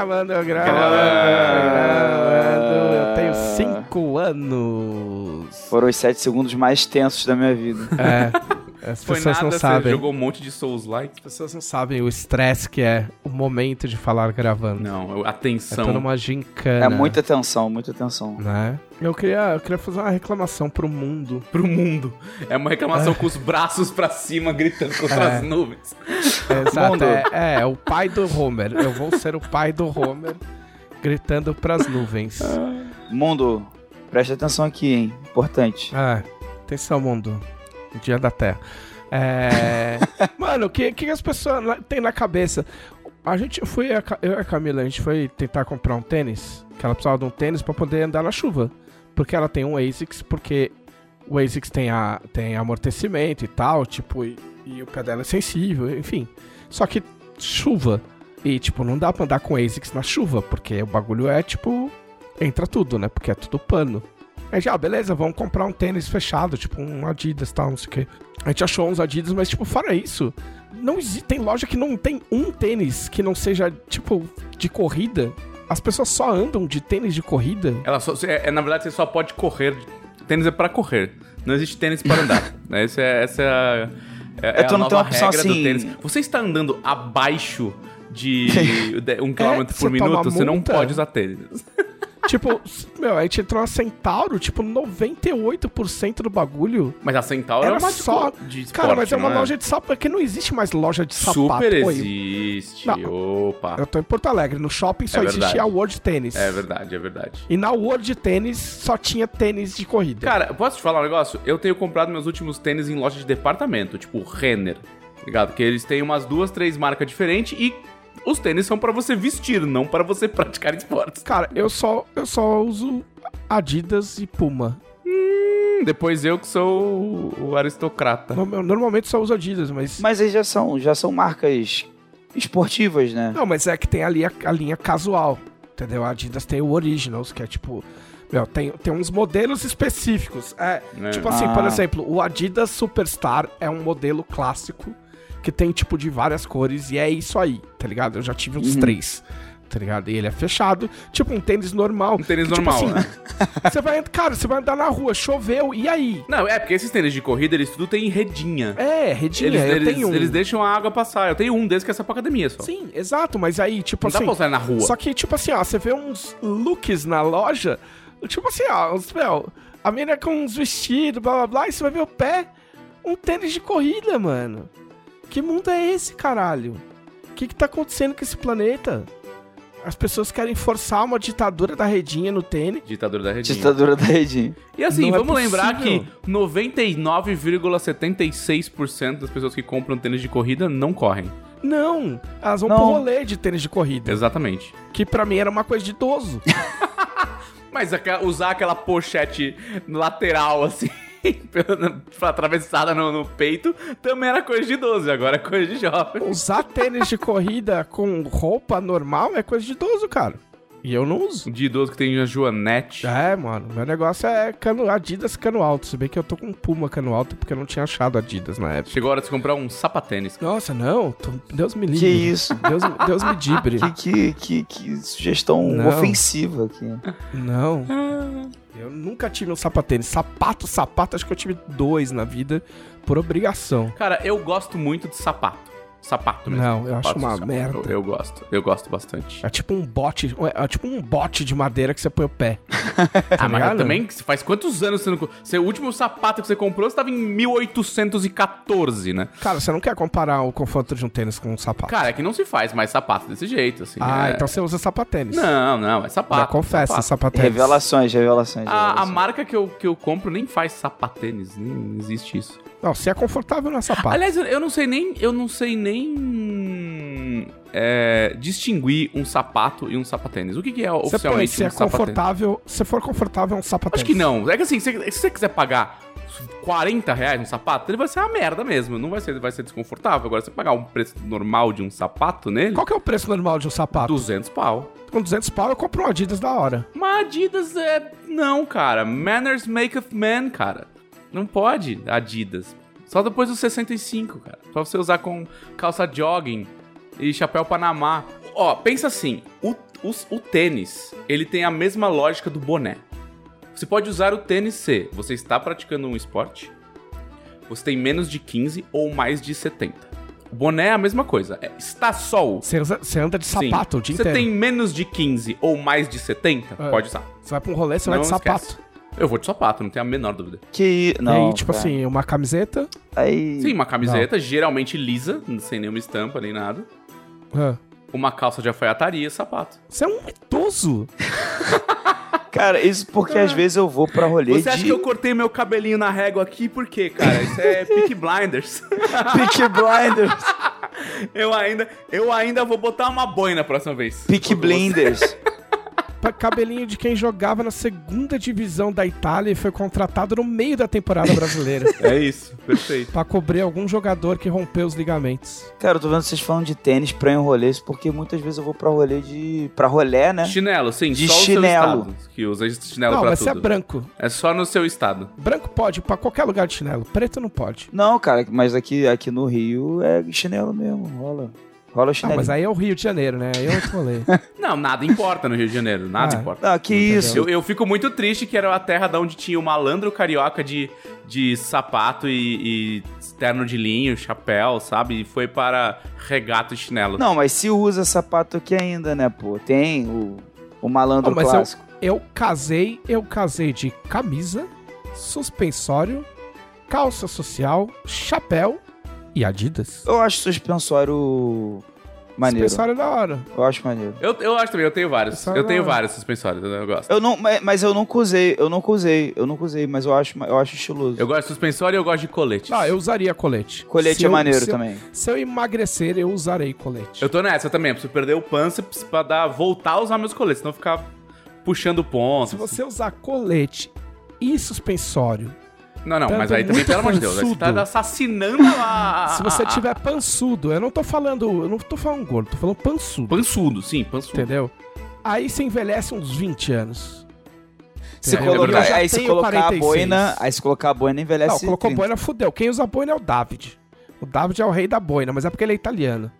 gravando, gravando, gravando. Eu tenho cinco anos. Foram os sete segundos mais tensos da minha vida. É. As Foi pessoas nada, não você sabem. jogou um monte de Souls-like. As pessoas não sabem o estresse que é o momento de falar gravando. Não, a É tensão. toda uma gincana. É muita tensão, muita tensão. Né? Eu queria, eu queria fazer uma reclamação pro mundo. pro mundo. É uma reclamação com os braços pra cima, gritando contra É. as nuvens. Exato. Mundo. É, é, o pai do Homer. Eu vou ser o pai do Homer gritando pras nuvens. Mundo, preste atenção aqui, hein? Importante. Ah, atenção, mundo. Dia da Terra. É... Mano, o que, que as pessoas têm na cabeça? A gente foi, eu e a Camila, a gente foi tentar comprar um tênis, que ela precisava de um tênis pra poder andar na chuva. Porque ela tem um ASICS, porque o ASICS tem, a, tem amortecimento e tal, tipo, e, e o pé dela é sensível, enfim. Só que chuva. E, tipo, não dá pra andar com ASICS na chuva, porque o bagulho é, tipo, entra tudo, né? Porque é tudo pano. Aí já, beleza, vamos comprar um tênis fechado, tipo um Adidas e tal, não sei o quê. A gente achou uns Adidas, mas, tipo, fora isso, não existe. Tem loja que não tem um tênis que não seja, tipo, de corrida. As pessoas só andam de tênis de corrida. Ela só, é, é, na verdade, você só pode correr. Tênis é pra correr. Não existe tênis para andar. Essa é, essa é a, é, é É, a não tem nova regra do assim- tênis. Você está andando abaixo de um quilômetro você por minuto, você não pode usar tênis. Tipo, meu, a gente entrou na Centauro, tipo, 98% do bagulho. Mas a Centauro Era é uma só. de, esporte, Cara, mas é uma não loja de sapato. Porque não existe mais loja de sapato. Super existe. Não. Opa. Eu tô em Porto Alegre. No shopping só É existia verdade. a World Tênis. É verdade, é verdade. E na World Tênis só tinha tênis de corrida. Cara, posso te falar um negócio? Eu tenho comprado meus últimos tênis em loja de departamento, tipo Renner, ligado? Porque eles têm umas duas, três marcas diferentes e os tênis são pra você vestir, não pra você praticar esportes. Cara, eu só, eu só uso Adidas e Puma. Hum, depois eu que sou o- aristocrata. Eu Normalmente só uso Adidas, mas. Mas eles já são, já são marcas esportivas, né? Não, mas é que tem ali a, a linha casual. Entendeu? A Adidas tem o Originals, que é tipo. Meu, tem, tem uns modelos específicos. É, É. Tipo assim, por Ah. exemplo, o Adidas Superstar é um modelo clássico que tem tipo de várias cores e é isso aí, tá ligado? Eu já tive uns Uhum. três. Tá ligado? E ele é fechado, tipo um tênis normal. Um tênis que, tipo normal, assim, né? Você vai, cara, você vai andar na rua, choveu, e aí? Não, é porque esses tênis de corrida, eles tudo tem redinha. É, redinha, Eles, eu eles, tenho um. eles deixam a água passar. Eu tenho um desse que é só pra academia só. Sim, exato, mas aí, tipo Não dá assim. pra usar na rua. Só que, tipo assim, ó, você vê uns looks na loja, tipo assim, ó, uns, meu, a menina com uns vestidos, blá blá blá, e você vai ver o pé, um tênis de corrida, mano. Que mundo é esse, caralho? O que que tá acontecendo com esse planeta? As pessoas querem forçar uma ditadura da redinha no tênis. Ditadura da redinha. Ditadura da redinha. E assim, Não é vamos lembrar que possível. 99,76% das pessoas que compram tênis de corrida não correm. Não, elas vão Não. pro rolê de tênis de corrida. Exatamente. Que pra mim era uma coisa de idoso. Mas usar aquela pochete lateral, assim, atravessada no, no peito, também era coisa de idoso, agora é coisa de jovem. Usar tênis de corrida com roupa normal é coisa de idoso, cara. E eu não uso. De idoso que tem a Joanete. É, mano, meu negócio é cano, Adidas cano alto. Se bem que eu tô com um Puma cano alto porque eu não tinha achado Adidas na época. Chegou a hora de você comprar um sapatênis. Nossa, não, tô- Deus me livre. Que isso? Deus, Deus me dibre. Que, que, que, que sugestão Não. ofensiva aqui. Não. Eu nunca tive um sapatênis. Sapato, sapato, acho que eu tive dois na vida por obrigação. Cara, eu gosto muito de sapato. Sapato mesmo. Não, eu acho Sapato uma social. merda. Eu, eu gosto, eu gosto bastante. É tipo um bote, é tipo um bote de madeira que você põe o pé. ah, mas também, faz quantos anos você não... Seu último sapato que você comprou, você tava em 1814, né? Cara, você não quer comparar o conforto de um tênis com um sapato. Cara, é que não se faz mais sapato desse jeito, assim. ah, é- então você usa sapatênis. Não, não, é sapato. Já confessa, sapato. sapatênis. Revelações, revelações. A, a revelações. marca que eu, que eu compro nem faz sapatênis, nem existe isso. Não, se é confortável na sapato. Aliás, eu- não sei nem. Eu não sei nem. é, distinguir um sapato e um sapatênis. O que, que é Você põe, oficialmente se um é confortável, se for confortável, é um sapatênis. Acho que não. É que assim, se, se você quiser pagar 40 reais um sapato, ele vai ser uma merda mesmo. Não vai ser, vai ser desconfortável. Agora, se você pagar um preço normal de um sapato nele, Qual que é o preço normal de um sapato? 200 pau. Com 200 pau eu compro um Adidas da hora. Mas Adidas é. Não, cara. Manners maketh man, cara. Não pode Adidas. Só depois dos 65, cara. Pra você usar com calça jogging e chapéu Panamá. Ó, pensa assim: o, os- o tênis, ele tem a mesma lógica do boné. Você pode usar o tênis se você está praticando um esporte, você tem menos de 15 ou mais de 70. O boné é a mesma coisa. É, está sol. Você, anda de Sim. sapato o dia Você tem menos de 15 ou mais de 70, É. pode usar. Você vai pra um rolê, você vai de sapato. esquece. Eu vou de sapato, não tenho a menor dúvida. Que. e Não. aí, tipo cara. assim, uma camiseta. Aí. Sim, uma camiseta geralmente lisa, sem nenhuma estampa nem nada. ah, Uma calça de alfaiataria e sapato. Você é um idoso. Cara, isso porque às vezes eu vou pra rolê Você de. acha que eu cortei meu cabelinho na régua aqui por quê, cara? Isso é Peak Blinders. Peak Blinders. Eu ainda, eu ainda vou botar uma boina na próxima vez. Peak Blinders. Cabelinho de quem jogava na segunda divisão da Itália e foi contratado no meio da temporada brasileira. É isso, perfeito. pra cobrir algum jogador que rompeu os ligamentos. Cara, eu tô vendo vocês falando de tênis pra ir em rolês, porque muitas vezes eu vou pra rolê de. pra rolê, né? Chinelo, sim, De só chinelo. o seu estado que usa chinelo não, pra mas você é tudo. branco. É só no seu estado. Branco pode, pra qualquer lugar de chinelo. Preto não pode. Não, cara, mas aqui, aqui no Rio é chinelo mesmo, rola. Rola Não, chinelo. mas aí é o Rio de Janeiro, né? Aí é outro rolê. Não, nada importa no Rio de Janeiro, nada Ah. importa. Ah, que Entendeu? isso. Eu, eu fico muito triste que era a terra da onde tinha o malandro carioca de, de sapato e, e terno de linho, chapéu, sabe? E foi para regata e chinelo. Não, mas se usa sapato aqui ainda, né, pô? Tem o, o malandro Não, mas eu- clássico. Eu casei, eu casei de camisa, suspensório, calça social, chapéu e Adidas. Eu, acho suspensório maneiro. Suspensório é da hora. Eu acho maneiro. Eu, eu acho também, eu tenho vários. Eu tenho não- vários suspensórios, eu gosto. Eu não, mas, mas eu nunca usei, eu nunca usei, eu nunca usei, mas eu acho, eu acho estiloso. Eu gosto de suspensório e eu gosto de colete. Ah, eu usaria colete. Colete Se é eu- maneiro se eu- também. Se eu emagrecer, eu usarei colete. Eu tô nessa também, preciso perder o pânceps pra dar, voltar a usar meus coletes, não ficar puxando pontos. Se você usar colete e suspensório, Não, não, mas aí também, pelo amor de Deus, você tá assassinando a... se você a- a- tiver pançudo, eu não tô falando, eu não tô falando gordo, tô falando pançudo, Pançudo, sim, pançudo. entendeu? Aí você envelhece uns 20 anos. Se É, colocar, aí se colocar a 46. boina, aí se colocar a boina envelhece Não, colocou 30. boina, fudeu. Quem usa boina é o David. O David é o rei da boina, mas é porque ele é italiano.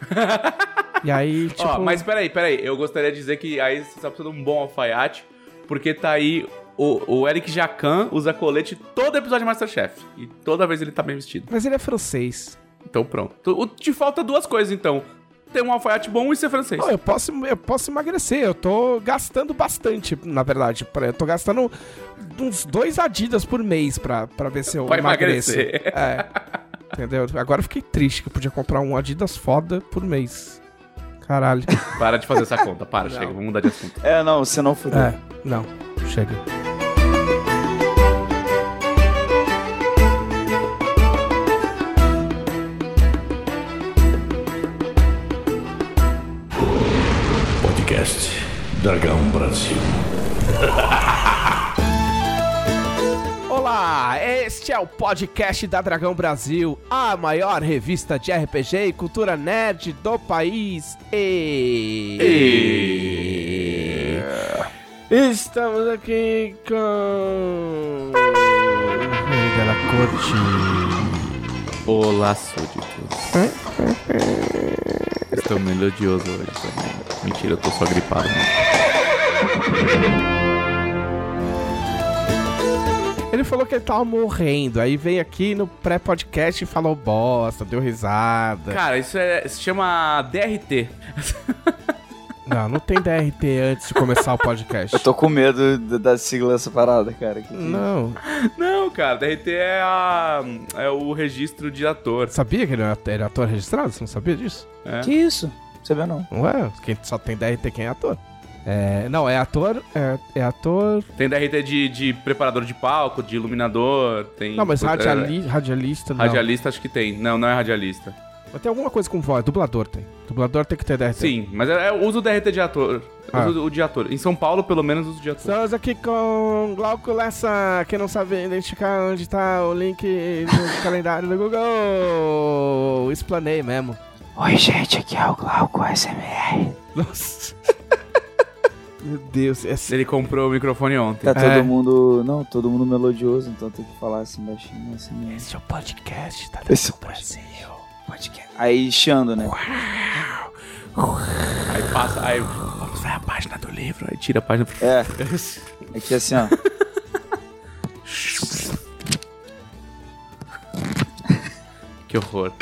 e aí, tipo... Ó, mas peraí, peraí, eu gostaria de dizer que aí você tá precisando de um bom alfaiate, porque tá aí o, o Eric Jacan usa colete todo episódio de Masterchef, e toda vez ele tá bem vestido. Mas ele é francês. Então pronto. O- Te falta duas coisas, então. Ter um alfaiate bom e ser francês. Não, eu posso, eu posso emagrecer. Eu tô gastando bastante, na verdade. Eu tô gastando uns dois Adidas por mês pra, pra ver se eu Pra emagreço. emagrecer. É. Entendeu? Agora eu fiquei triste que eu podia comprar um Adidas foda por mês. Caralho. Para de fazer essa conta, para, Não. chega, vamos mudar de assunto. É, não, se não fuder. É, não. Chega. Podcast Dragão Brasil. Olá, este é o podcast da Dragão Brasil, a maior revista de RPG e cultura nerd do país. E... Estamos aqui com. Rei da Corte. Olá, súditos. Estou melodioso hoje também. Mentira, eu tô só gripado. Né? Ele falou que ele tava morrendo, aí veio aqui no pré-podcast e falou bosta, deu risada. Cara, isso é, se chama DRT. Não, não tem DRT antes de começar o podcast. Eu tô com medo da sigla dessa parada, cara. Que- Não. Não, cara, DRT é, a, é o registro de ator. Sabia que ele era ator registrado? Você não sabia disso? É. Que isso? Sabia não. Não é? Quem só tem DRT quem é ator. É, não, é ator. É, é ator. Tem DRT de, de preparador de palco, de iluminador, tem... Não, mas é, radiali, radialista não. Radialista acho que tem. Não, não é radialista. Mas tem alguma coisa com voz. Dublador tem. Dublador tem que ter DRT. Sim, mas é, é, usa o DRT de ator. Ah. Usa o de ator. Em São Paulo, pelo menos, usa o de ator. Estamos aqui com Glauco Lessa, que não sabe identificar onde tá o link no calendário do Google. Explanei mesmo. Oi, gente, aqui é o Glauco SMR. Nossa. Meu Deus, esse... Ele comprou o microfone ontem. Tá todo É. mundo. Não, todo mundo melodioso, então tem que falar assim baixinho, assim mesmo. esse é o podcast da Esse é o Brasil. Podcast. Aí chiando, né? Aí passa, aí Vamos ver a página do livro. Aí tira a página. É. Aqui assim, ó. Que horror.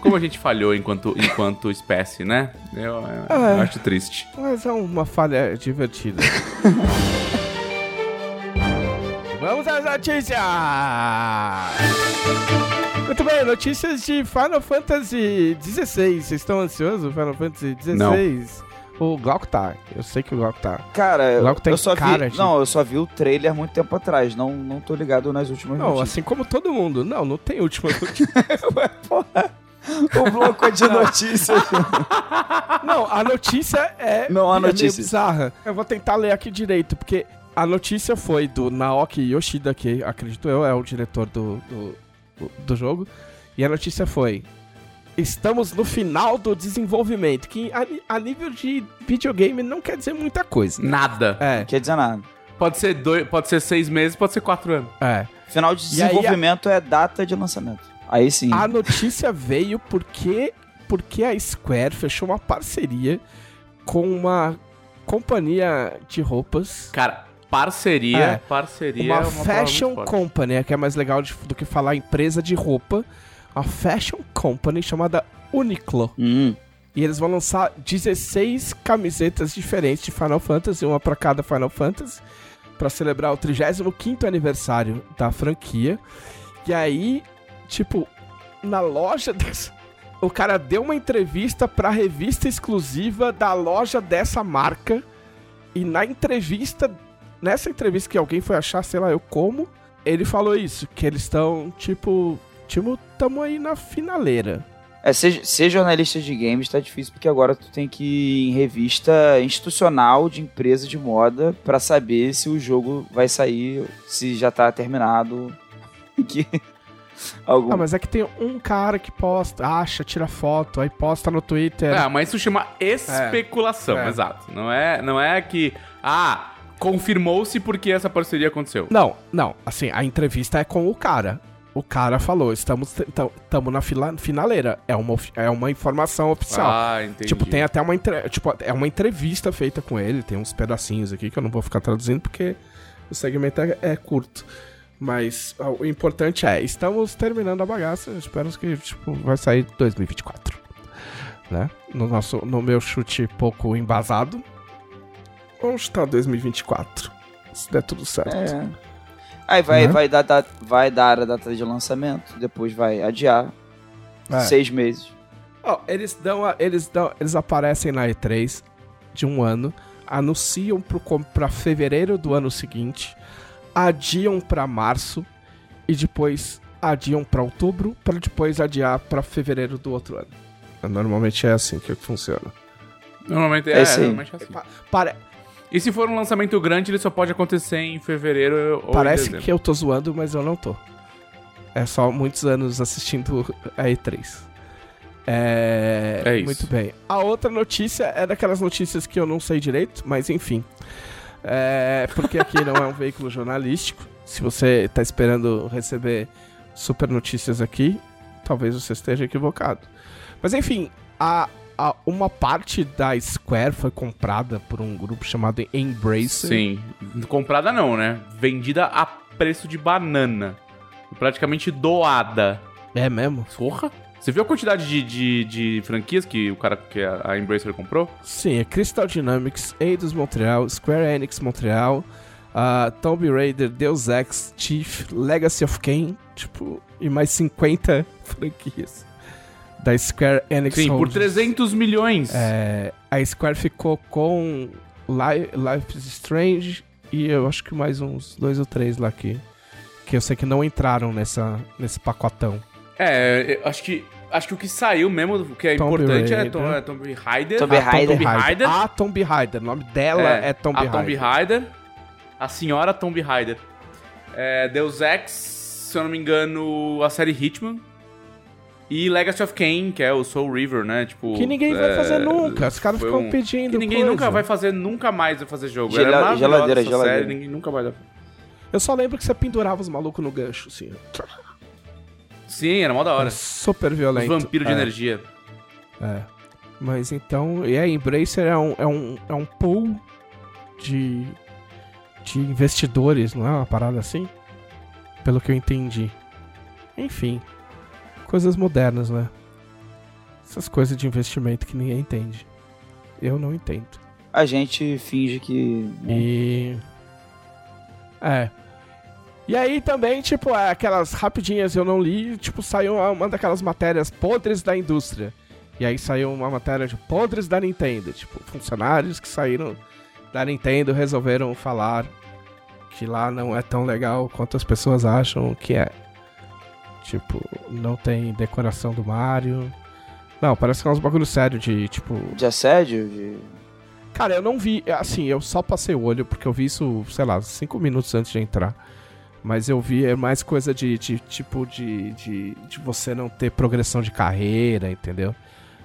Como a gente falhou enquanto, enquanto espécie, né? Eu, eu É. acho triste. Mas é uma falha divertida. Notícias! Muito bem, notícias de Final Fantasy XVI. Vocês estão ansiosos? Final Fantasy XVI? Não. O Glauco tá. Eu sei que o Glauco tá. Cara, Logo tem eu só cara vi. de- Não, eu só vi o trailer muito tempo atrás. Não, não tô ligado nas últimas Não, notícias. assim como todo mundo. Não, não tem última notícia. O bloco de notícias. não, a notícia é. Não há é meio notícias. bizarra. Eu vou tentar ler aqui direito, porque a notícia foi do Naoki Yoshida, que acredito eu é o diretor do, do, do- jogo. E a notícia foi: Estamos no final do desenvolvimento, que a, a nível de videogame não quer dizer muita coisa. Nada. É, Não quer dizer nada. Pode ser, dois, pode ser seis meses, pode ser quatro anos. é. Final de aí, desenvolvimento é data de lançamento. Aí sim. A notícia veio porque, porque a Square fechou uma parceria com uma companhia de roupas. Cara, parceria. É. Parceria Uma, é uma fashion company, que é mais legal de- do que falar empresa de roupa. Uma fashion company chamada Uniqlo. Hum. E eles vão lançar 16 camisetas diferentes de Final Fantasy, uma pra cada Final Fantasy, pra celebrar o 35º aniversário da franquia. E aí, tipo, na loja dessa, o cara deu uma entrevista pra revista exclusiva da loja dessa marca. E na entrevista, nessa entrevista que alguém foi achar, sei lá eu como, ele falou isso, que eles estão, tipo, tipo, tamo aí na finaleira. É, ser, ser jornalista de games tá difícil porque agora tu tem que ir em revista institucional de empresa de moda pra saber se o jogo vai sair, se já tá terminado. que algum Ah, mas é que tem um cara que posta, acha, tira foto, aí posta no Twitter. Ah, mas isso chama especulação, É. exato. Não é, não é que. Ah, confirmou-se porque essa parceria aconteceu. Não, não, assim, a entrevista é com o cara. O cara falou, estamos estamos na fila, finaleira. É uma, é uma informação oficial. Ah, entendi. Tipo, tem até uma, entre- tipo, é uma entrevista feita com ele, tem uns pedacinhos aqui que eu não vou ficar traduzindo porque o segmento é, é curto. Mas ó, o importante é, estamos terminando a bagaça, espero que tipo, vai sair 2024. Né? No, nosso, no meu chute pouco embasado. Vamos chutar 2024. Se der tudo certo. É. Aí vai, Né? vai, dar, da- vai dar a data de lançamento, depois vai adiar. É. Seis meses. Ó, eles dão, a- eles dão, eles aparecem na E3 de um ano, anunciam pra fevereiro do ano seguinte, adiam pra março e depois adiam pra outubro, pra depois adiar pra fevereiro do outro ano. Normalmente é assim que funciona. Normalmente É é, aí. normalmente é assim. Pa- pare- E se for um lançamento grande, ele só pode acontecer em fevereiro ou parece que eu tô zoando, mas eu não tô. É só muitos anos assistindo a E3. É, É isso. Muito bem. A outra notícia é daquelas notícias que eu não sei direito, mas enfim. É, porque aqui não é um veículo jornalístico. Se você tá esperando receber super notícias aqui, talvez você esteja equivocado. Mas enfim, a- uma parte da Square foi comprada por um grupo chamado Embracer. Sim. Comprada não, né? Vendida a preço de banana. Praticamente doada. É mesmo? Porra! Você viu a quantidade de, de, de franquias que o cara que a Embracer comprou? Sim, é Crystal Dynamics, Eidos Montreal, Square Enix Montreal, uh, Tomb Raider, Deus Ex, Chief, Legacy of Kain, tipo, e mais 50 franquias da Square Enix Sim, por Holdings. 300 milhões. É, a Square ficou com Li- Life is Strange e eu acho que mais uns dois ou três lá que, que eu sei que não entraram nessa, nesse pacotão. É, eu acho que acho que o que saiu mesmo, o que é Tomb importante é, Raider. Tom, é Tomb Raider. Tomb a Raider. Tomb Raider. A Tomb Raider, o nome dela é, Tomb a Raider. Tomb Raider. A senhora Tomb Raider. É, Deus Ex, se eu não me engano, a série Hitman. E Legacy of Kain, que é o Soul River, né? Tipo, Que ninguém vai é, fazer nunca. Os caras ficam um- pedindo. Que ninguém coisa. nunca vai fazer, nunca mais vai fazer jogo. Gela- Era geladeira, essa geladeira. série, ninguém nunca vai dar. Eu só lembro que você pendurava os malucos no gancho, assim. Sim, era mó da hora. Super Os violento. vampiros de é, energia. É. Mas então, e a Embracer é um, é um, é um pool de, de investidores, não é uma parada assim? Pelo que eu entendi. Enfim, coisas modernas, né? Essas coisas de investimento que ninguém entende. Eu não entendo. A gente finge que. E. É. E aí também, tipo, é, aquelas rapidinhas eu não li, tipo, saiu uma daquelas matérias podres da indústria. E aí saiu uma matéria de podres da Nintendo. Tipo, funcionários que saíram da Nintendo resolveram falar que lá não é tão legal quanto as pessoas acham que é. Tipo, não tem decoração do Mario. Não, parece que é uns bagulho sério de, tipo... De assédio? De... Cara, eu não vi, assim, eu só passei o olho porque eu vi isso, sei lá, cinco minutos antes de entrar. Mas eu vi é mais coisa de, de tipo de, de, de você não ter progressão de carreira, entendeu?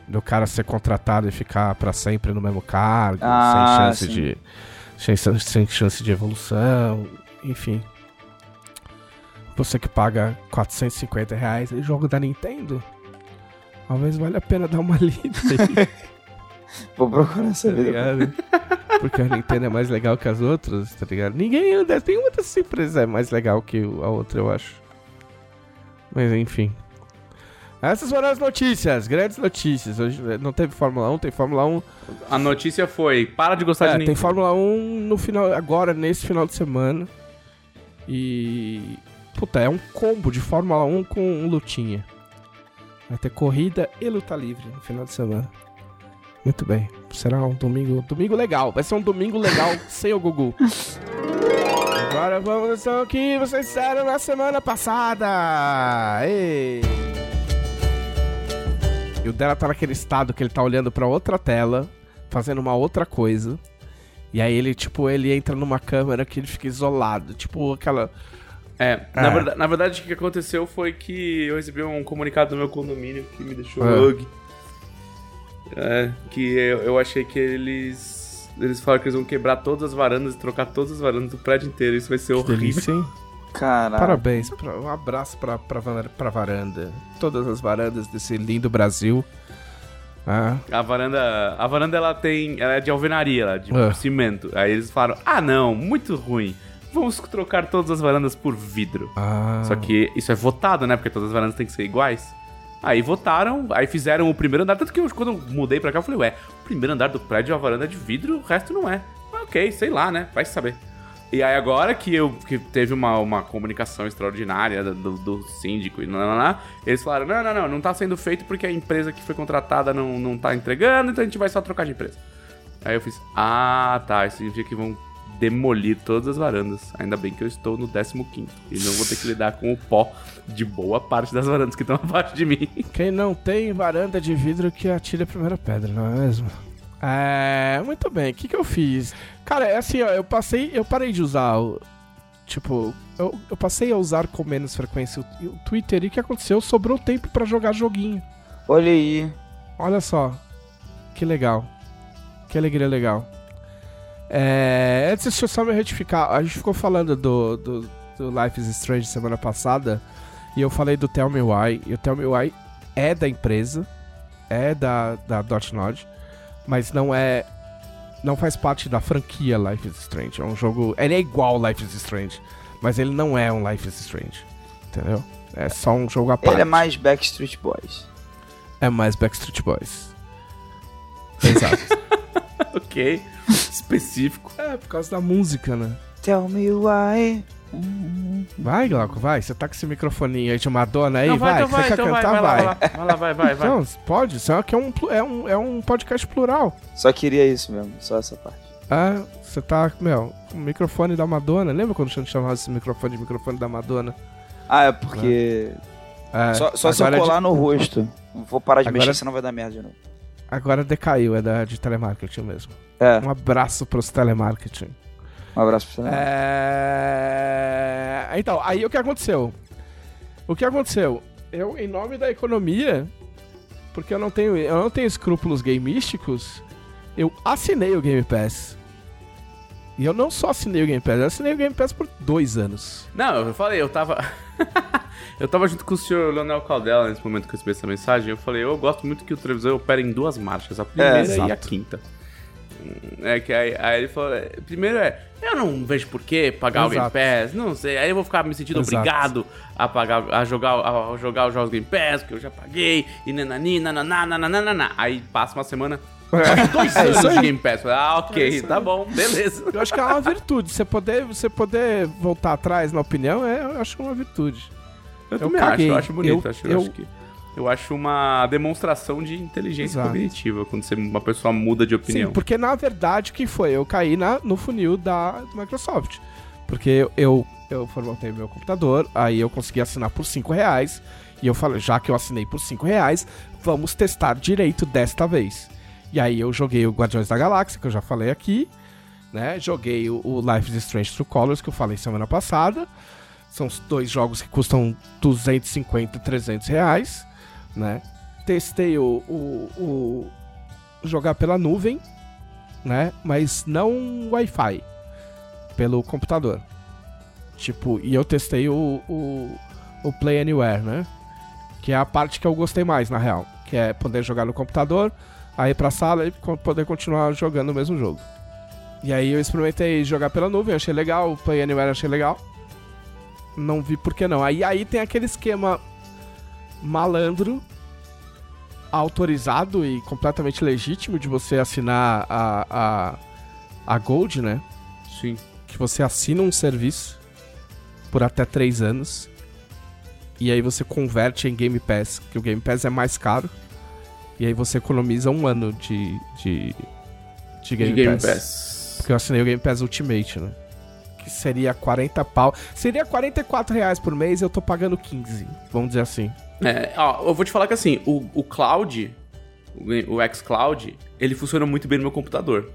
Do cara ser contratado e ficar pra sempre no mesmo cargo, Ah, sem chance sim. de. Sem, sem chance de evolução, enfim. Você que paga 450 reais em jogo da Nintendo, talvez valha a pena dar uma lida aí. Vou procurar tá saber. ligado? Porque a Nintendo é mais legal que as outras, tá ligado? Ninguém anda, nenhuma dessas empresas é mais legal que a outra, eu acho. Mas enfim. Essas foram as notícias, grandes notícias. Hoje eh, não teve Fórmula 1, tem Fórmula 1. A notícia foi: para de gostar É, de tem Nintendo. Fórmula 1 no final, agora, nesse final de semana. E. Puta, é um combo de Fórmula 1 com lutinha. Vai ter corrida e luta livre no final de semana. Muito bem. Será um domingo. Domingo legal. Vai ser um domingo legal sem o Gugu. Agora vamos ao que vocês fizeram na semana passada. Ei. E o dela tá naquele estado que ele tá olhando pra outra tela, fazendo uma outra coisa. E aí ele, tipo, ele entra numa câmera que ele fica isolado. Tipo, aquela. É, na, É. verdade, na verdade, o que aconteceu foi que eu recebi um comunicado do meu condomínio que me deixou É. bug. É, que eu, eu achei que eles. Eles falaram que eles vão quebrar todas as varandas e trocar todas as varandas do prédio inteiro. Isso vai ser horrível. Delícia, hein? Caralho. Parabéns. pra- um abraço pra, pra, pra varanda. Todas as varandas desse lindo Brasil. Ah, A varanda. A varanda ela tem. Ela é de alvenaria, ela, de É. cimento. Aí eles falaram: ah não, muito ruim. Vamos trocar todas as varandas por vidro. ah. Só que isso é votado, né? Porque todas as varandas têm que ser iguais. Aí votaram, aí fizeram o primeiro andar. Tanto que eu, quando eu mudei pra cá, eu falei, ué, o primeiro andar do prédio é uma varanda de vidro, o resto não é. Ah, ok, sei lá, né? Vai saber. E aí agora que eu que teve uma, uma comunicação extraordinária do, do síndico e lá, eles falaram, não, não, não, não tá sendo feito porque a empresa que foi contratada não, não tá entregando, então a gente vai só trocar de empresa. Aí eu fiz, ah, tá, isso significa que vão demolir todas as varandas. Ainda bem que eu estou no 15 e não vou ter que lidar com o pó de boa parte das varandas que estão abaixo de mim. Quem não tem varanda de vidro que atire a primeira pedra, não é mesmo? É, muito bem. O que, que eu fiz? Cara, é assim, ó, eu passei, eu parei de usar o. Tipo, eu, eu passei a usar com menos frequência o, o Twitter e o que aconteceu? Sobrou tempo pra jogar joguinho. Olha aí. Olha só. Que legal. Que alegria legal. É, antes, deixa eu só me retificar. A gente ficou falando do, do, do Life is Strange semana passada. E eu falei do Tell Me Why. E o Tell Me Why é da empresa. É da, da Dotnod. Mas não é. Não faz parte da franquia Life is Strange. É um jogo. Ele é igual Life is Strange. Mas ele não é um Life is Strange. Entendeu? É só um jogo à parte. Ele é mais Backstreet Boys. É mais Backstreet Boys. Exato. ok. Específico. é, por causa da música, né? Tell me why. Vai, Glauco, vai. Você tá com esse microfoninho aí de Madonna aí? Não, vai, então você quer então cantar? vai, Vai. vai, lá, vai lá, vai, vai, vai. Não, pode. Isso aqui é um, é, um, é um podcast plural. Só queria isso mesmo, só essa parte. Ah, você tá, meu, com o microfone da Madonna. Lembra quando a gente chamava esse microfone de microfone da Madonna? Ah, é porque. É, só só se eu agora é de- colar no rosto. Não vou parar de Agora- mexer, senão vai dar merda de novo. Agora decaiu, é da, de telemarketing mesmo. É, Um abraço pros telemarketing. um abraço pra você. É... Então, aí o que aconteceu? O que aconteceu? Eu, em nome da economia, porque eu não tenho, eu não tenho escrúpulos gameísticos, eu assinei o Game Pass. E eu não só assinei o Game Pass, eu assinei o Game Pass por dois anos. Não, eu falei, eu tava. eu tava junto com o senhor Leonel Caldela nesse momento que eu recebi essa mensagem. Eu falei, eu gosto muito que o televisor opere em duas marchas, a primeira e a exato. quinta. É que aí, aí ele falou, é, primeiro é, eu não vejo por que pagar o Game Exato. Pass, não sei, aí eu vou ficar me sentindo Exato. obrigado a pagar, a jogar, a jogar os jogos Game Pass, que eu já paguei, e nanani, nananá, nananana. Aí passa uma semana, dois É isso anos de. Game Pass. Ah, ok, tá bom, beleza. Eu acho que é uma virtude. Você poder, você poder voltar atrás na opinião, é, eu acho uma virtude. Eu, Eu também caguei. acho, eu acho bonito. Eu- acho, eu, eu- acho que, eu acho uma demonstração de inteligência Exato. cognitiva quando você, uma pessoa muda de opinião. Sim, porque na verdade o que foi? Eu caí na, no funil da Microsoft. Porque eu, eu, eu formatei meu computador, aí eu consegui assinar por 5 reais. E eu falei, já que eu assinei por 5 reais, vamos testar direito desta vez. E aí eu joguei o Guardiões da Galáxia, que eu já falei aqui. Né? Joguei o, o Life is Strange True Colors, que eu falei semana passada. São os dois jogos que custam 250, 300 reais. Né? Testei o, o, o jogar pela nuvem, né? Mas não Wi-Fi, pelo computador. Tipo, e eu testei o, o, o Play Anywhere, né? Que é a parte que eu gostei mais, na real. Que é poder jogar no computador, aí ir pra sala e poder continuar jogando o mesmo jogo. E aí eu experimentei jogar pela nuvem, achei legal, o Play Anywhere achei legal. Não vi por que não. Aí, aí tem aquele esquema malandro autorizado e completamente legítimo de você assinar a, a, a Gold, né? Sim. Que você assina um serviço por até 3 anos e aí você converte em Game Pass, que o Game Pass é mais caro. E aí você economiza um ano de, de, de Game, de Game Pass. Pass. Porque eu assinei o Game Pass Ultimate, né? Que seria 40 pau. Seria 44 reais por mês e eu tô pagando 15, vamos dizer assim. É, ó, eu vou te falar que assim, o, o Cloud, o, o xCloud, ele funciona muito bem no meu computador.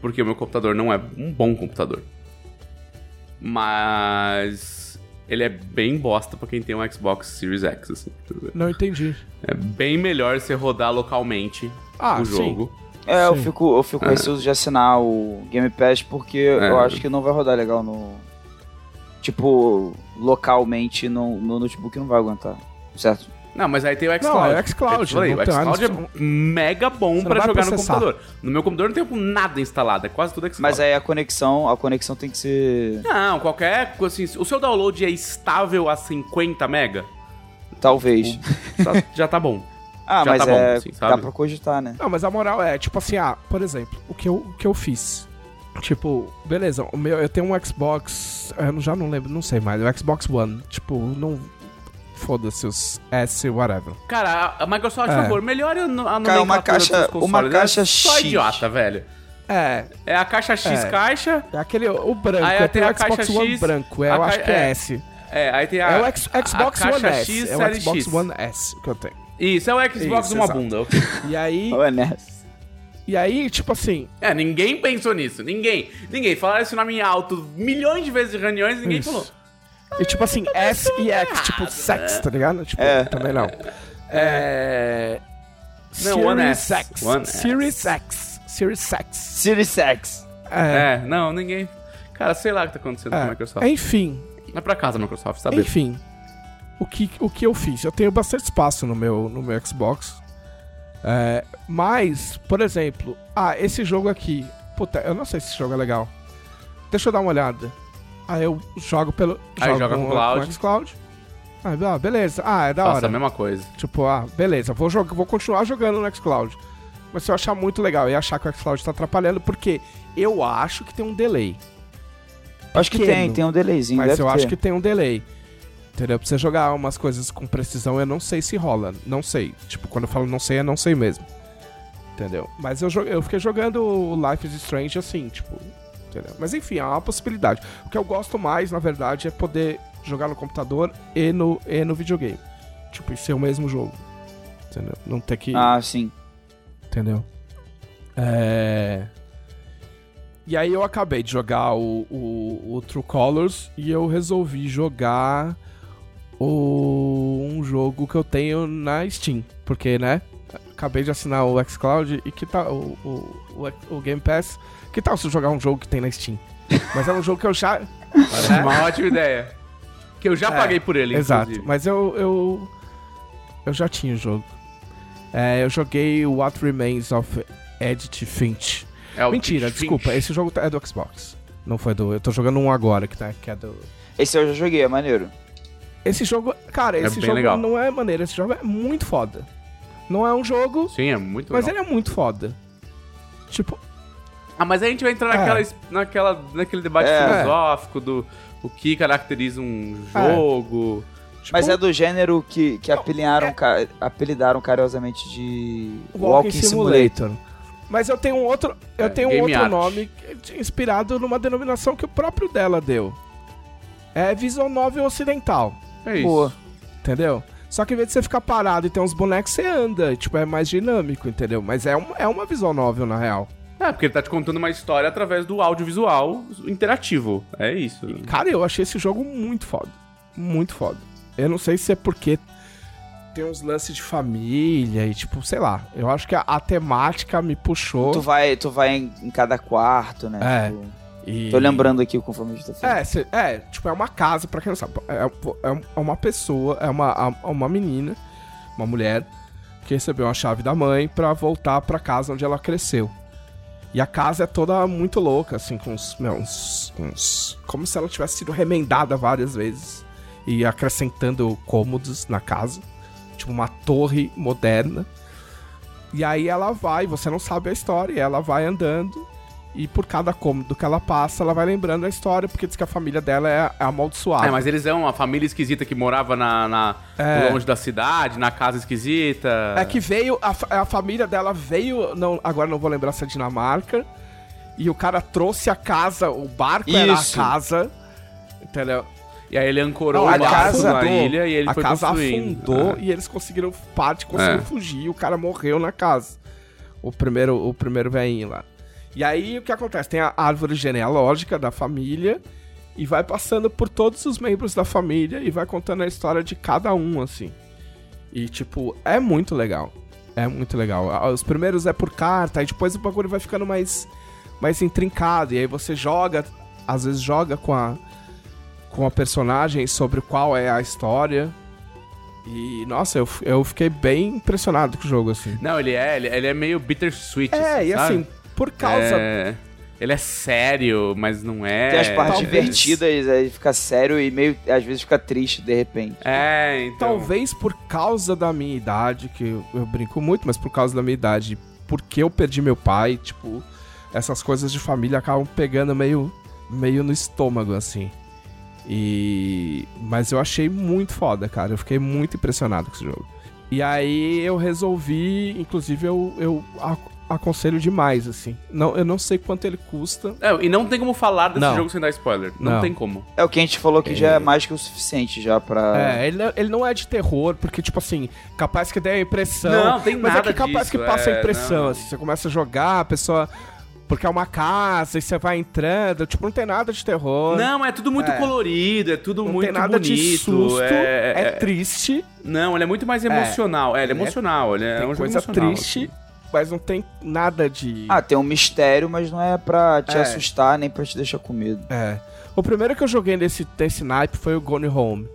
Porque o meu computador não é um bom computador. Mas ele é bem bosta pra quem tem um Xbox Series X, assim. Não entendi. É bem melhor você rodar localmente Ah, o sim. jogo. É, eu Sim. fico, eu fico receoso de assinar o Game Pass porque eu É. acho que não vai rodar legal no. Tipo, localmente no, no notebook não vai aguentar. Certo? Não, mas aí tem o Não, xCloud. é o xCloud, Eu falei, não o xCloud não- é mega bom não vai jogar no processar. computador. No meu computador não tem nada instalado, é quase tudo xCloud. Mas aí a conexão, a conexão tem que ser. Não, qualquer assim, o seu download é estável a 50 mega, Talvez. tá- já tá bom. Ah, já mas tá bom, é. assim, dá pra cogitar, né? Não, mas a moral é, tipo assim, ah, por exemplo, o que eu, o que eu fiz. Tipo, beleza, o meu, eu tenho um Xbox. Eu não- já não lembro, não sei mais. O Xbox One. Tipo, não. Foda-se os S, whatever. Cara, a Microsoft, É. por favor, melhore a no- a Cara, uma nomenclatura dos caixa- uma caixa é só X. idiota, velho. É, É a caixa X É. caixa, é aquele. O branco. Aí eu tem tenho a o Xbox caixa One X, branco. É, eu acho que é é. S. é, aí tem a... É o X- Xbox a One S. X, É o Xbox X. One S que eu tenho. Isso, é o Xbox Isso, uma exato. bunda. ok. E aí. Ou é nessa? E aí, tipo assim. É, ninguém pensou nisso, ninguém. Ninguém. Falaram esse nome em alto milhões de vezes em reuniões e ninguém Isso. falou. E tipo assim, S e X, tipo sex, tá ligado? Tipo, É. também não. É. Não, One Series S. X. One S. Series X. Series X. Series X. É. É, não, ninguém... Cara, sei lá o que tá acontecendo com a é. Microsoft. Enfim, Vai pra casa, Microsoft, sabe? enfim. O que, o que eu fiz? Eu tenho bastante espaço no meu, no meu Xbox. É, mas, por exemplo, ah, esse jogo aqui. Puta, eu não sei se esse jogo é legal. Deixa eu dar uma olhada. Aí eu jogo pelo. Aí jogo joga com o Cloud. o xCloud. Ah, ah, beleza. Ah, é da Faça hora. a mesma coisa. Tipo, ah, beleza, vou, jogar, vou continuar jogando no xCloud. Mas se eu achar muito legal e achar que o xCloud tá atrapalhando, porque eu acho que tem um delay. Acho que Pequeno. tem, tem um delayzinho. Mas deve eu ter. acho que tem um delay. Entendeu? Pra você jogar umas coisas com precisão, eu não sei se rola. Não sei. Tipo, quando eu falo não sei, é não sei mesmo. Entendeu? Mas eu, eu fiquei jogando o Life is Strange assim, tipo. Entendeu? Mas enfim, é uma possibilidade. O que eu gosto mais, na verdade, é poder jogar no computador e no, e no videogame. Tipo, ser o mesmo jogo. Entendeu? Não ter que. Ah, sim. Entendeu? É. E aí eu acabei de jogar o, o, o True Colors e eu resolvi jogar o, um jogo que eu tenho na Steam. Porque, né? acabei de assinar o xCloud e que tal o, o, o, o Game Pass. Que tal se eu jogar um jogo que tem na Steam? Mas é um jogo que eu já. Parece uma ótima ideia. Que eu já É, paguei por ele, Exato. inclusive. Mas eu, eu. Eu já tinha o jogo. É, eu joguei What Remains of Edith Finch. É o Mentira, Finch. desculpa, esse jogo é do Xbox. Não foi do. Eu tô jogando um agora, que, tá, que é do. Esse eu já joguei, é maneiro. Esse jogo. Cara, É esse jogo legal. não é maneiro, esse jogo é muito foda. Não é um jogo, Sim, é muito mas legal. ele é muito foda. Tipo, Ah, mas aí a gente vai entrar É. naquela, es- naquela, naquele debate É. filosófico do o que caracteriza um jogo. tipo Mas é do gênero que, que Não, apelidaram, é- ca- apelidaram carinhosamente de Walking, Simulator. Mas eu tenho um outro, eu É, tenho um outro art. nome inspirado numa denominação que o próprio dela deu. É Visual Novel Ocidental, É isso. Boa. entendeu? Só que em vez de você ficar parado e ter uns bonecos, você anda. Tipo, é mais dinâmico, entendeu? Mas é, um, é uma Visual Novel, na real. É, porque ele tá te contando uma história através do audiovisual interativo. É isso. Cara, eu achei esse jogo muito foda. Muito foda. Eu não sei se é porque tem uns lances de família e, tipo, sei lá. Eu acho que a, a temática me puxou. Tu vai, tu vai em, em cada quarto, né? É. Tipo, e- tô lembrando aqui conforme a gente tá falando. É, cê- é, tipo, é uma casa, pra quem não sabe. É, é- é uma pessoa, é uma, é uma menina, uma mulher, que recebeu a chave da mãe pra voltar pra casa onde ela cresceu. E a casa é toda muito louca, assim, com uns, meu, uns, uns- Como se ela tivesse sido remendada várias vezes. E acrescentando cômodos na casa. Tipo, uma torre moderna. E aí ela vai, você não sabe a história, ela vai andando. E por cada cômodo que ela passa, ela vai lembrando a história, porque diz que a família dela é, é amaldiçoada. É, mas eles são uma família esquisita que morava na, na- É. longe da cidade, na casa esquisita. É que veio, a, a família dela veio, não, agora não vou lembrar se é Dinamarca, e o cara trouxe a casa, o barco era a Isso. casa, entendeu? E aí ele ancorou Não, a na ilha e ele a foi casa construindo. afundou Ah. e eles conseguiram, parte conseguiram É. fugir, e o cara morreu na casa. O primeiro, o primeiro velhinho lá. E aí o que acontece? Tem a árvore genealógica da família e vai passando por todos os membros da família e vai contando a história de cada um, assim. E, tipo, é muito legal. É muito legal. Os primeiros é por carta, aí depois o bagulho vai ficando mais, mais intrincado. E aí você joga, às vezes joga com a, com a personagem sobre qual é a história. E, nossa, eu, eu fiquei bem impressionado com o jogo, assim. Não, ele é, ele, ele é meio bittersweet. É, e sabe? assim, por causa. É, ele é sério, mas não é. Tem as partes talvez. divertidas, aí fica sério e meio, às vezes fica triste de repente. É, então. Talvez por causa da minha idade, que eu, eu brinco muito, mas por causa da minha idade, porque eu perdi meu pai, tipo, essas coisas de família acabam pegando meio, meio no estômago, assim. E. Mas eu achei muito foda, cara. Eu fiquei muito impressionado com esse jogo. E aí eu resolvi, inclusive eu, eu aconselho demais, assim. Não, eu não sei quanto ele custa. É, e não tem como falar desse Não. jogo sem dar spoiler. Não, Não. tem como. É o que a gente falou que já é mais que o suficiente já pra. É, ele, ele não é de terror, porque, tipo assim, capaz que dê a impressão. Não, tem mas nada é que capaz disso, que passa a é, impressão, não. assim, você começa a jogar, a pessoa. Porque é uma casa e você vai entrando, tipo, não tem nada de terror. Não, é tudo muito É. colorido, é tudo não muito tem nada bonito. de susto, é, é, triste, Não, ele é muito mais emocional. É, ele é Ele é- emocional. Ele é tem um jogo coisa emocional, triste, assim. Mas não tem nada de. Ah, tem um mistério, mas não é pra te É. assustar nem pra te deixar com medo. É. O primeiro que eu joguei nesse, nesse naipe foi o Gone Home.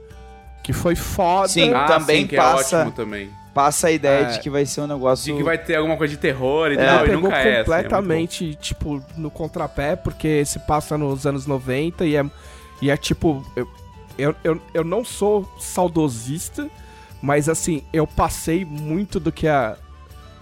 Que foi foda. Sim. Ah, Também sim, que passa- é ótimo também. Passa a ideia É. de que vai ser um negócio. De que vai ter alguma coisa de terror e Ele tal, e pegou nunca é. assim, é completamente, tipo, no contrapé, porque se passa nos anos 90 e é, e é tipo. Eu, eu, eu, eu não sou saudosista, mas assim, eu passei muito do que a.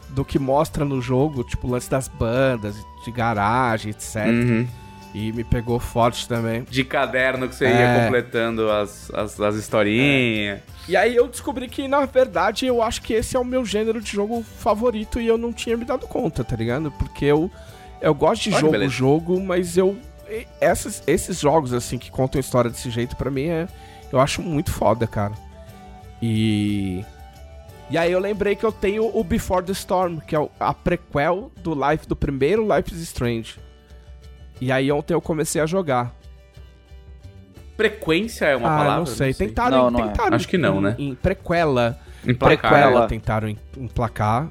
Do que mostra no jogo, tipo, o lance das bandas, de garagem, etc. Uhum. E me pegou forte também. De caderno que você É. ia completando as, as, as historinhas. E aí eu descobri que, na verdade, eu acho que esse é o meu gênero de jogo favorito e eu não tinha me dado conta, tá ligado? Porque eu, eu gosto de Olha, jogo, beleza. jogo, mas eu. Essas, esses jogos, assim, que contam história desse jeito, pra mim, é, eu acho muito foda, cara. E. E aí eu lembrei que eu tenho o Before the Storm, que é a prequel do Life, do primeiro Life is Strange. E aí ontem eu comecei a jogar. Frequência é uma ah, palavra? não sei. Tentaram, Não, não é. tentaram Acho que não, em- né? Em prequela Emplacar. Prequela. Ela tentaram em- emplacar.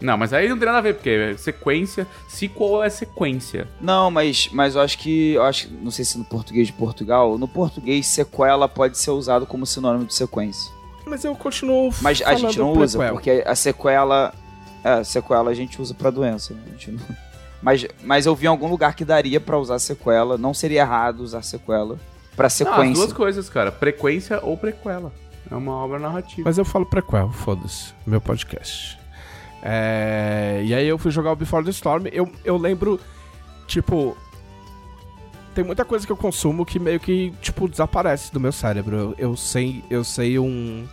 Não, mas aí não tem nada a ver, porque é sequência. Sequel é sequência. Não, mas, mas eu acho que. Eu acho, não sei se no português de Portugal. No português, sequela pode ser usado como sinônimo de sequência. Mas eu continuo Mas a gente não usa, prequel. porque a sequela. É, a sequela a gente usa pra doença. né? A gente não- mas, mas eu vi em algum lugar que daria pra usar sequela. Não seria errado usar sequela pra Ah, as sequência. duas coisas, cara. Frequência ou prequela. É uma obra narrativa. Mas eu falo prequel, foda-se. Meu podcast. É, E aí eu fui jogar o Before the Storm. Eu, eu lembro, tipo. Tem muita coisa que eu consumo que meio que, tipo, desaparece do meu cérebro. Eu, eu sei, eu sei um.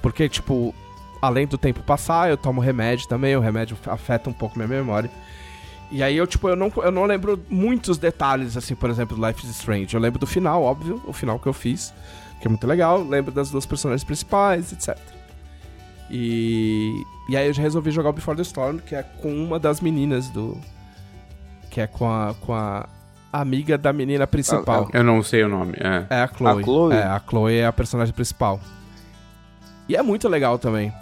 Porque, tipo, além do tempo passar, eu tomo remédio também, o remédio afeta um pouco minha memória. E aí eu, tipo, eu não, eu não lembro muitos detalhes, assim, por exemplo, do Life is Strange. Eu lembro do final, óbvio, o final que eu fiz, que é muito legal. Lembro das duas personagens principais, etc. E, e aí eu já resolvi jogar o Before the Storm, que é com uma das meninas do. Que é com a, com a amiga da menina principal. Eu não sei o nome. É. É a Chloe. A Chloe? É, a Chloe é a personagem principal. E é muito legal também.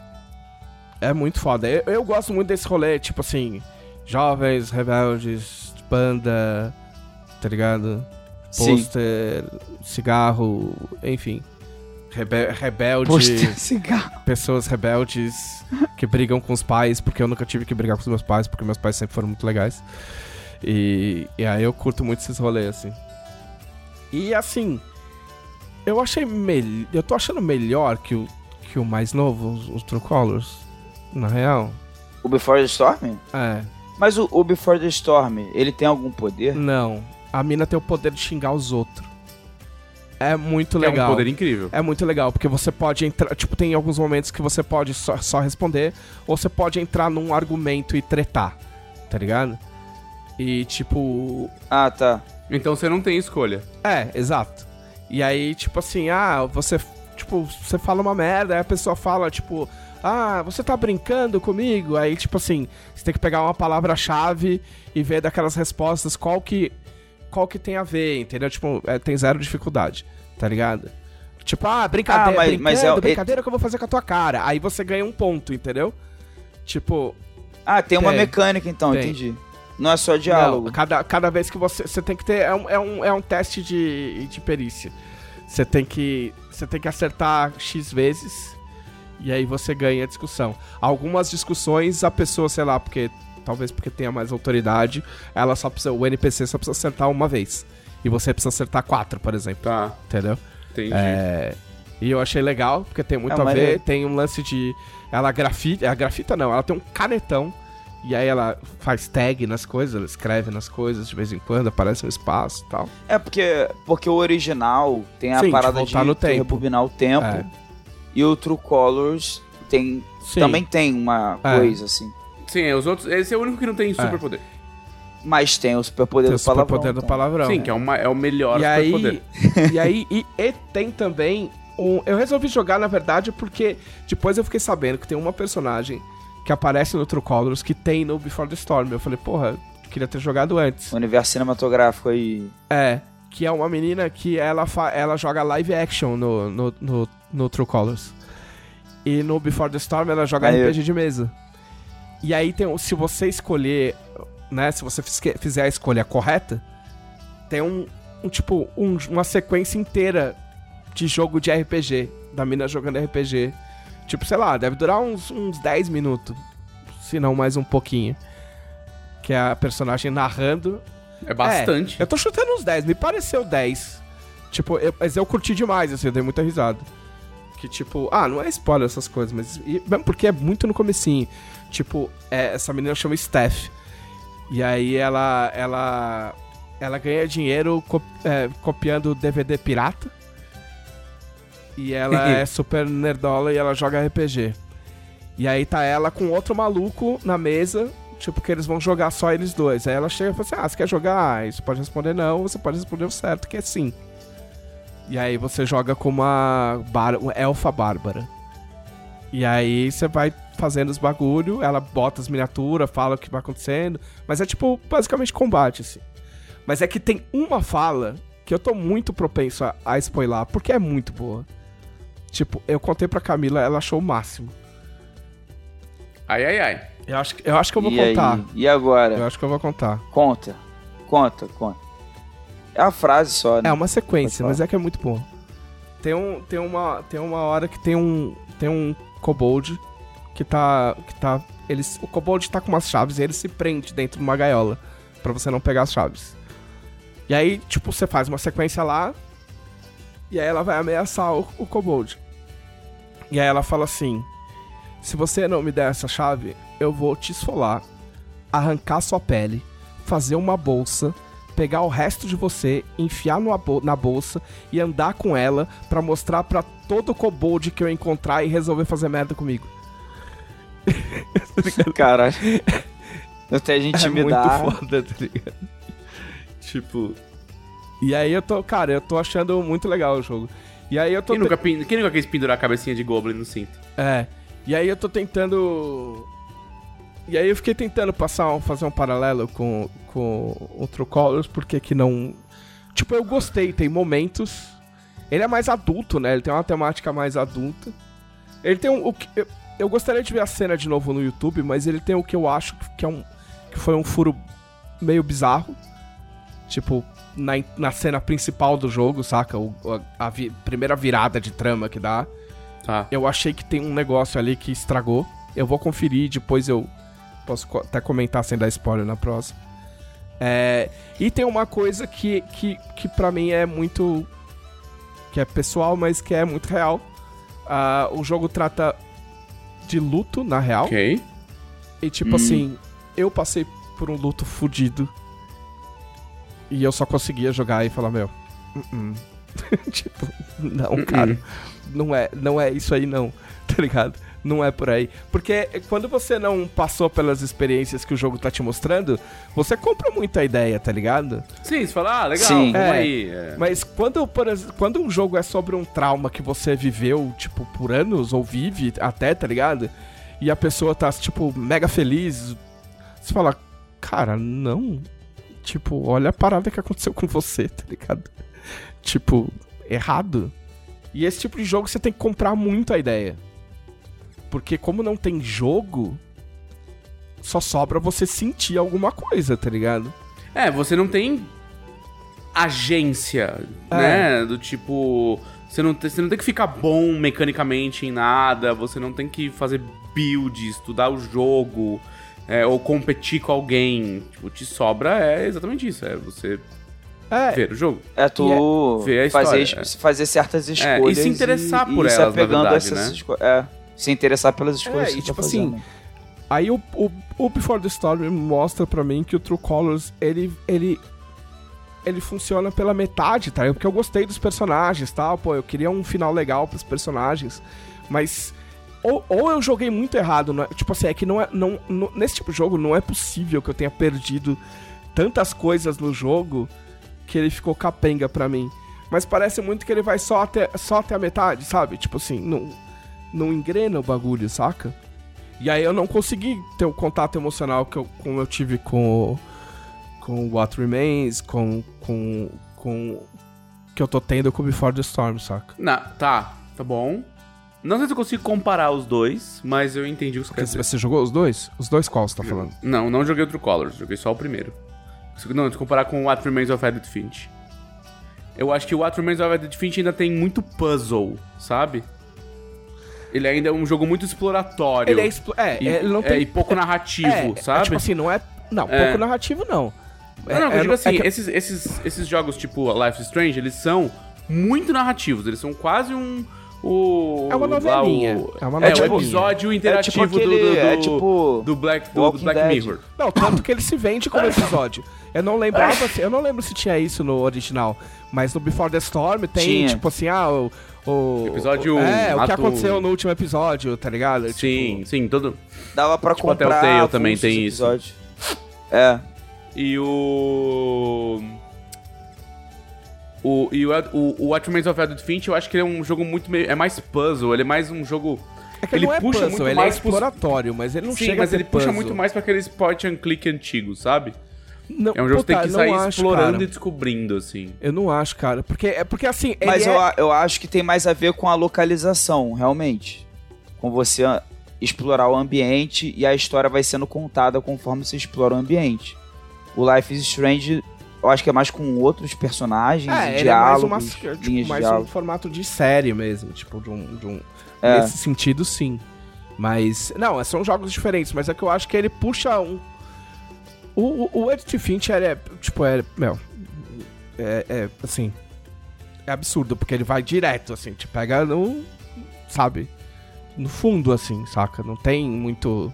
É muito foda. Eu, eu gosto muito desse rolê, tipo assim, jovens, rebeldes, banda, tá ligado? Pôster, cigarro, enfim. Rebe rebelde, cigarro. pessoas rebeldes que brigam com os pais, porque eu nunca tive que brigar com os meus pais, porque meus pais sempre foram muito legais. E, e aí eu curto muito esses rolês, assim. E assim, eu achei melhor. Eu tô achando melhor que o, que o mais novo, os, os True Colors. Na real. O Before the Storm? É. Mas o, o Before the Storm, ele tem algum poder? Não. A mina tem o poder de xingar os outros. É muito Que é legal. um poder incrível. É muito legal, porque você pode entrar. Tipo, tem alguns momentos que você pode só, só responder, ou você pode entrar num argumento e tretar, tá ligado? E tipo. Ah, tá. Então você não tem escolha. É, exato. E aí, tipo assim, ah, você. Tipo, você fala uma merda, aí a pessoa fala, tipo, ah, você tá brincando comigo? Aí, tipo assim, você tem que pegar uma palavra-chave e ver daquelas respostas qual que. Qual que tem a ver, entendeu? Tipo, é, tem zero dificuldade, tá ligado? Tipo, ah, brincadeira, Ah, mas- brincando, mas é- brincadeira que eu vou fazer com a tua cara. Aí você ganha um ponto, entendeu? Tipo, Ah, tem uma Tem. mecânica então, Tem. entendi. Não é só diálogo. Não, cada, cada vez que você. Você tem que ter. É um, é um, é um teste de, de perícia. Você tem que. Você tem que acertar X vezes. E aí você ganha a discussão. Algumas discussões, a pessoa, sei lá, porque. Talvez porque tenha mais autoridade, ela só precisa. O NPC só precisa acertar uma vez. E você precisa acertar quatro, por exemplo. Tá, Entendeu? entendi. É, e eu achei legal, porque tem muito É, a ver. maneiro. Tem um lance de. Ela grafita. A grafita não, ela tem um canetão. E aí ela faz tag nas coisas, ela escreve nas coisas de vez em quando, aparece no espaço e tal. É porque, porque o original tem a Sim, de parada de, tu tempo. rebobinar o tempo. É. E o True Colors tem, Sim. também tem uma É. coisa assim. Sim, os outros. Esse é o único que não tem superpoder. Mas tem o superpoder Tem o do palavrão. superpoder do então. palavrão. Sim, que é, uma, é o melhor E aí, superpoder. e aí, e, e tem também um. Eu resolvi jogar, na verdade, porque depois eu fiquei sabendo que tem uma personagem que aparece no True Colors que tem no Before the Storm. Eu falei, porra, queria ter jogado antes. O universo cinematográfico aí. É, que é uma menina que ela, fa ela joga live action no, no, no, no True Colors. E no Before the Storm ela joga Aí- RPG de mesa. E aí tem, se você escolher, né, se você fizer a escolha correta, tem um, um tipo, um- uma sequência inteira de jogo de RPG, da mina jogando RPG. Tipo, sei lá, deve durar uns, uns 10 minutos, se não mais um pouquinho. Que é a personagem narrando É bastante. eu tô chutando uns 10, me pareceu 10. Tipo, eu- mas eu curti demais, assim, eu dei muita risada. Que tipo, ah, não é spoiler essas coisas, mas. e- mesmo porque é muito no comecinho. Tipo, é, essa menina chama Steph. E aí ela. Ela. Ela ganha dinheiro co- é, copiando DVD pirata. E ela é super nerdola e ela joga RPG. E aí tá ela com outro maluco na mesa, tipo, que eles vão jogar só eles dois. Aí ela chega e fala assim: Ah, você quer jogar? Aí você pode responder não, você pode responder o certo, que é sim. E aí você joga com uma, bar elfa bárbara. E aí você vai fazendo os bagulho, ela bota as miniaturas, fala o que vai acontecendo. Mas é tipo, basicamente combate, assim. Mas é que tem uma fala que eu tô muito propenso a, a spoiler, porque é muito boa. Tipo, eu contei pra Camila, ela achou o máximo. Ai, ai, ai. Eu acho, que- eu acho que eu vou e contar. Aí? E agora? Eu acho que eu vou contar. Conta. Conta, conta. É uma frase só, né? É uma sequência, mas é que é muito bom. Tem, um, tem, uma, tem uma hora que tem um, tem um kobold que tá. Que tá eles, o kobold tá com umas chaves e ele se prende dentro de uma gaiola pra você não pegar as chaves. E aí, tipo, você faz uma sequência lá e aí ela vai ameaçar o, o kobold. E aí ela fala assim: Se você não me der essa chave, eu vou te esfolar, arrancar sua pele, fazer uma bolsa, pegar o resto de você, enfiar bol- na bolsa e andar com ela pra mostrar pra todo kobold que eu encontrar e resolver fazer merda comigo. Eu tenho de intimidar. É muito foda, tá ligado? Tipo. E aí eu tô, cara, eu tô achando muito legal o jogo. E aí eu tô. Quem nunca, pin- quem nunca quis pendurar a cabecinha de Goblin no cinto? É. E aí eu tô tentando. E aí eu fiquei tentando passar um- fazer um paralelo com, com o True Colors, porque que não. Tipo, eu gostei, tem momentos. Ele é mais adulto, né? Ele tem uma temática mais adulta. Ele tem um. O que, eu, eu gostaria de ver a cena de novo no YouTube, mas ele tem o que eu acho que é um. que foi um furo meio bizarro. Tipo, na, na cena principal do jogo, saca? O, a a vi- primeira virada de trama que dá. Tá. Eu achei que tem um negócio ali que estragou. Eu vou conferir, depois eu posso co- até comentar sem dar spoiler na próxima. É, e tem uma coisa que, que, que para mim é muito. que é pessoal, mas que é muito real. Ah, o jogo trata de luto, na real. Ok. E tipo assim, eu passei por um luto fudido. E eu só conseguia jogar e falar, meu. "Uh-uh." tipo, não, cara. Não é, não é isso aí não, tá ligado? Não é por aí. Porque quando você não passou pelas experiências que o jogo tá te mostrando, você compra muita ideia, tá ligado? Sim, você fala, ah, legal, Sim. vamos É. aí. é. Mas quando, por quando um jogo é sobre um trauma que você viveu, tipo, por anos, ou vive até, tá ligado? E a pessoa tá, tipo, mega feliz, você fala, cara, não. Tipo, olha a parada que aconteceu com você, tá ligado? Tipo, errado. E esse tipo de jogo você tem que comprar muito a ideia. Porque como não tem jogo, só sobra você sentir alguma coisa, tá ligado? É, você não tem agência, É. né? Do tipo. Você não, tem, você não tem que ficar bom mecanicamente em nada, você não tem que fazer build, estudar o jogo, é, ou competir com alguém. Tipo, te sobra é exatamente isso, é você É, ver o jogo. É tu Ver a fazer, história, es- fazer certas É, e escolhas. se interessar e, por e se elas, a verdade, essas né? É, se interessar pelas escolhas É, que e tu tipo tá assim. Aí o, o, o Before the Storm mostra pra mim que o True Colors, ele, ele, ele funciona pela metade, tá? Porque eu gostei dos personagens, tal, pô, eu queria um final legal pros personagens, mas ou, ou eu joguei muito errado, é- tipo assim, é que não é, não, não- nesse tipo de jogo não é possível que eu tenha perdido tantas coisas no jogo que ele ficou capenga pra mim. Mas parece muito que ele vai só até, só até a metade, sabe? Tipo assim, não, não engrena o bagulho, saca? E aí eu não consegui ter o contato emocional que eu, como eu tive com o, com What Remains, com, com, com que eu tô tendo com Before the Storm, saca? Na, tá, tá bom. Não sei se eu consigo comparar os dois, mas eu entendi o que você quer Porque dizer. você jogou os dois? Os dois qual você tá falando? Não, não joguei o True Colors, joguei só o primeiro. Não, se comparar com o What Remains of Edith Finch. Eu acho que o What Remains of Edith Finch ainda tem muito puzzle, sabe? Ele ainda é um jogo muito exploratório. Ele é, explo- é, e, ele não é, tem... e pouco narrativo, é, é, sabe? tipo assim, não é... Não, É. pouco narrativo não. É, não, não, é, eu digo assim, é que- esses, esses, esses jogos tipo Life is Strange, eles são muito narrativos, eles são quase um... O, É uma lá, novelinha, o- é uma É, o novelinha. episódio interativo é tipo aquele, do, do, do, é tipo do Black, do, Black Dead. Mirror. Não, tanto que ele se vende como episódio. Eu não lembrava, se- eu não lembro se tinha isso no original, mas no Before the Storm tem, Tinha. tipo assim, ah, o... o Episódio o- É, o que aconteceu no último episódio, tá ligado? Sim, Tipo, sim, todo... dava pra Tipo, comprar Telltale também avulsos tem isso. episódios. É. E o. O, e o, o, o Remains of Edith Finch, eu acho que ele é um jogo muito meio. É mais puzzle, ele é mais um jogo. é que ele não é puxa puzzle, muito ele mais é exploratório, mas ele não Sim, chega mas a ele ter puxa puzzle. muito mais pra aqueles point and click antigos, sabe? Não, É um jogo que tem que sair acho, explorando cara. e descobrindo, assim. Eu não acho, cara, porque é porque assim, Mas é... eu, a- eu acho que tem mais a ver com a localização, realmente. Com você explorar o ambiente e a história vai sendo contada conforme você explora o ambiente. O Life is Strange, eu acho que é mais com outros personagens, É, diálogos, é mais, uma, tipo, mais um formato de série mesmo, tipo, de um... De um É. Nesse sentido, sim. Mas, não, são jogos diferentes, mas é que eu acho que ele puxa um... O, o, o Edith Fincher é, tipo, é, meu, é, é, assim, é absurdo, porque ele vai direto, assim, te pega no, sabe, no fundo, assim, saca? Não tem muito,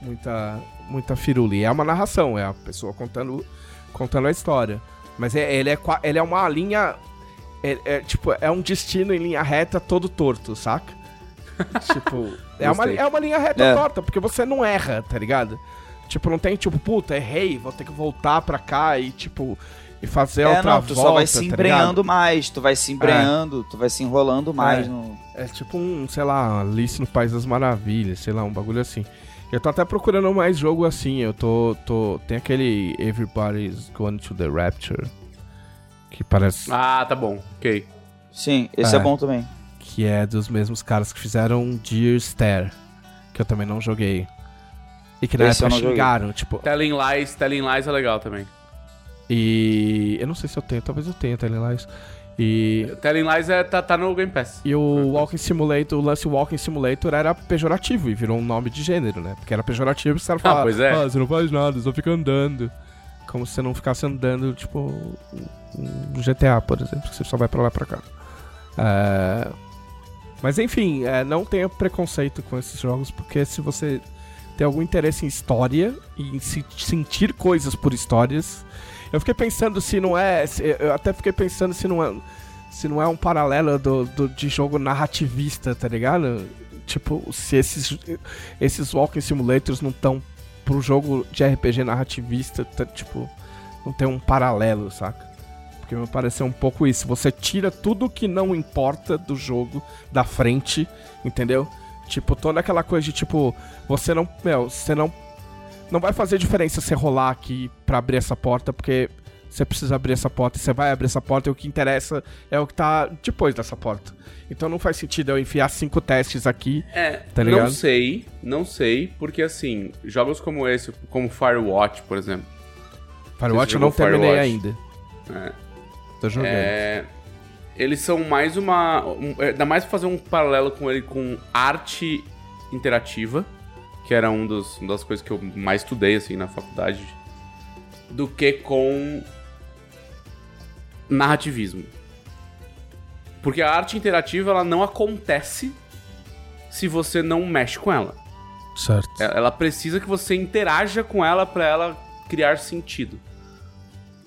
muita, muita firuli. É uma narração, é a pessoa contando, contando a história. Mas é, ele, é, ele é uma linha, é, é, tipo, é um destino em linha reta todo torto, saca? tipo, é uma, é uma linha reta É. torta, porque você não erra, tá ligado? Tipo, não tem tipo, puta, errei, vou ter que voltar pra cá e, tipo, e fazer É, outra não, tu volta, só vai se tá embrenhando mais, tu vai se embrenhando, tu vai se enrolando mais É. no... É tipo um, sei lá, Alice no País das Maravilhas, sei lá, um bagulho assim. Eu tô até procurando mais jogo assim, eu tô, tô... Tem aquele Everybody's Going to the Rapture, que parece... Ah, tá bom. Ok. Sim, esse é, É. bom também. Que é dos mesmos caras que fizeram Dear Stare, que eu também não joguei. E que na Esse época joguei. xingaram, tipo... Telling Lies, Telling Lies é legal também. E... Eu não sei se eu tenho, talvez eu tenha Telling Lies. E... Telling Lies é, tá, tá no Game Pass. E o Walking Simulator, o lance Walking Simulator era pejorativo e virou um nome de gênero, né? Porque era pejorativo e os caras Ah, falavam, pois é. ah, você não faz nada, só fica andando. Como se você não ficasse andando, tipo, no GTA, por exemplo, que você só vai pra lá e pra cá. É, Mas enfim, é, não tenha preconceito com esses jogos, porque se você tem algum interesse em história e em se- sentir coisas por histórias. Eu fiquei pensando se não é. se- eu até fiquei pensando se não é. Se não é um paralelo do, do- de jogo narrativista, tá ligado? Tipo, se esses, esses Walking Simulators não estão pro jogo de RPG narrativista, tá, tipo, não tem um paralelo, saca? Porque me pareceu um pouco isso. Você tira tudo que não importa do jogo da frente, entendeu? Tipo, toda aquela coisa de tipo, você não. Meu, você não. Não vai fazer diferença você rolar aqui pra abrir essa porta, porque você precisa abrir essa porta e você vai abrir essa porta e o que interessa é o que tá depois dessa porta. Então não faz sentido eu enfiar cinco testes aqui. É, Tá não ligado? sei, não sei, porque assim, jogos como esse, como Firewatch, por exemplo, Firewatch eu não terminei Firewatch? ainda. É. Tô jogando. É, eles são mais uma. Um, é, dá mais pra fazer um paralelo com ele com arte interativa, que era um dos, uma das coisas que eu mais estudei assim na faculdade, do que com narrativismo. Porque a arte interativa ela não acontece se você não mexe com ela. Certo. Ela ela precisa que você interaja com ela pra ela criar sentido.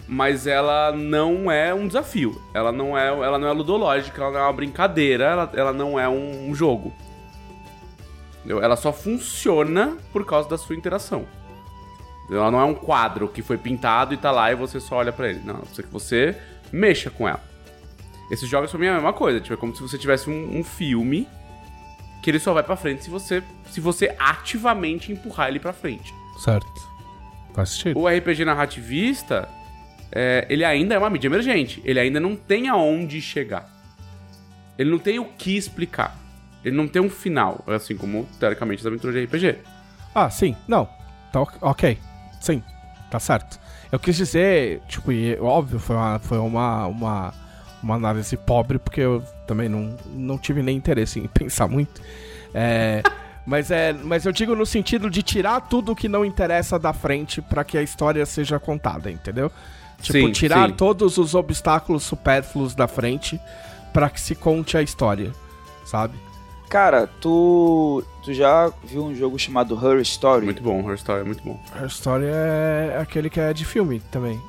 Mas ela não é um desafio. Ela não é, ela não é ludológica, ela não é uma brincadeira, ela, ela não é um, um jogo. Entendeu? Ela só funciona por causa da sua interação. Ela não é um quadro que foi pintado e tá lá e você só olha pra ele. Não, precisa que você mexa com ela. Esses jogos pra mim é a mesma coisa. Tipo, é como se você tivesse um, um filme que ele só vai pra frente se você, se você ativamente empurrar ele pra frente. Certo. Faz sentido. O RPG narrativista, é, ele ainda é uma mídia emergente. Ele ainda não tem aonde chegar. Ele não tem o que explicar. Ele não tem um final, assim como, teoricamente, as aventuras de RPG. Ah, sim. Não. Tá ok-. Sim. Tá certo. Eu quis dizer, tipo, e, óbvio, foi uma, foi uma, uma, uma análise pobre, porque eu também não, não tive nem interesse em pensar muito. É, mas, é, mas eu digo no sentido de tirar tudo que não interessa da frente pra que a história seja contada, entendeu? Tipo, Sim, tirar sim. todos os obstáculos supérfluos da frente pra que se conte a história, sabe? Cara, tu, tu já viu um jogo chamado Her Story? Muito bom, Her Story é muito bom. A história é aquele que é de filme também.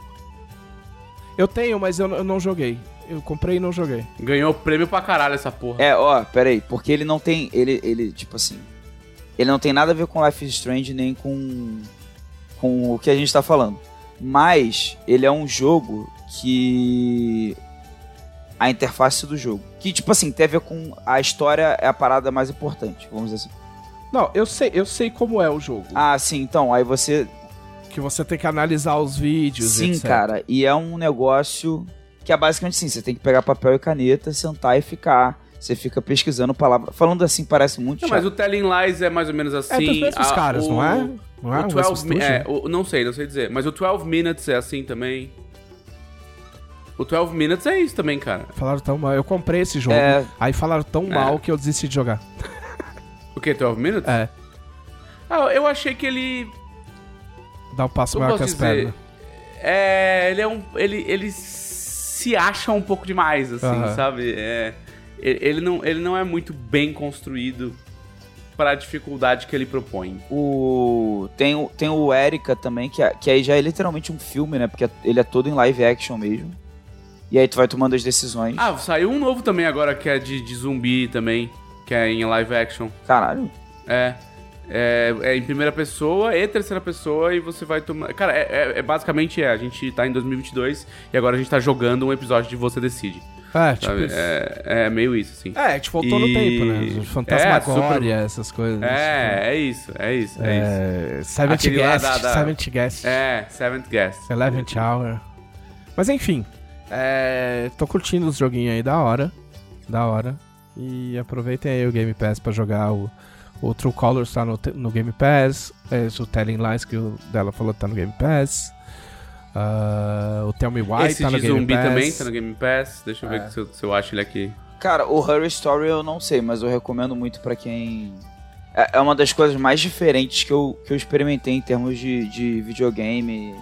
Eu tenho, mas eu, eu não joguei. Eu comprei e não joguei. Ganhou prêmio pra caralho essa porra. É, ó, peraí, porque ele não tem. Ele, ele, tipo assim. Ele não tem nada a ver com Life is Strange nem com. com o que a gente tá falando. Mas ele é um jogo que. A interface do jogo. Que, tipo assim, tem a ver com. A história é a parada mais importante, vamos dizer assim. Não, eu sei, eu sei como é o jogo. Ah, sim, então, aí você. Que você tem que analisar os vídeos. Sim, etc. cara, e é um negócio que é basicamente assim: você tem que pegar papel e caneta, sentar e ficar. Você fica pesquisando palavras. Falando assim parece muito Não, chato. mas o Telling Lies é mais ou menos assim. É dos mesmos a- caras, o- não é? Não é? O O 12 mesmo mi- é, o- não sei, não sei dizer. Mas o 12 Minutes é assim também. O 12 Minutes é isso também, cara. Falaram tão mal. Eu comprei esse jogo, É. aí falaram tão mal que eu desisti de jogar. O que, 12 Minutes? É, Ah, eu achei que ele. dá um passo Como maior que as dizer? pernas. É. Ele é um. Ele, ele se acha um pouco demais, assim, Aham. sabe? É, ele, ele não, ele não é muito bem construído para a dificuldade que ele propõe. O... Tem, o- tem o Erika também, que, é- que aí já é literalmente um filme, né? Porque ele é todo em live action mesmo. E aí tu vai tomando as decisões. Ah, saiu um novo também agora que é de, de zumbi também, que é em live action. Caralho. É. É, é em primeira pessoa e terceira pessoa e você vai tomar. Cara, é, é- é basicamente é. A gente tá em 2022 e agora a gente tá jogando um episódio de Você Decide. É, tipo isso. É, é meio isso, assim. É, gente voltou no E- tempo, né? Fantasmagória, É, essas coisas. É, é isso, é isso, é, isso. É, Seventh Guest, da- da- Seventh Guest, É, Seventh Guest. Eleventh Hour. Mas enfim, é, tô curtindo os joguinhos aí, da hora. Da hora. E aproveitem aí o Game Pass pra jogar o, o True Colors tá no, no Game Pass. Esse, o Telling Lies que o dela falou tá no Game Pass. Ah, o Tell Me Why Esse tá no de Game zumbi Pass. também tá no Game Pass. Deixa eu É. ver se eu, se eu acho ele aqui. Cara, o Her Story eu não sei, mas eu recomendo muito pra quem. É é uma das coisas mais diferentes que eu, que eu experimentei em termos de, de videogame.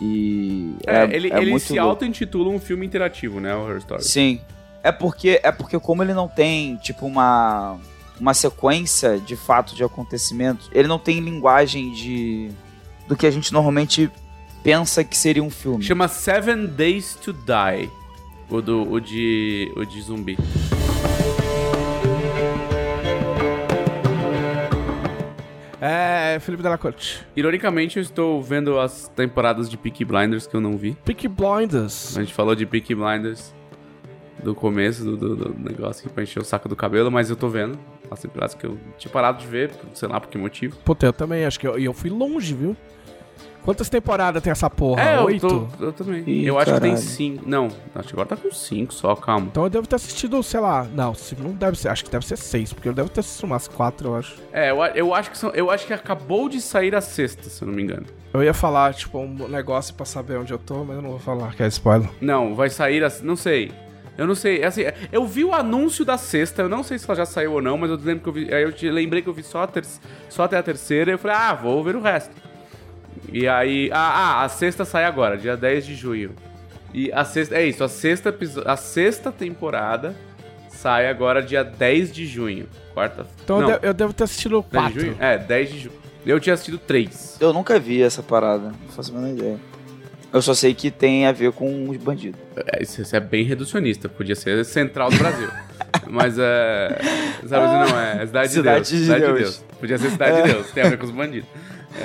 E. É, ele, é ele se auto-intitula um filme interativo, né? O Her Story. Sim. É porque, é porque como ele não tem, tipo, uma, uma sequência de fato de acontecimentos, ele não tem linguagem de. do que a gente normalmente pensa que seria um filme. Chama Seven Days to Die. O, do, o, de, o de zumbi. É, Felipe Della Corte. Ironicamente, eu estou vendo as temporadas de Peaky Blinders que eu não vi. Peaky Blinders. A gente falou de Peaky Blinders do começo do, do- do negócio aqui pra encher o saco do cabelo, mas eu tô vendo as temporadas que eu tinha parado de ver, sei lá por que motivo. Puta, eu também acho que eu, eu fui longe, viu? Quantas temporadas tem essa porra? é, eu, Oito? tô, eu também. Ih, eu acho que tem cinco. Não, acho que agora tá com cinco só, calma. Então eu devo ter assistido, sei lá. Não, se- não deve ser. Acho que deve ser seis, porque eu devo ter assistido umas quatro, eu acho. É, eu, eu acho que são, eu acho que acabou de sair a sexta, se eu não me engano. Eu ia falar, tipo, um negócio pra saber onde eu tô, mas eu não vou falar, que é spoiler. Não, vai sair a. Não sei. Eu não sei. Assim, eu vi o anúncio da sexta, eu não sei se ela já saiu ou não, mas eu lembro que eu vi. Aí eu te lembrei que eu vi só, a ter, só até a terceira e eu falei, ah, vou ver o resto. E aí. Ah, ah, a sexta sai agora, dia 10 de junho. E a sexta. É isso, a sexta, a sexta temporada sai agora dia 10 de junho. Quarta. Então eu, não, eu devo ter assistido 10 de junho? É, 10 de junho. Eu tinha assistido 3. Eu nunca vi essa parada, não faço a menor ideia. Eu só sei que tem a ver com os bandidos. É, isso, isso é bem reducionista, podia ser central do Brasil. Mas é. Sabe, não é? é Cidade, Cidade de Deus. de Cidade Deus. de Deus. Podia ser Cidade de Deus, tem a ver com os bandidos.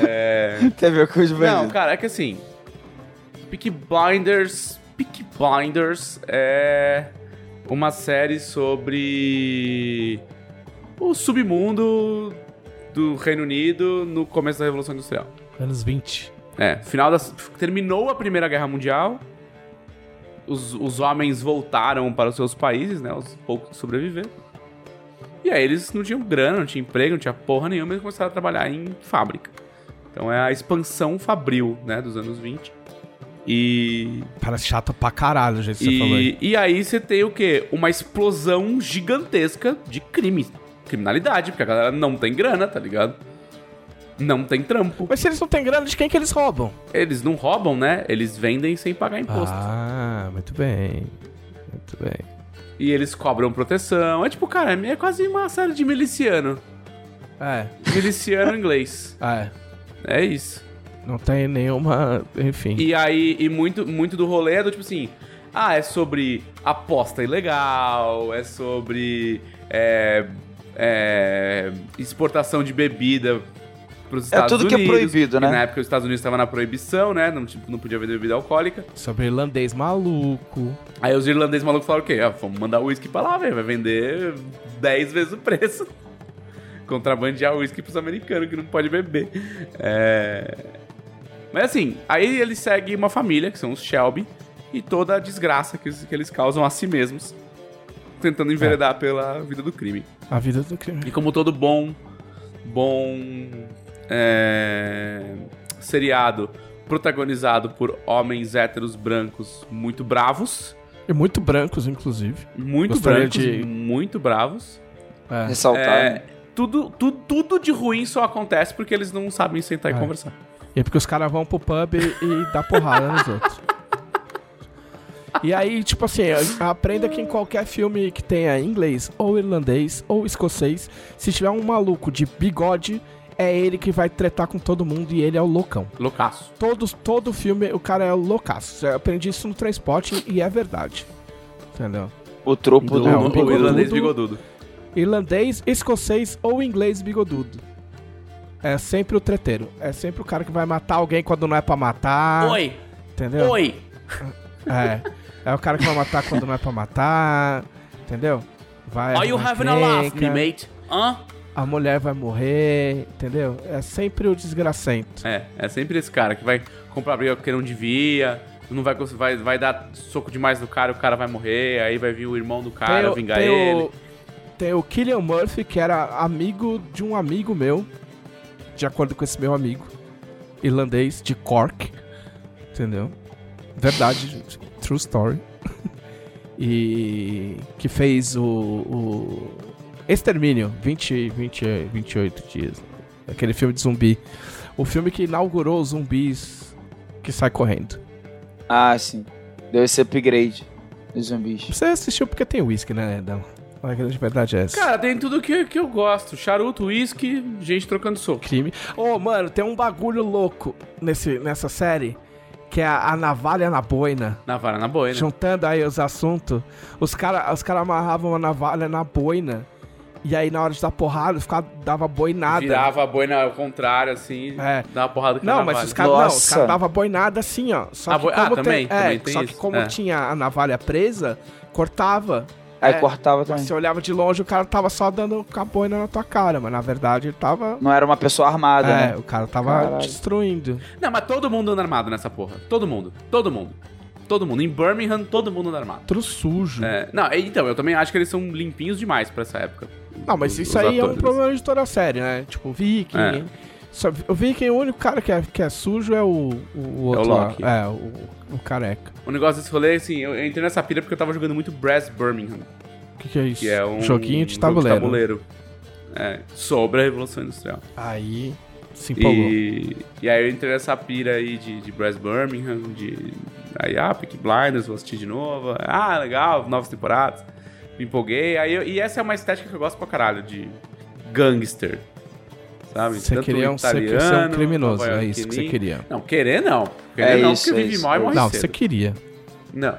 É... Tem a ver com os Não, cara, é que assim. Peaky Blinders. Peaky Blinders é uma série sobre o submundo do Reino Unido no começo da Revolução Industrial. Anos 20. É, final das. Terminou a Primeira Guerra Mundial. Os, os homens voltaram para os seus países, né? Os poucos que sobreviveram. E aí eles não tinham grana, não tinham emprego, não tinha porra nenhuma, eles começaram a trabalhar em fábrica. Então é a expansão fabril, né? Dos anos 20. E. Parece chato pra caralho o jeito que você falou aí. E, e aí você tem o quê? Uma explosão gigantesca de crime. Criminalidade, porque a galera não tem grana, tá ligado? Não tem trampo. Mas se eles não têm grana, de quem que eles roubam? Eles não roubam, né? Eles vendem sem pagar imposto. Ah, muito bem. Muito bem. E eles cobram proteção. É tipo, cara, é quase uma série de miliciano. É, Miliciano inglês. é. É isso. Não tem nenhuma. Enfim. E aí, e muito, muito do rolê é do tipo assim. Ah, é sobre aposta ilegal, é sobre é, é, exportação de bebida pros Estados tudo que é Unidos. proibido, né? Na época os Estados Unidos estavam na proibição, né? Não, tipo, não podia vender bebida alcoólica. Sobre irlandês maluco. Aí os irlandeses malucos falaram o quê? Ah, vamos mandar uísque pra lá, velho. Vai vender 10 vezes o preço. Contrabandear uísque pros americanos que não pode beber. É... Mas assim, aí ele segue uma família, que são os Shelby, e toda a desgraça que, eles- que eles causam a si mesmos. tentando enveredar pela vida do crime. A vida do crime. E como todo bom, bom é, seriado protagonizado por homens héteros brancos muito bravos, E muito brancos, inclusive. muito Gostaria brancos, de- muito bravos. É. Ressaltar. É, né? Tudo, tudo, tudo de ruim só acontece porque eles não sabem sentar É. e conversar. E é porque os caras vão pro pub e, e dá porrada nos outros. E aí, tipo assim, aprenda que em qualquer filme que tenha inglês, ou irlandês, ou escocês, se tiver um maluco de bigode, é ele que vai tretar com todo mundo e ele é o loucão. Loucaço. Todos, todo filme, o cara é o loucaço. Eu aprendi isso no transporte e é verdade. Entendeu? O tropo do. É, o, um o bigodudo. irlandês bigodudo. Irlandês, escocês ou inglês bigodudo. É sempre o treteiro. É sempre o cara que vai matar alguém quando não é pra matar. Oi! Entendeu? Oi! É. É o cara que vai matar quando não é pra matar. Entendeu? Vai. Are you having a laugh, me mate? Hã? A mulher vai morrer. Entendeu? É sempre o desgracento. É, é sempre esse cara que vai comprar briga porque não devia, não vai, vai, vai dar soco demais no cara, o cara vai morrer, aí vai vir o irmão do cara o- vingar tem ele. O, tem o Killian Murphy, que era amigo de um amigo meu. De acordo com esse meu amigo. Irlandês, de Cork. Entendeu? Verdade, true story. e que fez o, o Extermínio, 20, 20, 28 dias. Aquele filme de zumbi. O filme que inaugurou os zumbis que sai correndo. Ah, sim. Deu esse upgrade dos zumbis. Você assistiu porque tem whisky, né, Edão? A grande verdade é essa. Cara, tem tudo que, que eu gosto. Charuto, uísque, gente trocando soco. crime. Ô, mano, tem um bagulho louco nesse, nessa série, que é a, a navalha na boina. Na vara, na boina. Juntando aí os assuntos, os caras os cara amarravam a navalha na boina, e aí na hora de dar porrada, ficava, dava boinada. Virava a boina ao contrário, assim, É. dava porrada com Não, a mas navalha. os caras não, os Nossa. caras davam boinada assim, ó. Só Ah, que boi- ah, como também, é, também tem só isso, que como é. tinha a navalha presa, cortava. Aí É. cortava também. Você olhava de longe, o cara tava só dando com a boina na tua cara, mas na verdade ele tava. Não era uma pessoa armada, É, né? o cara tava Caralho. destruindo. Não, mas todo mundo anda armado nessa porra. Todo mundo. Todo mundo. Todo mundo. Em Birmingham, todo mundo anda armado. Outro sujo. É, não, então, eu também acho que eles são limpinhos demais pra essa época. Não, mas Os- isso os aí é um atores. problema de toda a série, né? Tipo, o Viking. É. Só- o Viking, o único cara que é, que é sujo é o, o outro lá. Loki. É, o, o careca. O negócio desse rolê, assim, eu eu entrei nessa pira porque eu tava jogando muito Brass Birmingham, O que, que é isso? que é um Joguinho de jogo tabuleiro. tabuleiro. É, sobre a Revolução Industrial. Aí se empolgou. E, e aí eu entrei nessa pira aí de, de Brass Birmingham, de. Aí, ah, Peaky Blinders, vou assistir de novo. Ah, legal, novas temporadas. Me empolguei. Aí eu- e essa é uma estética que eu gosto pra caralho, de gangster. Sabe? Você Tanto queria um, você quer ser um italiano, criminoso, é isso que você queria. Não, querer não. Querer É não, isso, porque é vive isso. mal e morre Não, cedo. você queria. Não,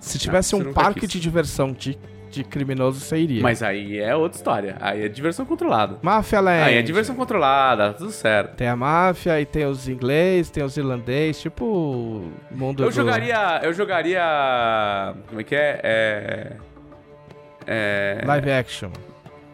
Se tivesse você um parque quis. de diversão de, de criminoso, você iria. mas aí é outra história. Aí é diversão controlada. Máfia Land. Aí é diversão controlada, tá tudo certo. Tem a máfia, e tem os inglês, tem os irlandês, tipo o mundo Eu do- jogaria. Eu jogaria. Como é que é? É. É. live action.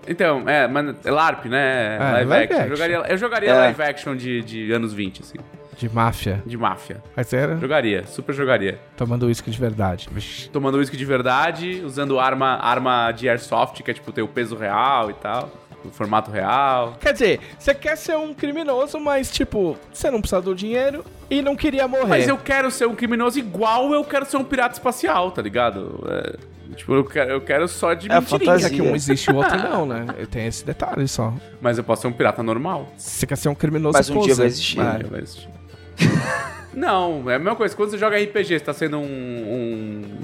Então, é, mas é LARP, né? É, live, live action. Eu action. jogaria, eu jogaria É. live action de, de anos 20, assim. De máfia. De máfia. Mas era Jogaria, super jogaria. tomando uísque de verdade. Tomando uísque de verdade, usando arma, arma de airsoft, que é tipo, tem o peso real e tal. O formato real. Quer dizer, você quer ser um criminoso, mas tipo, você não precisa do dinheiro e não queria morrer. Mas eu quero ser um criminoso igual eu quero ser um pirata espacial, tá ligado? É, tipo, eu quero, eu quero só de É a mentirinha. fantasia. É que um existe e o outro não, né? Tem esse detalhe só. Mas eu posso ser um pirata normal. Você quer ser um criminoso Mas um dia vai existir. Dia vai existir. Não, é a mesma coisa. Quando você joga RPG, você tá sendo um,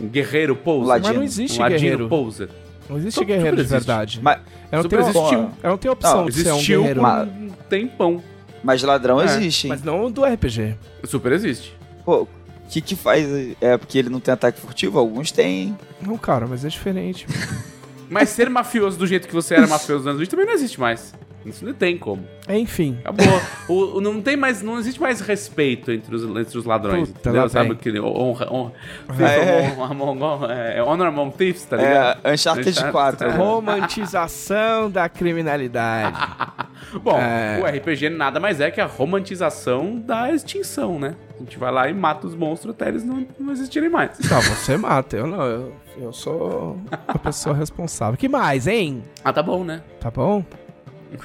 um guerreiro poser. Ladino. Mas não existe um ladino guerreiro. poser. Não existe Super guerreiro de existe. verdade. Mas, Eu não, super tenho, existiu. eu não tenho opção Não, de ser um Existiu guerreiro. por Mas- um tempão. mas ladrão É, existe, hein? Mas não do RPG. Super existe. Pô, o que que faz? É porque ele não tem ataque furtivo? Alguns têm. hein? Não, cara, mas é diferente. Mas ser mafioso do jeito que você era mafioso nos anos 20 também não existe mais. Isso não tem como. Enfim. Acabou. o, o- não tem mais, não existe mais respeito entre os, entre os ladrões. Puta, entendeu? Sabe que honra, honra, É. honra among, é, honor among thieves, tá ligado? É, Uncharted Uncharted- 4. É. Romantização da criminalidade. Bom, É. o RPG nada mais é que a romantização da extinção, né? A gente vai lá e mata os monstros até eles não, não existirem mais. Não, você mata, eu não. Eu, eu sou a pessoa responsável. que mais, hein? Ah, tá bom, né? Tá bom?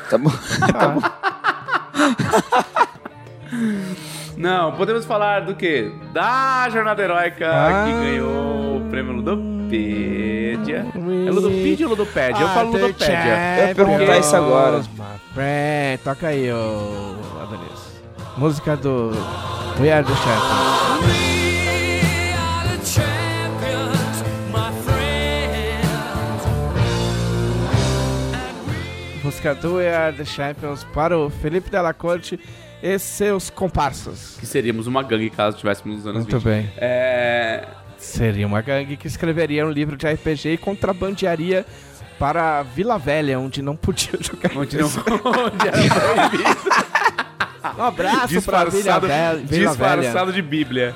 Tá bom. Tá. Não, podemos falar do quê? Da Jornada Heróica, Ah. que ganhou o prêmio Ludopédia. É Ludopédia ou Ludopédia? Eu Ah, falo Ludopédia. Eu ia perguntar isso agora. friend. Toca aí, ô Adonis. Música do We Are The Champions. Música do We Are The Champions para o Felipe Della Corte e seus comparsas. Que seríamos uma gangue caso estivéssemos nos anos Muito 20. bem. É... Seria uma gangue que escreveria um livro de RPG e contrabandearia para Vila Velha, onde não podia jogar. Onde não... onde era proibido. Um abraço pra Vila disfarçado, Velha. Vila Velha. disfarçado de Bíblia.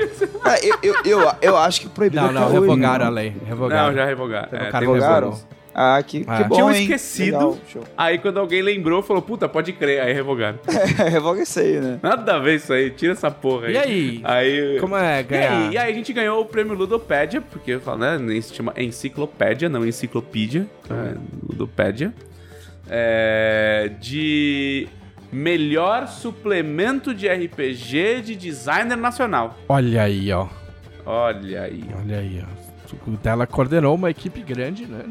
Isso. Ah, eu, eu, eu, eu acho que proibido Não, não, até hoje, revogaram a não. lei. Revogaram. Não, já revogaram. É, Revogaram. Ah, que, Ah. que bom, Tinham esquecido. Legal. Aí quando alguém lembrou, falou, puta, pode crer. Aí revogaram. Revoga isso aí, né? Nada a ver isso aí, tira essa porra aí. E aí? Aí... Como é E ganhar? aí, e aí a gente ganhou o prêmio Ludopédia, porque eu falo, né? nem Se chama enciclopédia, não enciclopédia. É, Ludopédia. É, de melhor suplemento de RPG de designer nacional. Olha aí, ó. Olha aí. Olha aí, ó. O dela coordenou uma equipe grande, né?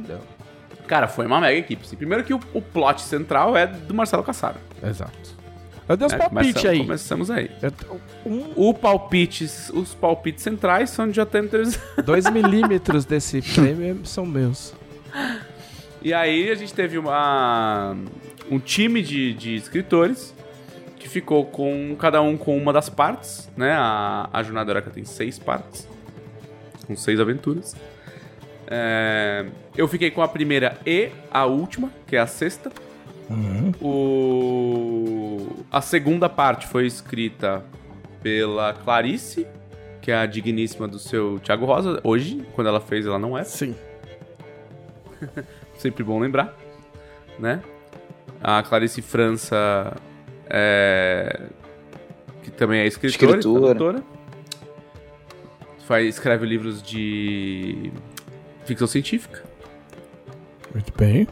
Cara, foi uma mega equipe. sim. Primeiro que o, o plot central é do Marcelo Cassaro. Exato. Eu dei os né? palpites aí. Começamos aí. Tô- um, O palpites, os palpites centrais são de JTM3. dois milímetros desse prêmio são meus. E aí a gente teve uma, um time de, de escritores que ficou com cada um com uma das partes, né? A, a Jornada Heróica tem seis partes, com seis aventuras. É, eu fiquei com a primeira e a última, que é a sexta. O, a segunda parte foi escrita pela Clarice, que é a digníssima do seu Thiago Rosa. Hoje, quando ela fez, ela não é. Sim. Sempre bom lembrar, né? A Clarice França, é, que também é escritora, e Escritora. tradutora. Faz, escreve livros de ficção científica. Muito bem.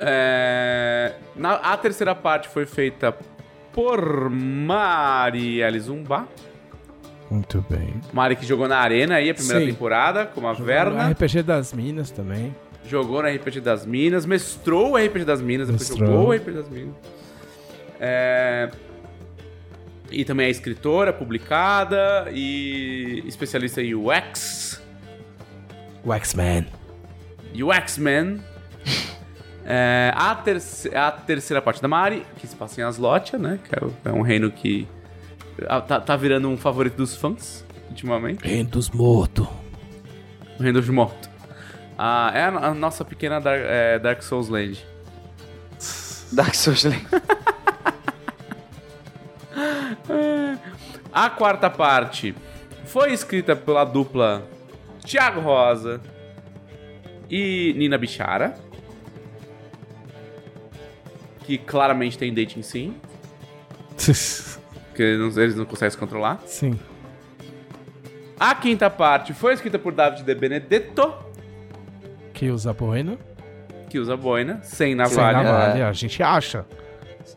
É, na, a terceira parte foi feita por Marielle Zumba. Muito bem. Mari que jogou na Arena aí a primeira Sim. temporada, como a No Verna. RPG das Minas também. Jogou no RPG das Minas, mestrou o RPG das Minas, depois Mestrou. jogou o RPG das Minas. É, E também é escritora, publicada e especialista em UX. O X-Men. UX-Man. É, a, terce- a terceira parte da Mari, que se passa em Aslotia, né? Que é o- é um reino que ah, tá, tá virando um favorito dos fãs, ultimamente. Reino dos Mortos. O reino dos mortos. Ah, é a, a nossa pequena Dark, é, Dark Souls Land. Dark Souls. A quarta parte foi escrita pela dupla Thiago Rosa e Nina Bichara. Que claramente tem dating sim, porque eles não, eles não conseguem se controlar. Sim. A quinta parte foi escrita por David De Benedetto, Que usa boina. que usa boina, sem Sem navalha. navalha. A gente acha.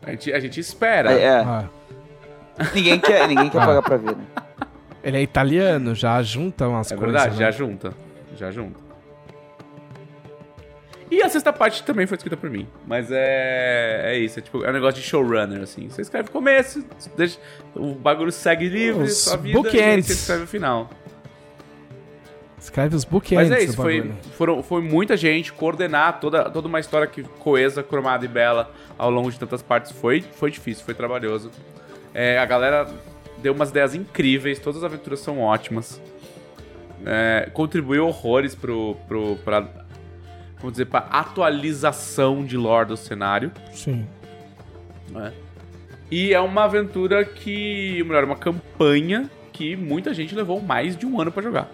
A, gente, a gente espera. É, é. Ah, Ninguém quer, ninguém quer Ah. pagar pra ver, né? Ele é italiano, já junta umas É coisas. verdade, né? já junta. Já junta. E a sexta parte também foi escrita por mim. Mas é. É isso. É, tipo, é um negócio de showrunner, assim. Você escreve o começo, deixa, o bagulho segue livre, Os sua vida, e bookends. você escreve o final. Escreve os bookends Mas é isso, foi, foram, foi muita gente coordenar toda, toda uma história que coesa, cromada e bela ao longo de tantas partes. Foi, foi difícil, foi trabalhoso. É, a galera deu umas ideias incríveis, todas as aventuras são ótimas. É, contribuiu horrores pro, pro, pra, vamos dizer, pra atualização de lore do cenário. Sim. né? E é uma aventura que, melhor, uma campanha que muita gente levou mais de um ano pra jogar.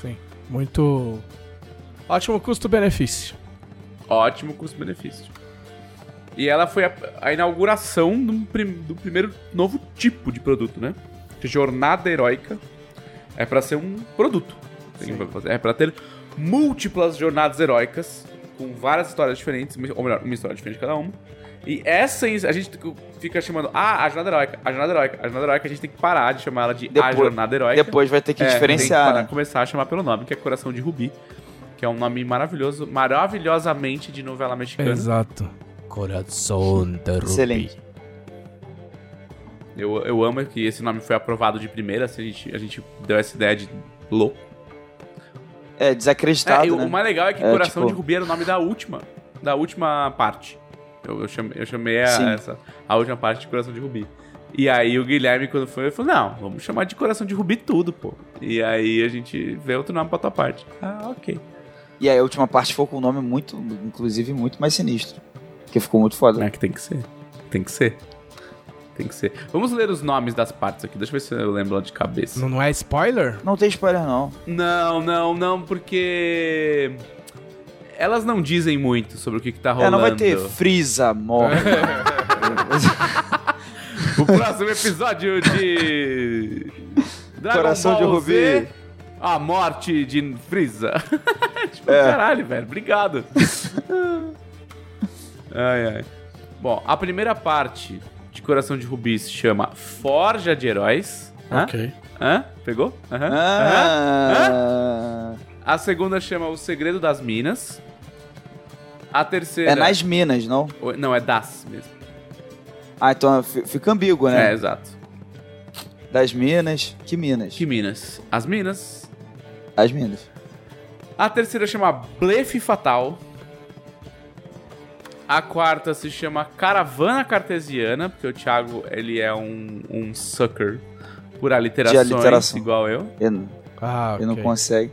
Sim. Muito. Ótimo custo-benefício. Ótimo custo-benefício. E ela foi a, a inauguração do, prim- do primeiro novo tipo de produto, né? Jornada heróica é pra ser um produto. É pra ter múltiplas jornadas heróicas com várias histórias diferentes, ou melhor, uma história diferente cada uma. E essa a gente fica chamando, ah, a jornada heróica, a jornada heróica, a jornada heróica, a gente tem que parar de chamar ela de a Depois- jornada heróica. Depois vai ter que É, diferenciar, tem que parar- né? começar a chamar pelo nome, que é Coração de Rubi, que é um nome maravilhoso, maravilhosamente de novela mexicana. Exato. Coração de Rubi. Excelente. Eu, eu amo que esse nome foi aprovado de primeira, assim, a gente, a gente deu essa ideia de louco. É, É, desacreditado, e o- né? o mais legal é que É, Coração tipo- de Rubi era o nome da última, da última parte. Eu, eu chamei, eu chamei a, essa, a última parte de Coração de Rubi. E aí o Guilherme, quando foi, ele falou, não, vamos chamar de Coração de Rubi tudo, pô. E aí a gente vê outro nome pra tua parte. Ah, ok. E aí a última parte ficou com um nome muito, inclusive, muito mais sinistro. Que ficou muito foda. É que tem que ser. Tem que ser. Tem que ser. Vamos ler os nomes das partes aqui. Deixa eu ver se eu lembro lá de cabeça. Não, não é spoiler? Não tem spoiler, não. Não, não, não, porque. Elas não dizem muito sobre o que, que tá rolando. É, não vai ter Freeza morre. O próximo episódio de. Dragon Coração de Ball Rubi. Z, A morte de Freeza. tipo, É. caralho, velho. Obrigado. ai, ai. Bom, a primeira parte de Coração de Rubi se chama Forja de Heróis. Hã? Ok. Hã? Pegou? Aham. Aham. Ah, A segunda chama O Segredo das Minas. A terceira. é nas minas, não? Não, é das mesmo. Ah, então fi- fica ambíguo, É, né? exato. Das minas. Que minas? Que Minas? As Minas. As minas. A terceira chama Blefe Fatal. A quarta se chama Caravana Cartesiana, porque o Thiago ele é um, um sucker por aliterações, aliteração. igual eu. Ele, Ah, ele não ok. consegue.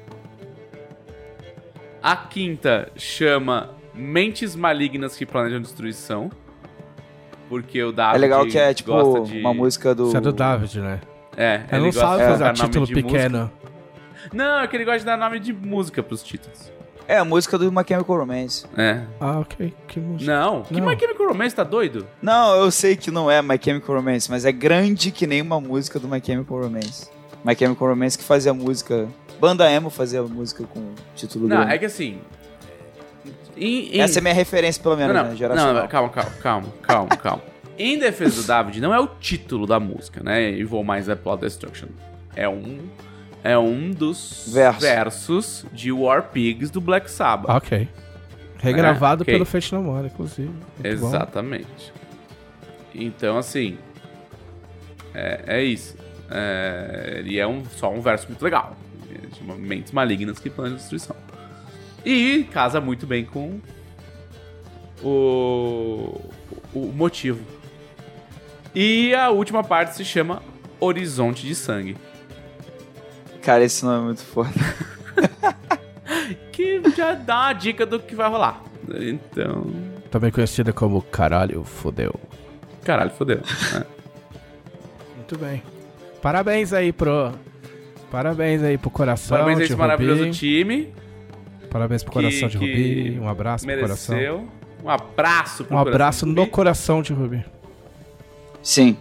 A quinta chama Mentes Malignas que Planejam Destruição. Porque o David É legal que é tipo gosta de... uma música do. Isso é do David, né? É, Ele ele não sabe fazer um nome título de música. pequeno. Não, é que ele gosta de dar nome de música pros títulos. É a música do My Chemical Romance. É. Ah, ok. Que música. Não, que Não. My Chemical Romance tá doido? Não, eu sei que não é My Chemical Romance, mas é grande que nem uma música do My Chemical Romance. My Chemical Romance que fazia música. Banda Emo fazia música com título Não, grande. é que assim. em- em- Essa é minha referência, pelo menos, não, né? não, Geracional. não, calma, calma, calma, calma, calma. Em defesa do David, não é o título da música, né? E vou mais é Plot Destruction. É um. É um dos Verso. versos de War Pigs do Black Sabbath. Ok. Regravado É, ok. pelo Fate No More, inclusive. Muito bom. Exatamente. Então, assim. É, é isso. É, ele é um, só um verso muito legal. Chama Mentes Malignas que planejam destruição. E casa muito bem com o, o motivo. E a última parte se chama Horizonte de Sangue. Cara, esse nome é muito foda. Que já dá a dica do que vai rolar. Então. Também conhecida como Caralho Fodeu. Caralho, fodeu. né? Muito bem. Parabéns aí pro. Parabéns aí pro coração. Parabéns a esse maravilhoso Rubi. time. Parabéns pro que- coração de Rubi. Um abraço pro coração. Mereceu. Um abraço pro Um coração abraço de no Rubi. coração de Rubi. Sim.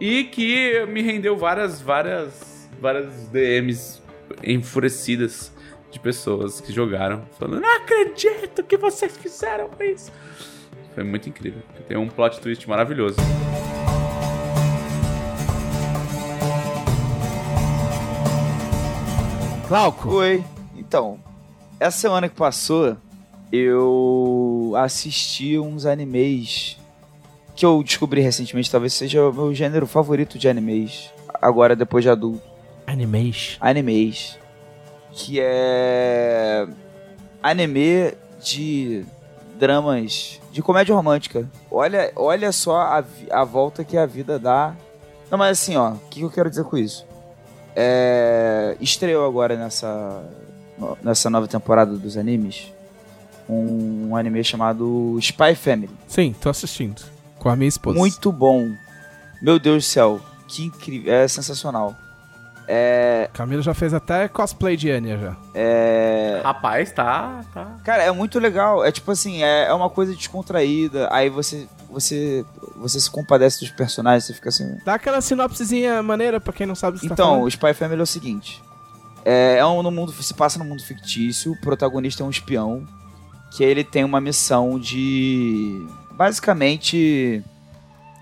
E que me rendeu várias, várias, várias DMs enfurecidas de pessoas que jogaram. Falando, não acredito que vocês fizeram isso. Foi muito incrível. Tem um plot twist maravilhoso. Glauco. Oi. Então, essa semana que passou, eu assisti uns animes que eu descobri recentemente, talvez seja o meu gênero favorito de animes, agora depois de adulto. Animation. Animes. Que é. Anime de dramas de comédia romântica. Olha, olha só a, a volta que a vida dá. Não, mas assim, ó, o que, que eu quero dizer com isso? É, estreou agora nessa, nessa nova temporada dos animes um, anime chamado Spy Family. Sim, tô assistindo. Com a minha esposa. Muito bom. Meu Deus do céu, que incrível. É sensacional. É. Camila já fez até cosplay de Anya já. É. Rapaz, tá, tá. Cara, é muito legal. É tipo assim, é, é uma coisa descontraída. Aí você. Você. Você se compadece dos personagens, você fica assim. Dá aquela sinopsezinha maneira pra quem não sabe o que você tá Então, falando. o Spy Family é o seguinte. É, é um no mundo, se passa no mundo fictício, o protagonista é um espião que ele tem uma missão de basicamente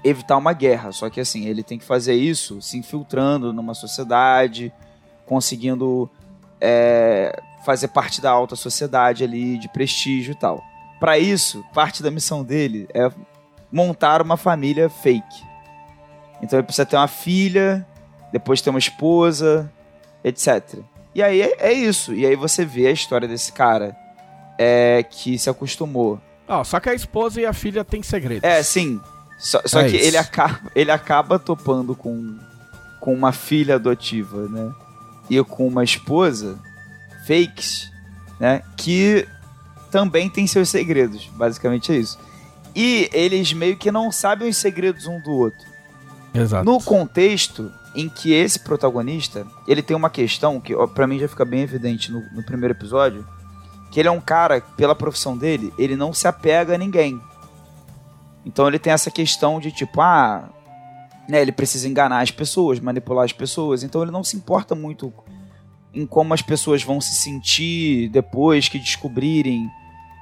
evitar uma guerra, só que assim, ele tem que fazer isso se infiltrando numa sociedade, conseguindo é, fazer parte da alta sociedade ali, de prestígio e tal. Para isso, parte da missão dele é montar uma família fake. Então ele precisa ter uma filha, depois ter uma esposa, etc. E aí é, é isso. E aí você vê a história desse cara é, que se acostumou. Ó, só que a esposa e a filha têm segredos. É, sim. Só, só É que isso. ele acaba, ele acaba topando com, com uma filha adotiva, né? E com uma esposa fakes, né? Que também tem seus segredos. Basicamente é isso. E eles meio que não sabem os segredos um do outro. Exato. No contexto em que esse protagonista, ele tem uma questão que ó, pra mim já fica bem evidente no, no primeiro episódio, que ele é um cara, pela profissão dele, ele não se apega a ninguém. Então ele tem essa questão de tipo, ah, né, ele precisa enganar as pessoas, manipular as pessoas, então ele não se importa muito em como as pessoas vão se sentir depois que descobrirem,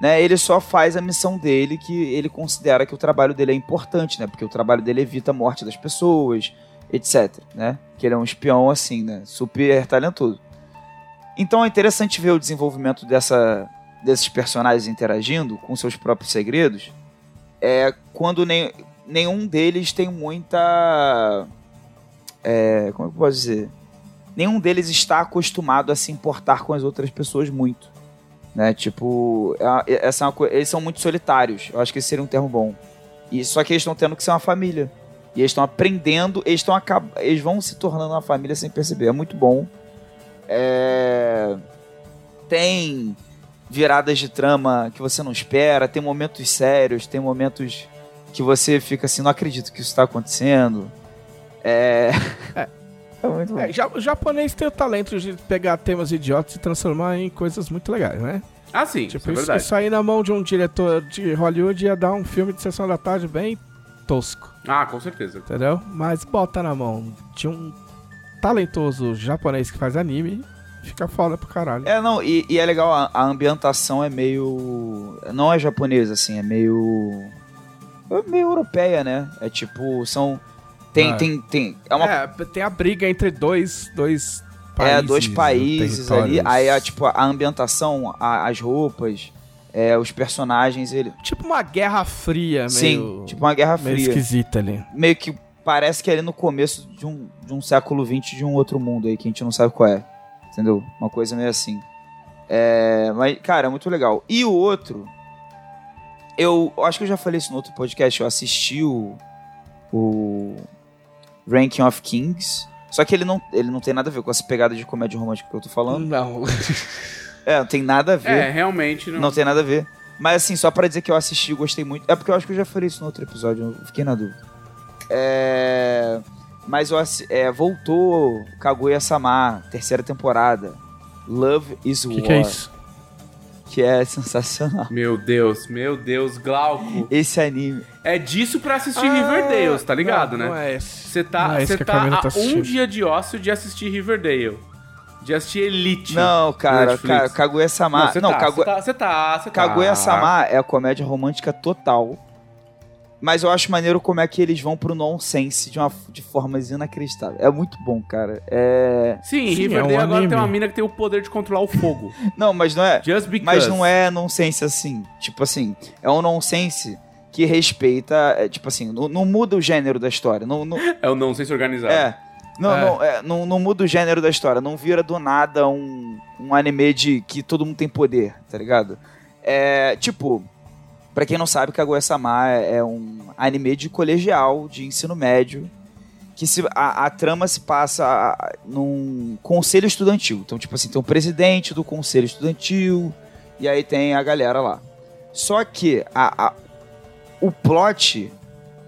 né? Ele só faz a missão dele que ele considera que o trabalho dele é importante, né? Porque o trabalho dele evita a morte das pessoas, etc, né? Que ele é um espião assim, né? Super talentoso. Então é interessante ver o desenvolvimento dessa, desses personagens interagindo com seus próprios segredos. É quando nem, nenhum deles tem muita. É, como é que eu posso dizer? Nenhum deles está acostumado a se importar com as outras pessoas muito. Né? Tipo, é- essa é uma eles são muito solitários. Eu acho que esse seria um termo bom. E só que eles estão tendo que ser uma família. E eles estão aprendendo, eles estão eles vão se tornando uma família sem perceber. É muito bom. É... Tem viradas de trama que você não espera, tem momentos sérios, tem momentos que você fica assim, não acredito que isso está acontecendo. É. É muito bom. É, o japonês tem o talento de pegar temas idiotas e transformar em coisas muito legais, né? Ah, sim, Tipo, isso é isso aí na mão de um diretor de Hollywood ia dar um filme de sessão da tarde bem tosco, Ah, com certeza. entendeu? Mas bota na mão de um talentoso japonês que faz anime, fica foda pro caralho. É, não, e, e é legal, a, a ambientação é meio. Não é japonesa, assim, é meio. É meio europeia, né? É tipo, são. Tem, Ah. tem, tem. É uma É, tem a briga entre dois, dois É, países. dois países ali. Aí, a, tipo, a ambientação, a- as roupas, é, os personagens, ele. Tipo uma guerra fria, Sim, meio, tipo uma guerra meio fria. esquisita ali. Meio que parece que é ali no começo de um, de um século XX de um outro mundo aí, que a gente não sabe qual é. Entendeu? Uma coisa meio assim. É, mas, cara, é muito legal. E o outro. Eu acho que eu já falei isso no outro podcast. Eu assisti o. O. Ranking of Kings. Só que ele não, ele não tem nada a ver com essa pegada de comédia romântica que eu tô falando. Não. É, não tem nada a ver. É, realmente não. Não tem nada a ver. Mas assim, só pra dizer que eu assisti e gostei muito. É porque eu acho que eu já falei isso no outro episódio, eu fiquei na dúvida. É. Mas é, voltou Kaguya-sama, terceira temporada. Love is War. que, que é isso? Que é sensacional. Meu Deus, meu Deus, Glauco. Esse anime. É disso pra assistir Riverdale, tá ligado, não, né? Não é esse. Você Não tá, é esse você tá Camila a tá um dia de ócio de assistir Riverdale. De assistir Elite. Não, cara, cara Kaguya-sama. você Não, tá, você tá, você tá, você tá. Kaguya-sama é a comédia romântica total. Mas eu acho maneiro como é que eles vão pro nonsense de, uma, de formas inacreditáveis. É muito bom, cara. É. Sim, Sim, Riverdale é um agora anime. tem uma mina que tem o poder de controlar o fogo. Não, mas não é. Just because. Mas não é nonsense assim. Tipo assim, é um nonsense que respeita. é, tipo assim, não, não muda o gênero da história. Não, não- É o não sei se organizado. é. Não, É. Não, é, não, não muda o gênero da história. Não vira do nada um, um anime de que todo mundo tem poder, tá ligado? É. Tipo. Pra quem não sabe, Kaguya-sama é é um anime de colegial, de ensino médio, que se, a, a trama se passa num conselho estudantil. Então, tipo assim, tem o presidente do conselho estudantil, e aí tem a galera lá. Só que a, a- o plot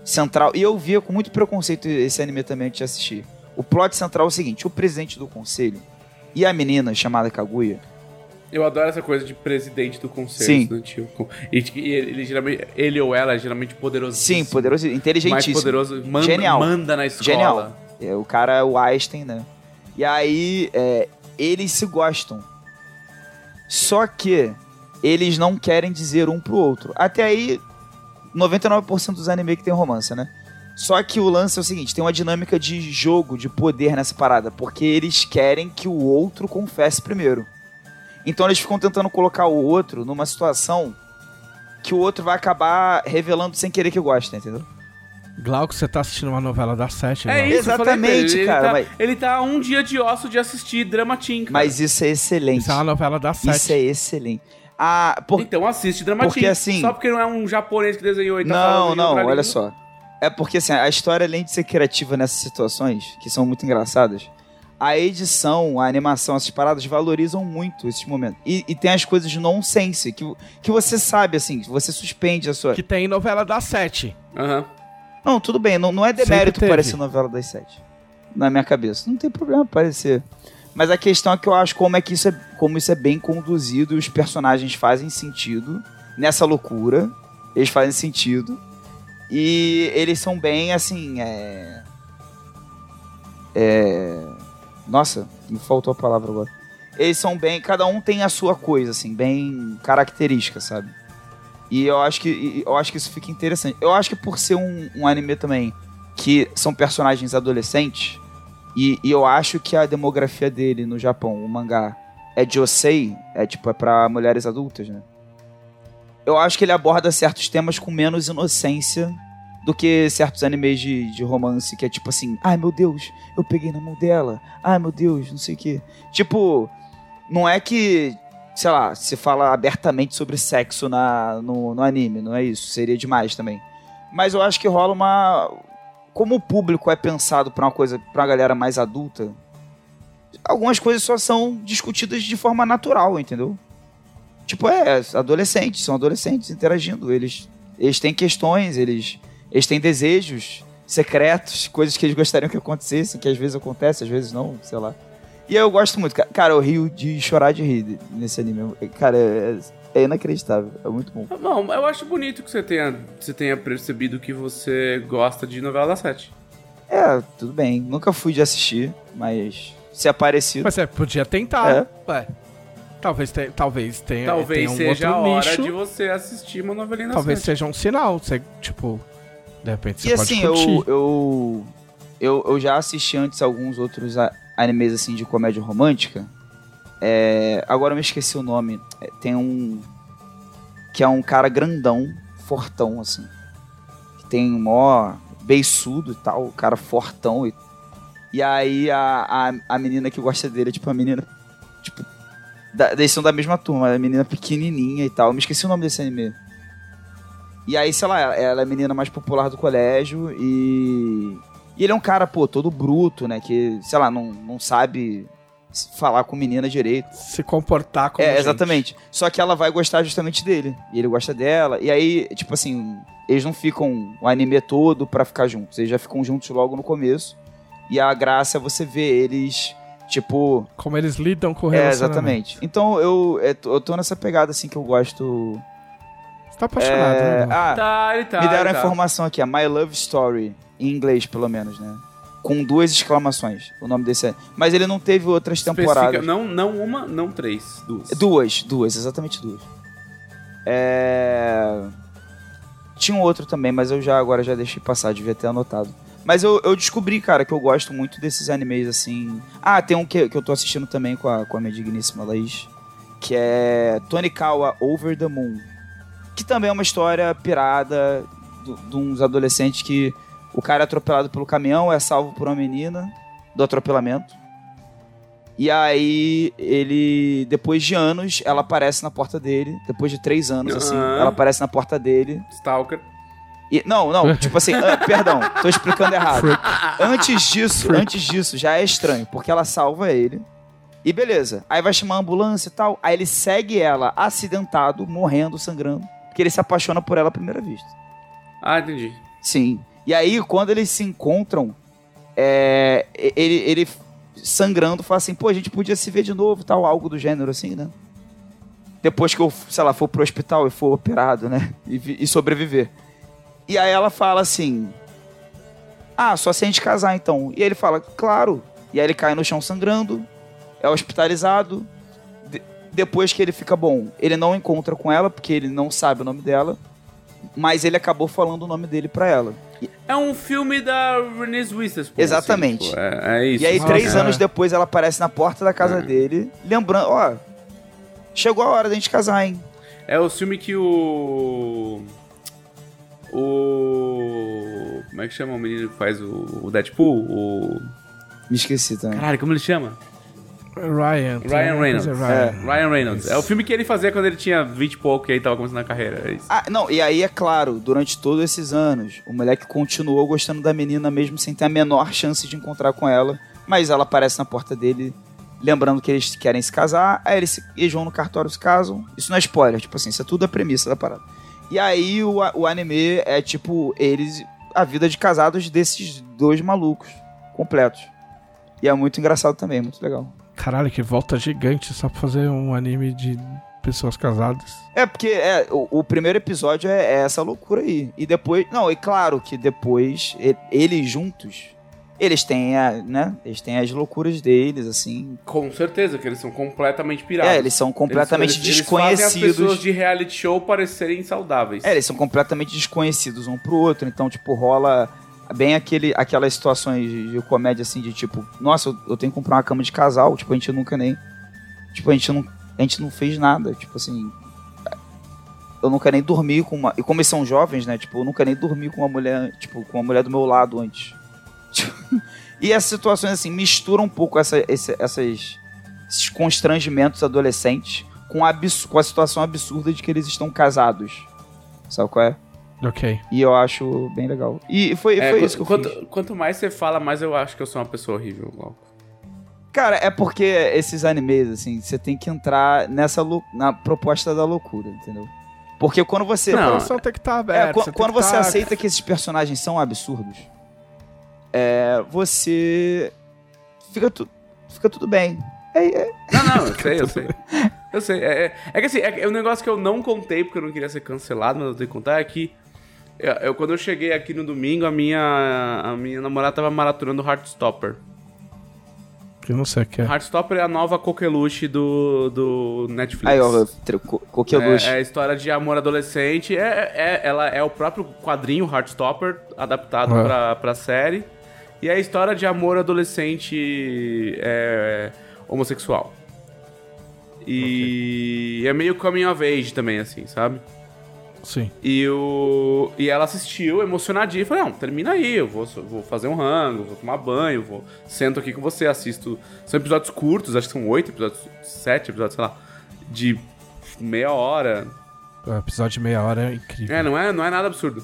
central, e eu via com muito preconceito esse anime também de assistir. O plot central é o seguinte: o presidente do conselho e a menina chamada Kaguya. Eu adoro essa coisa de presidente do conselho Sim. estudantil. E, e ele, ele geralmente, ele ou ela é geralmente poderoso. Sim, poderoso, Mais inteligentíssimo. poderoso. Manda, Genial. manda na escola. Genial. É, o cara é o Einstein, né? E aí, é, eles se gostam. Só que eles não querem dizer um pro outro. Até aí, 99% dos anime que tem romance, né? Só que o lance é o seguinte, tem uma dinâmica de jogo, de poder nessa parada, porque eles querem que o outro confesse primeiro. Então eles ficam tentando colocar o outro numa situação que o outro vai acabar revelando sem querer que gosta, entendeu? Glauco, você tá assistindo uma novela da Sete, É isso, eu falei Exatamente, ele. Ele cara, tá- mas- Ele tá um dia de osso de assistir Drama Teen, cara. Mas isso é excelente. Isso é uma novela da Sete. Isso é excelente. Ah, por... Então assiste Drama Porque, assim- Só porque não é um japonês que desenhou e tá Não, não, olha língua. só. É porque assim, a história, além de ser criativa nessas situações, que são muito engraçadas, a edição, a animação, essas paradas valorizam muito esses momentos. E, e tem as coisas de nonsense, que, que você sabe, assim, que você suspende a sua. Que tem novela da Sete. Aham. Não, tudo bem, não, não é demérito parecer novela das sete. Na minha cabeça. Não tem problema parecer. Mas a questão é que eu acho como é que isso é, como isso é bem conduzido e os personagens fazem sentido nessa loucura. Eles fazem sentido. E eles são bem assim. É. É. Nossa, me faltou a palavra agora. Eles são bem. Cada um tem a sua coisa, assim, bem característica, sabe? E eu acho que, eu acho que isso fica interessante. Eu acho que por ser um, um anime também que são personagens adolescentes, e, e eu acho que a demografia dele no Japão, o mangá, é Josei, é tipo, é pra mulheres adultas, né? Eu acho que ele aborda certos temas com menos inocência do que certos animes de, de romance, que é tipo assim, ai meu Deus, eu peguei na mão dela, ai meu Deus, não sei o que. Tipo, não é que sei lá, se fala abertamente sobre sexo na, no, no anime, não é isso? Seria demais também. Mas eu acho que rola uma. Como o público é pensado pra uma coisa, pra uma galera mais adulta, algumas coisas só são discutidas de forma natural, entendeu? Tipo, é, adolescentes, são adolescentes interagindo. Eles, eles têm questões, eles, eles têm desejos secretos, coisas que eles gostariam que acontecessem, que às vezes acontece, às vezes não, sei lá. E eu gosto muito. ca- Cara, eu rio de chorar de rir nesse anime. Cara, é, é inacreditável. É muito bom. Não, eu acho bonito que você tenha, você tenha percebido que você gosta de novela da sete. É, tudo bem. Nunca fui de assistir, mas se é parecido. Mas você podia tentar. É. Ué. Talvez, te, talvez tenha, Talvez tenha um seja a hora nicho. de você assistir uma novelinha da Talvez sete. seja um sinal. Você, tipo, de repente você E pode assim, curtir. eu, eu, eu, eu já assisti antes alguns outros animes assim de comédia romântica. É, agora eu me esqueci o nome. É, tem um. Que é um cara grandão, fortão, assim. Que tem um mó beiçudo e tal, o cara fortão. E, e aí a, a, a menina que gosta dele é tipo a menina. Tipo. Da, eles são da mesma turma, a menina pequenininha e tal. Eu me esqueci o nome desse anime. E aí, sei lá, ela- é a menina mais popular do colégio e. E ele é um cara, pô, todo bruto, né? Que, sei lá, não, não sabe falar com menina direito. Se comportar como é, gente. exatamente. Só que ela vai gostar justamente dele. E ele gosta dela. E aí, tipo assim, eles não ficam o anime todo pra ficar juntos. Eles já ficam juntos logo no começo. E a graça é você ver eles, tipo. Como eles lidam com o É, exatamente. Então eu, tô- eu tô nessa pegada, assim, que eu gosto. Você tá apaixonado, É, né? Ah, Tá, ele tá. Me deram ele a tá. informação aqui, a My Love Story, em inglês pelo menos, né? Com duas exclamações, o nome desse é. Mas ele não teve outras Especifica- temporadas. Não, não uma, não três. Duas. Duas, duas, exatamente duas. É... Tinha um outro também, mas eu já agora já deixei passar, devia ter anotado. Mas eu, eu descobri, cara, que eu gosto muito desses animes assim. Ah, tem um que, que eu tô assistindo também com a, com a minha digníssima Laís, que é Tonikawa Over the Moon. Que também é uma história pirada de uns adolescentes que o cara é atropelado pelo caminhão, é salvo por uma menina do atropelamento. E aí, ele, depois de anos, ela aparece na porta dele. Depois de três anos, assim, Aham. ela aparece na porta dele. Stalker. E, não, não, tipo assim, ah, perdão, tô explicando errado. Antes disso, antes disso, já é estranho, porque ela salva ele. E beleza, aí vai chamar a ambulância e tal. Aí ele segue ela, acidentado, morrendo, sangrando. Porque ele se apaixona por ela à primeira vista. Ah, entendi. Sim. E aí, quando eles se encontram, é, ele, ele sangrando fala assim, pô, a gente podia se ver de novo, tal, algo do gênero assim, né? Depois que eu, sei lá, for pro hospital e for operado, né? E, e sobreviver. E aí ela fala assim: Ah, só se a gente casar então. E aí ele fala, claro. E aí ele cai no chão sangrando, é hospitalizado. De- depois que ele fica bom, ele não encontra com ela, porque ele não sabe o nome dela. Mas ele acabou falando o nome dele pra ela. É um filme da Renée Witherspoon. Exatamente. assim, tipo, é, é isso. e aí, Nossa, três anos depois, ela aparece na porta da casa É. dele, lembrando: Ó, chegou a hora da gente casar, hein? É o filme que o. O. Como é que chama o menino que faz o, o Deadpool? O. Me esqueci também. Caralho, como ele chama? Ryan. tem Ryan alguma Reynolds. coisa Ryan. Ryan Reynolds. É o filme que ele fazia quando ele tinha 20 e pouco e aí tava começando a carreira. É isso. Ah, não, e aí é claro, durante todos esses anos, o moleque continuou gostando da menina mesmo sem ter a menor chance de encontrar com ela. Mas ela aparece na porta dele, lembrando que eles querem se casar. Aí eles, se, eles vão no cartório se casam. Isso não é spoiler, tipo assim, isso é tudo a premissa da parada. E aí o, o anime é tipo, eles. a vida de casados desses dois malucos completos. E é muito engraçado também, muito legal. Caralho, que volta gigante só pra fazer um anime de pessoas casadas. É, porque é, o, o primeiro episódio é, é essa loucura aí. E depois. Não, e claro que depois, e- eles juntos, eles têm, a, né? Eles têm as loucuras deles, assim. Com certeza, que eles são completamente pirados. É, eles são completamente Eles- eles- eles fazem as desconhecidos. pessoas de reality show parecerem saudáveis. É, eles são completamente desconhecidos um pro outro. Então, tipo, rola bem aquele, aquelas situações de, de comédia, assim, de tipo, nossa, eu, eu tenho que comprar uma cama de casal. Tipo, a gente nunca nem. Tipo, a gente não, a gente não fez nada. Tipo assim. Eu nunca nem dormi com uma. E como eles são jovens, né? Tipo, eu nunca nem dormi com uma mulher, tipo, com uma mulher do meu lado antes. Tipo, e essas situações, assim, misturam um pouco essa, esse- essas, esses constrangimentos adolescentes com a, com a situação absurda de que eles estão casados. Sabe qual é? Ok. E eu acho bem legal. E foi, É, foi isso que eu quanto, fiz. quanto mais você fala, mais eu acho que eu sou uma pessoa horrível. Glauco. Cara, é porque esses animes, assim, você tem que entrar nessa na proposta da loucura, entendeu? Porque quando você. Não, coração tem que estar É, aberto. qu- você tem quando você tá- aceita que esses personagens são absurdos, é, você. Fica, tu, fica tudo bem. É, é- Não, não, eu sei, eu sei. Eu sei. É, é, é que assim, é, é um negócio que eu não contei porque eu não queria ser cancelado, mas eu tenho que contar é que. Eu, eu- quando eu cheguei aqui no domingo, a minha, a minha namorada tava maratonando Heartstopper. Eu não sei o que é. Heartstopper é a nova coqueluche do, do Netflix. Aí, ó, co- coqueluche. É, é a história de amor adolescente. É, é- ela é o próprio quadrinho Heartstopper adaptado É. pra, pra série. E é a história de amor adolescente é, homossexual. E é meio coming of age também, assim, sabe? Sim. E, o, e ela assistiu emocionadinha e falou: Não, termina aí, eu vou, vou fazer um rango, vou tomar banho, vou sento aqui com você, assisto. São episódios curtos, acho que são oito episódios, sete episódios, sei lá, de meia hora. O episódio de meia hora é incrível. É, não é, não é nada absurdo.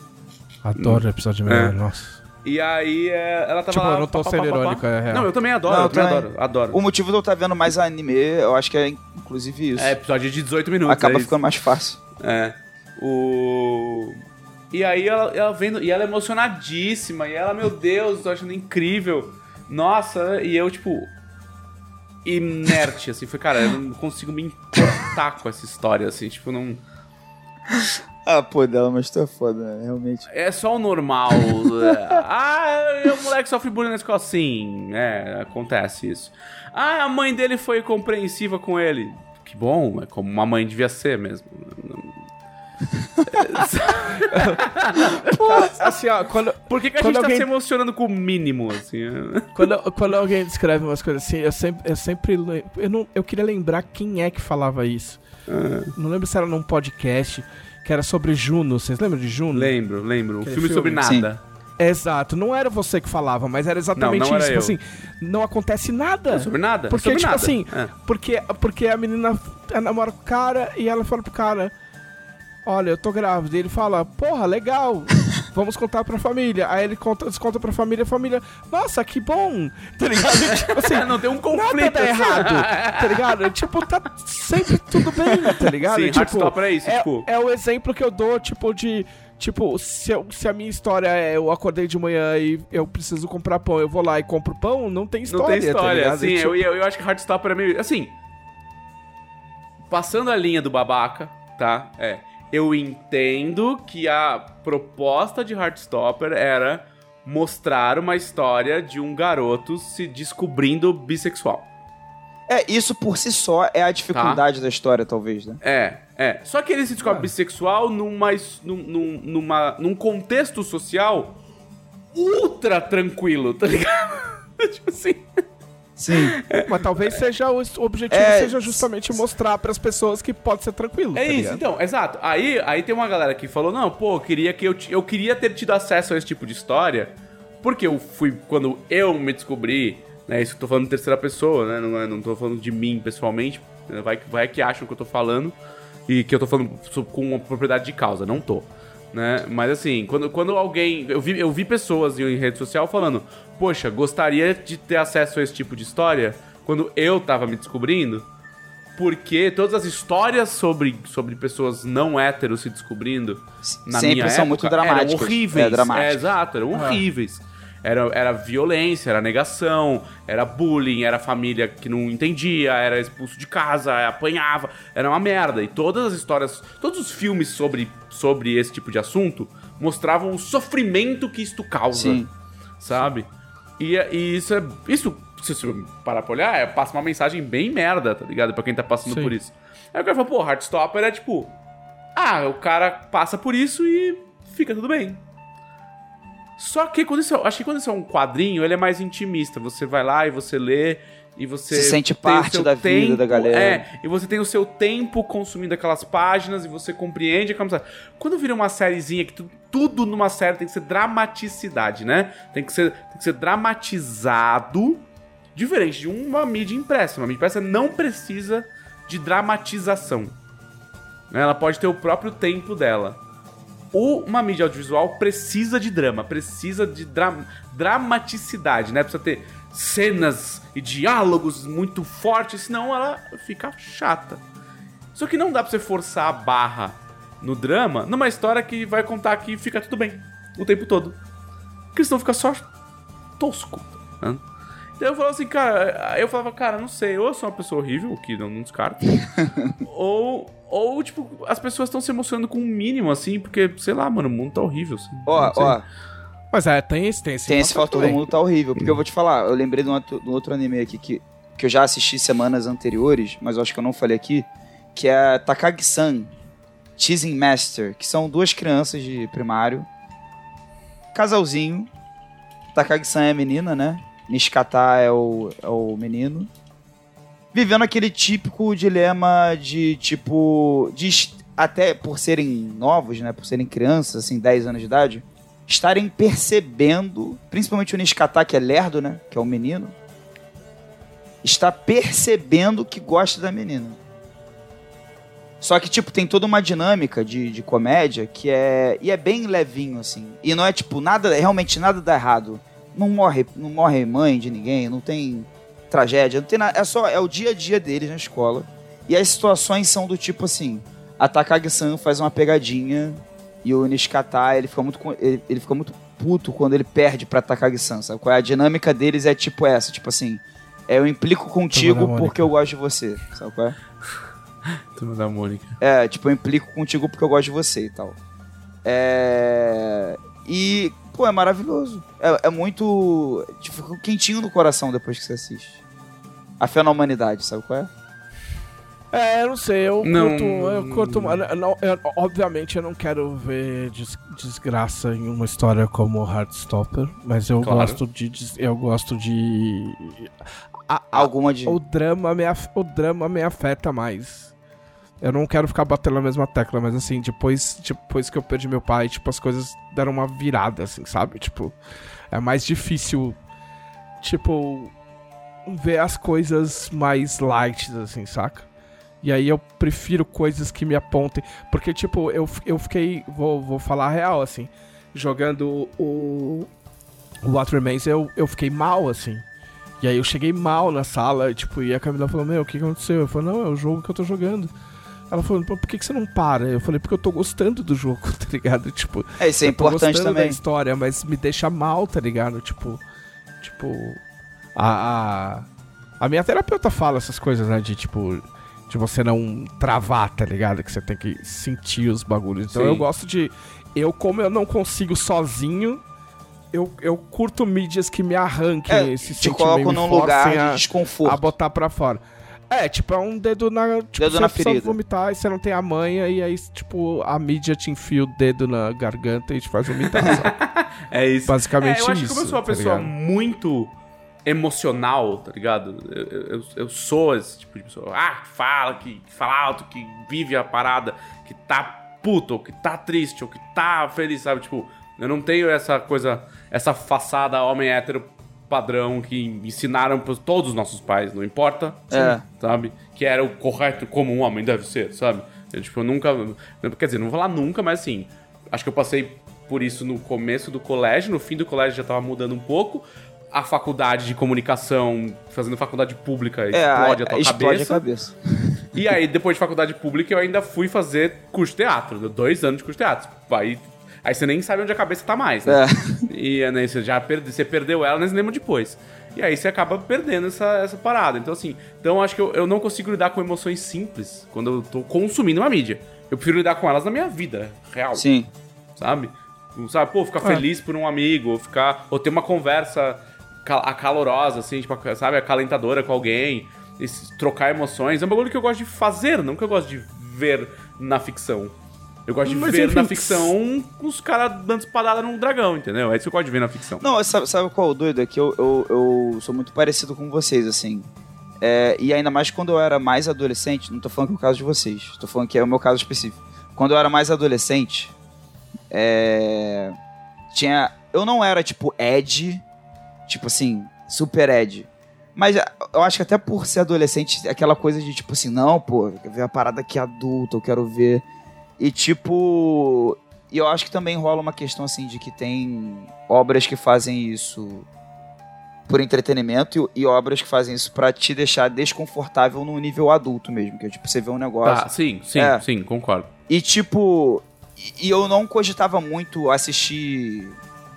Adoro o episódio de meia É. hora, nossa. E aí é, ela tava Tipo, lá. eu não tô pá, sendo pá, irônico, pá. é real. Não, eu também adoro, Não, eu também também. adoro, adoro. O motivo de eu estar vendo mais anime, eu acho que é inclusive isso. É, episódio de 18 minutos. Acaba é ficando mais fácil. É. O. E aí ela, ela vendo. E ela emocionadíssima. E ela, meu Deus, tô achando incrível. Nossa, e eu, tipo. Inerte, assim. Foi, cara, eu não consigo me importar com essa história, assim. Tipo, não. Ah, pô, dela, mas tu é foda, né? realmente. É só o normal. ah, o moleque sofre bullying na escola. Sim, é, acontece isso. Ah, a mãe dele foi compreensiva com ele. Que bom, é como uma mãe devia ser mesmo. Assim, ó, quando, Por que, que a Quando gente alguém- tá se emocionando com o mínimo, assim? quando, quando alguém descreve umas coisas assim, eu sempre, eu sempre eu, não, eu queria lembrar quem é que falava isso. Ah. Não lembro se era num podcast que era sobre Juno. Vocês lembram de Juno? Lembro, lembro. Um Aquele filme, sobre filme? nada. Exato, não era você que falava, mas era exatamente Não, não era isso. Tipo eu. assim, não acontece nada. Não, sobre nada. Porque, sobre tipo nada. assim, É. porque, porque a menina namora com o cara e ela fala pro cara: Olha, eu tô grávida. E ele fala: Porra, legal, vamos contar pra família. Aí ele conta, desconta pra família, a família, nossa, que bom, tá ligado? tipo assim, não tem um nada conflito. dá assim. errado, tá ligado? Tipo, tá sempre tudo bem, tá ligado? Sim, tipo, Heartstopper é isso, é, tipo- é o exemplo que eu dou, tipo, de. Tipo, se, eu- se a minha história é eu acordei de manhã e eu preciso comprar pão, eu vou lá e compro pão, não tem história. Não tem tá história, ligado? assim, E, tipo, eu, eu, eu acho que Heartstopper é meio. Assim. Passando a linha do babaca, tá? É. Eu entendo que a proposta de Heartstopper era mostrar uma história de um garoto se descobrindo bissexual. É, isso por si só é a dificuldade da história, talvez, né? É, é. Só que ele se descobre Ah. bissexual numa, num, numa, num contexto social ultra tranquilo, tá ligado? tipo assim. Sim. Mas talvez seja o objetivo É, seja justamente mostrar pras pessoas que pode ser tranquilo. É tá isso, ligado? então, exato. Aí, aí tem uma galera que falou: não, pô, eu queria, que eu, eu queria ter tido acesso a esse tipo de história, porque eu fui, quando eu me descobri, né? Isso que eu tô falando em terceira pessoa, né? Não, é, não tô falando de mim pessoalmente, né, vai, que- vai que acham que eu tô falando e que eu tô falando com uma propriedade de causa, não tô. Né? Mas assim, quando, quando alguém. Eu vi, eu vi pessoas em rede social falando: Poxa, gostaria de ter acesso a esse tipo de história quando eu tava me descobrindo. Porque todas as histórias sobre, sobre pessoas não héteros se descobrindo na Sempre minha são época muito dramáticas. eram horríveis. É, dramáticas. exato, eram horríveis. Era, era violência, era negação, era bullying, era família que não entendia, era expulso de casa, apanhava, era uma merda. E todas as histórias, todos os filmes sobre, sobre esse tipo de assunto mostravam o sofrimento que isto causa Sim. sabe? E, e isso é. Isso, se você parar pra olhar, é, passa uma mensagem bem merda, tá ligado? Pra quem tá passando Sim. por isso. Aí o cara fala, pô, Heartstopper é tipo. Ah, o cara passa por isso e fica tudo bem. Só que quando isso, é- acho que quando isso é um quadrinho, ele é mais intimista. Você vai lá e você lê e você Se sente parte da vida da galera. É, e você tem o seu tempo consumindo aquelas páginas e você compreende aquela mensagem. Quando vira uma sériezinha que tu- tudo numa série tem que ser dramaticidade, né? Tem que ser, tem que ser dramatizado, diferente de uma mídia impressa. Uma mídia impressa não precisa de dramatização. né? Ela pode ter o próprio tempo dela. Ou uma mídia audiovisual precisa de drama, precisa de dra dramaticidade, né? Precisa ter cenas e diálogos muito fortes, senão ela fica chata. Só que não dá pra você forçar a barra no drama numa história que vai contar que fica tudo bem o tempo todo. Porque senão fica só tosco. Né? Então eu falava assim, cara, eu falava, cara, não sei, ou eu sou uma pessoa horrível, que não, não descarto, ou, ou, tipo, as pessoas estão se emocionando com o mínimo, assim, porque, sei lá, mano, o mundo tá horrível. Assim, Ó, sei. ó, Mas é, tem esse, tem esse. tem esse fator do mundo tá horrível. Porque eu vou te falar, eu lembrei de um outro, de um outro anime aqui que, que eu já assisti semanas anteriores, mas eu acho que eu não falei aqui, que é Takagi-san, Teasing Master, que são duas crianças de primário, casalzinho, Takagi-san é a menina, né? Nishikata é o, é o menino. Vivendo aquele típico dilema de, tipo, de, até por serem novos, né? Por serem crianças, assim, 10 anos de idade, estarem percebendo, principalmente o Nishikata, que é lerdo, né? Que é o menino, está percebendo que gosta da menina. Só que, tipo, tem toda uma dinâmica de, de comédia que é. E é bem levinho, assim. E não é, tipo, nada. Realmente nada dá errado. Não morre, não morre mãe de ninguém, não tem tragédia, não tem nada. É só. É o dia a dia deles na escola. E as situações são do tipo assim: a Takagi-san faz uma pegadinha e o Nishikata, ele fica muito, ele, ele fica muito puto quando ele perde pra Takagi-san, sabe? Qual é? A dinâmica deles é tipo essa, tipo assim, é, eu implico contigo porque eu gosto de você, sabe qual é? Turma da Mônica. É, tipo, eu implico contigo porque eu gosto de você e tal. É... E, pô, é maravilhoso. É, é muito. Tipo, fica quentinho no coração depois que você assiste. A fé na humanidade, sabe qual é? É, eu não sei, eu Não. curto. Eu curto eu não- eu- obviamente eu não quero ver des- desgraça em uma história como Heartstopper, mas eu Claro. gosto de. Eu gosto de. a- a- Alguma de. o, drama me, af- o drama me afeta mais. Eu não quero ficar batendo na mesma tecla, mas assim, depois, depois que eu perdi meu pai, tipo, as coisas deram uma virada, assim, sabe? Tipo, é mais difícil, tipo, ver as coisas mais light, assim, saca? E aí eu prefiro coisas que me apontem. Porque, tipo, eu, eu fiquei. Vou, vou falar a real, assim. Jogando o. O What Remains, eu, eu fiquei mal, assim. E aí eu cheguei mal na sala, tipo, e a Camila falou, meu, o que aconteceu? Eu falei, não, é o jogo que eu tô jogando. Ela falou, "Pô, por que, que você não para? Eu falei, porque eu tô gostando do jogo, tá ligado? Tipo, É, isso é eu tô importante gostando da também. história, mas me deixa mal, tá ligado? Tipo, tipo, a, a, a minha terapeuta fala essas coisas, né? De tipo, de você não travar, tá ligado? Que você tem que sentir os bagulhos. Então Sim. eu gosto de. Eu, como eu não consigo sozinho, eu, eu curto mídias que me arranquem É, esse te sentimento, colocam num lugar a, de desconforto. a botar pra fora. É, tipo, é um dedo na. Tipo, Dedo você na precisa ferida. vomitar e você não tem a manha, e aí, tipo, a mídia te enfia o dedo na garganta e te faz vomitar. É isso. Basicamente é, eu acho que isso, como eu sou uma tá pessoa ligado? muito emocional, tá ligado? Eu, eu, eu sou esse tipo de pessoa. Ah, que fala, que, fala alto, que vive a parada, que tá puto, ou que tá triste, ou que tá feliz, sabe? Tipo, eu não tenho essa coisa, essa façada homem hétero padrão que ensinaram para todos os nossos pais, não importa, É. sabe? Que era o correto como um homem deve ser, sabe? Eu, tipo, eu nunca. Quer dizer, não vou falar nunca, mas assim, acho que eu passei por isso no começo do colégio, no fim do colégio já tava mudando um pouco. A faculdade de comunicação, fazendo faculdade pública, É, explode a tua explode cabeça. a cabeça. E aí, depois de faculdade pública, eu ainda fui fazer curso de teatro. deu Dois anos de curso de teatro. Aí, aí você nem sabe onde a cabeça tá mais, né? É. E né, você já perde, você perdeu ela, nem se lembra depois. E aí você acaba perdendo essa, essa parada. Então, assim, então eu acho que eu, eu não consigo lidar com emoções simples quando eu tô consumindo uma mídia. Eu prefiro lidar com elas na minha vida real Sim. sabe? Sabe, pô, ficar feliz por um amigo, ou ficar. Ou ter uma conversa acalorosa, assim, tipo, sabe, acalentadora com alguém, trocar emoções. É um bagulho que eu gosto de fazer, não que eu gosto de ver na ficção. Eu gosto de Mas, ver enfim, na ficção os caras dando espadada num dragão, entendeu? É isso que eu gosto de ver na ficção. Não, sabe, sabe qual é o doido? É que eu, eu, eu sou muito parecido com vocês, assim. É, e ainda mais quando eu era mais adolescente, não tô falando que é o caso de vocês, tô falando que é o meu caso específico. Quando eu era mais adolescente, é, tinha. Eu não era tipo Ed, tipo assim, super Ed. Mas eu acho que até por ser adolescente, aquela coisa de tipo assim, não, pô, eu quero ver a parada que é adulta, eu quero ver. E tipo. E eu acho que também rola uma questão assim de que tem obras que fazem isso por entretenimento e, e obras que fazem isso pra te deixar desconfortável no nível adulto mesmo. Que é tipo, você vê um negócio. Tá, sim, sim, É. sim, concordo. E tipo. E eu não cogitava muito assistir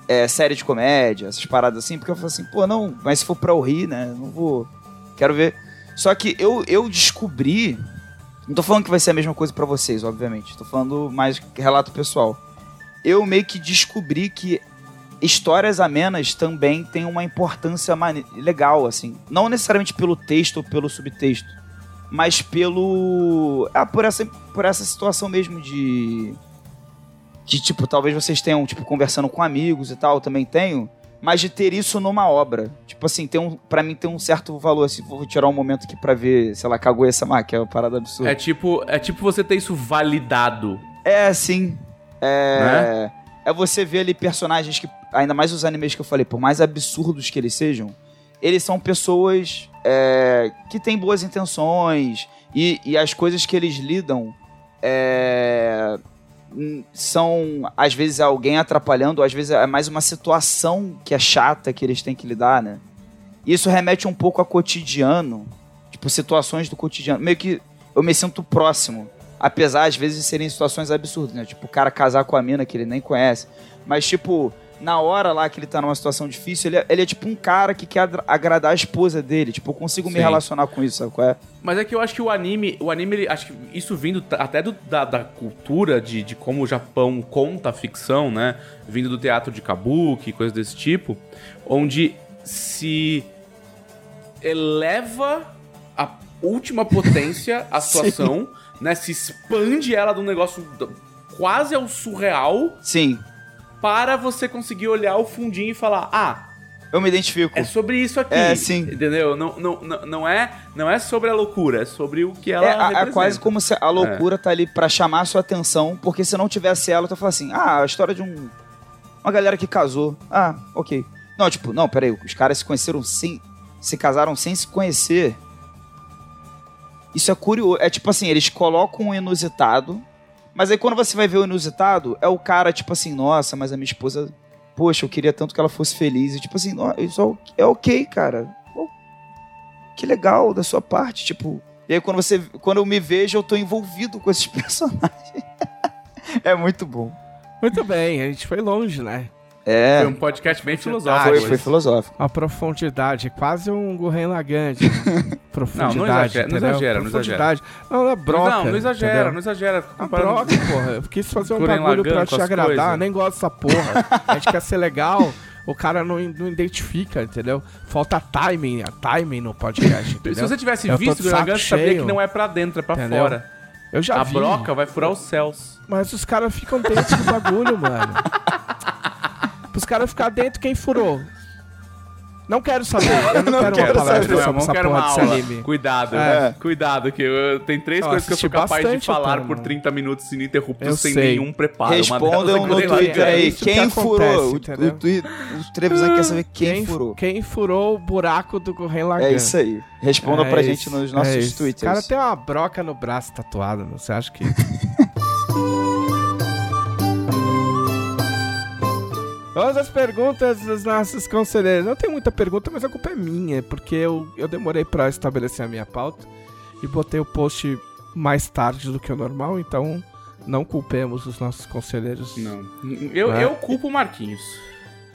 é, série de comédia, essas paradas assim, porque eu falei assim, pô, não, mas se for pra eu rir, né? Não vou. Quero ver. Só que eu, eu descobri. Não tô falando que vai ser a mesma coisa pra vocês, obviamente. Tô falando mais relato pessoal. Eu meio que descobri que histórias amenas também têm uma importância legal, assim. Não necessariamente pelo texto ou pelo subtexto, mas pelo. Ah, por essa, por essa situação mesmo de. De, tipo, talvez vocês tenham, tipo, conversando com amigos e tal, eu também tenho. Mas de ter isso numa obra. Tipo assim, tem um, pra mim tem um certo valor. Assim, vou tirar um momento aqui pra ver, sei lá, Kaguya Sama, que é uma parada absurda. É tipo, é tipo você ter isso validado. É, sim. É. Né? É você ver ali personagens que. Ainda mais os animes que eu falei, por mais absurdos que eles sejam, eles são pessoas é, que têm boas intenções e, e as coisas que eles lidam é, são, às vezes, alguém atrapalhando, às vezes é mais uma situação que é chata que eles têm que lidar, né? Isso remete um pouco a cotidiano, tipo, situações do cotidiano. Meio que eu me sinto próximo. Apesar, às vezes, de serem situações absurdas, né? Tipo, o cara casar com a mina que ele nem conhece. Mas, tipo, na hora lá que ele tá numa situação difícil, ele é, ele é tipo um cara que quer agra- agradar a esposa dele. Tipo, eu consigo me Sim. relacionar com isso, sabe qual é? Mas é que eu acho que o anime, o anime, ele- acho que isso vindo até do- da, da cultura de, de como o Japão conta a ficção, né? Vindo do teatro de kabuki, coisas desse tipo, onde se eleva a última potência a situação, né? Se expande ela de um negócio quase ao surreal Sim, para você conseguir olhar o fundinho e falar, ah, eu me identifico. é sobre isso aqui. É, sim. Entendeu? Não, não, não, é, não é sobre a loucura, é sobre o que ela É, é representa. quase como se a loucura tá ali pra chamar a sua atenção, porque se não tivesse ela, tu fala assim, ah, a história de um... Uma galera que casou. Ah, ok. Não, tipo, não, peraí, os caras se conheceram sem... Se casaram sem se conhecer. Isso é curioso. É tipo assim, eles colocam um inusitado, mas aí quando você vai ver o inusitado, é o cara, tipo assim, nossa, mas a minha esposa... Poxa, eu queria tanto que ela fosse feliz. E tipo assim, "Nó- isso é ok, cara. Que legal da sua parte, tipo... E aí quando você, quando eu me vejo, eu tô envolvido com esses personagens. é muito bom. Muito bem, a gente foi longe, né? É. Foi um podcast bem filosófico. Foi, hoje. foi filosófico. A profundidade, quase um Gurren Lagante. profundidade. Não, não exagera, não exagera, não profundidade. Não, é broca. não, não exagera, entendeu? não exagera. A broca, porra. Eu quis fazer um Gurren bagulho Lagann pra te agradar. coisas. Nem gosto dessa porra. A gente quer ser legal. O cara não, não identifica, entendeu? Falta timing, a timing no podcast, entendeu? Se você tivesse Eu visto o Gurren Lagann, sabia que não é pra dentro, é pra Entendeu? fora. Eu já a vi. broca vai furar os céus. Mas os caras ficam dentro do bagulho, mano. Os caras ficar dentro, quem furou? Não quero saber. Eu não, Não quero, quero uma palestra saber. Não, sobre não essa quero porra uma desse aula. anime. Cuidado, É. cuidado, que eu, tem três Eu coisas que eu sou capaz de falar por 30 minutos ininterruptos sem sei. nenhum preparo. É Respondam no Twitter. É aí. que Quem furou? O, entendeu? o, twi- o Trevis quer saber quem, furou. Quem furou o buraco do Gurren Lagann? É isso aí. Respondam É pra isso, gente nos é nossos isso. twitters. O cara tem uma broca no braço tatuada, não? Você acha que... Vamos às perguntas dos nossos conselheiros. Não tem muita pergunta, mas a culpa é minha, porque eu, eu demorei pra estabelecer a minha pauta e botei o post mais tarde do que o normal, então não culpemos os nossos conselheiros. Não. Eu, É. eu culpo o Marquinhos.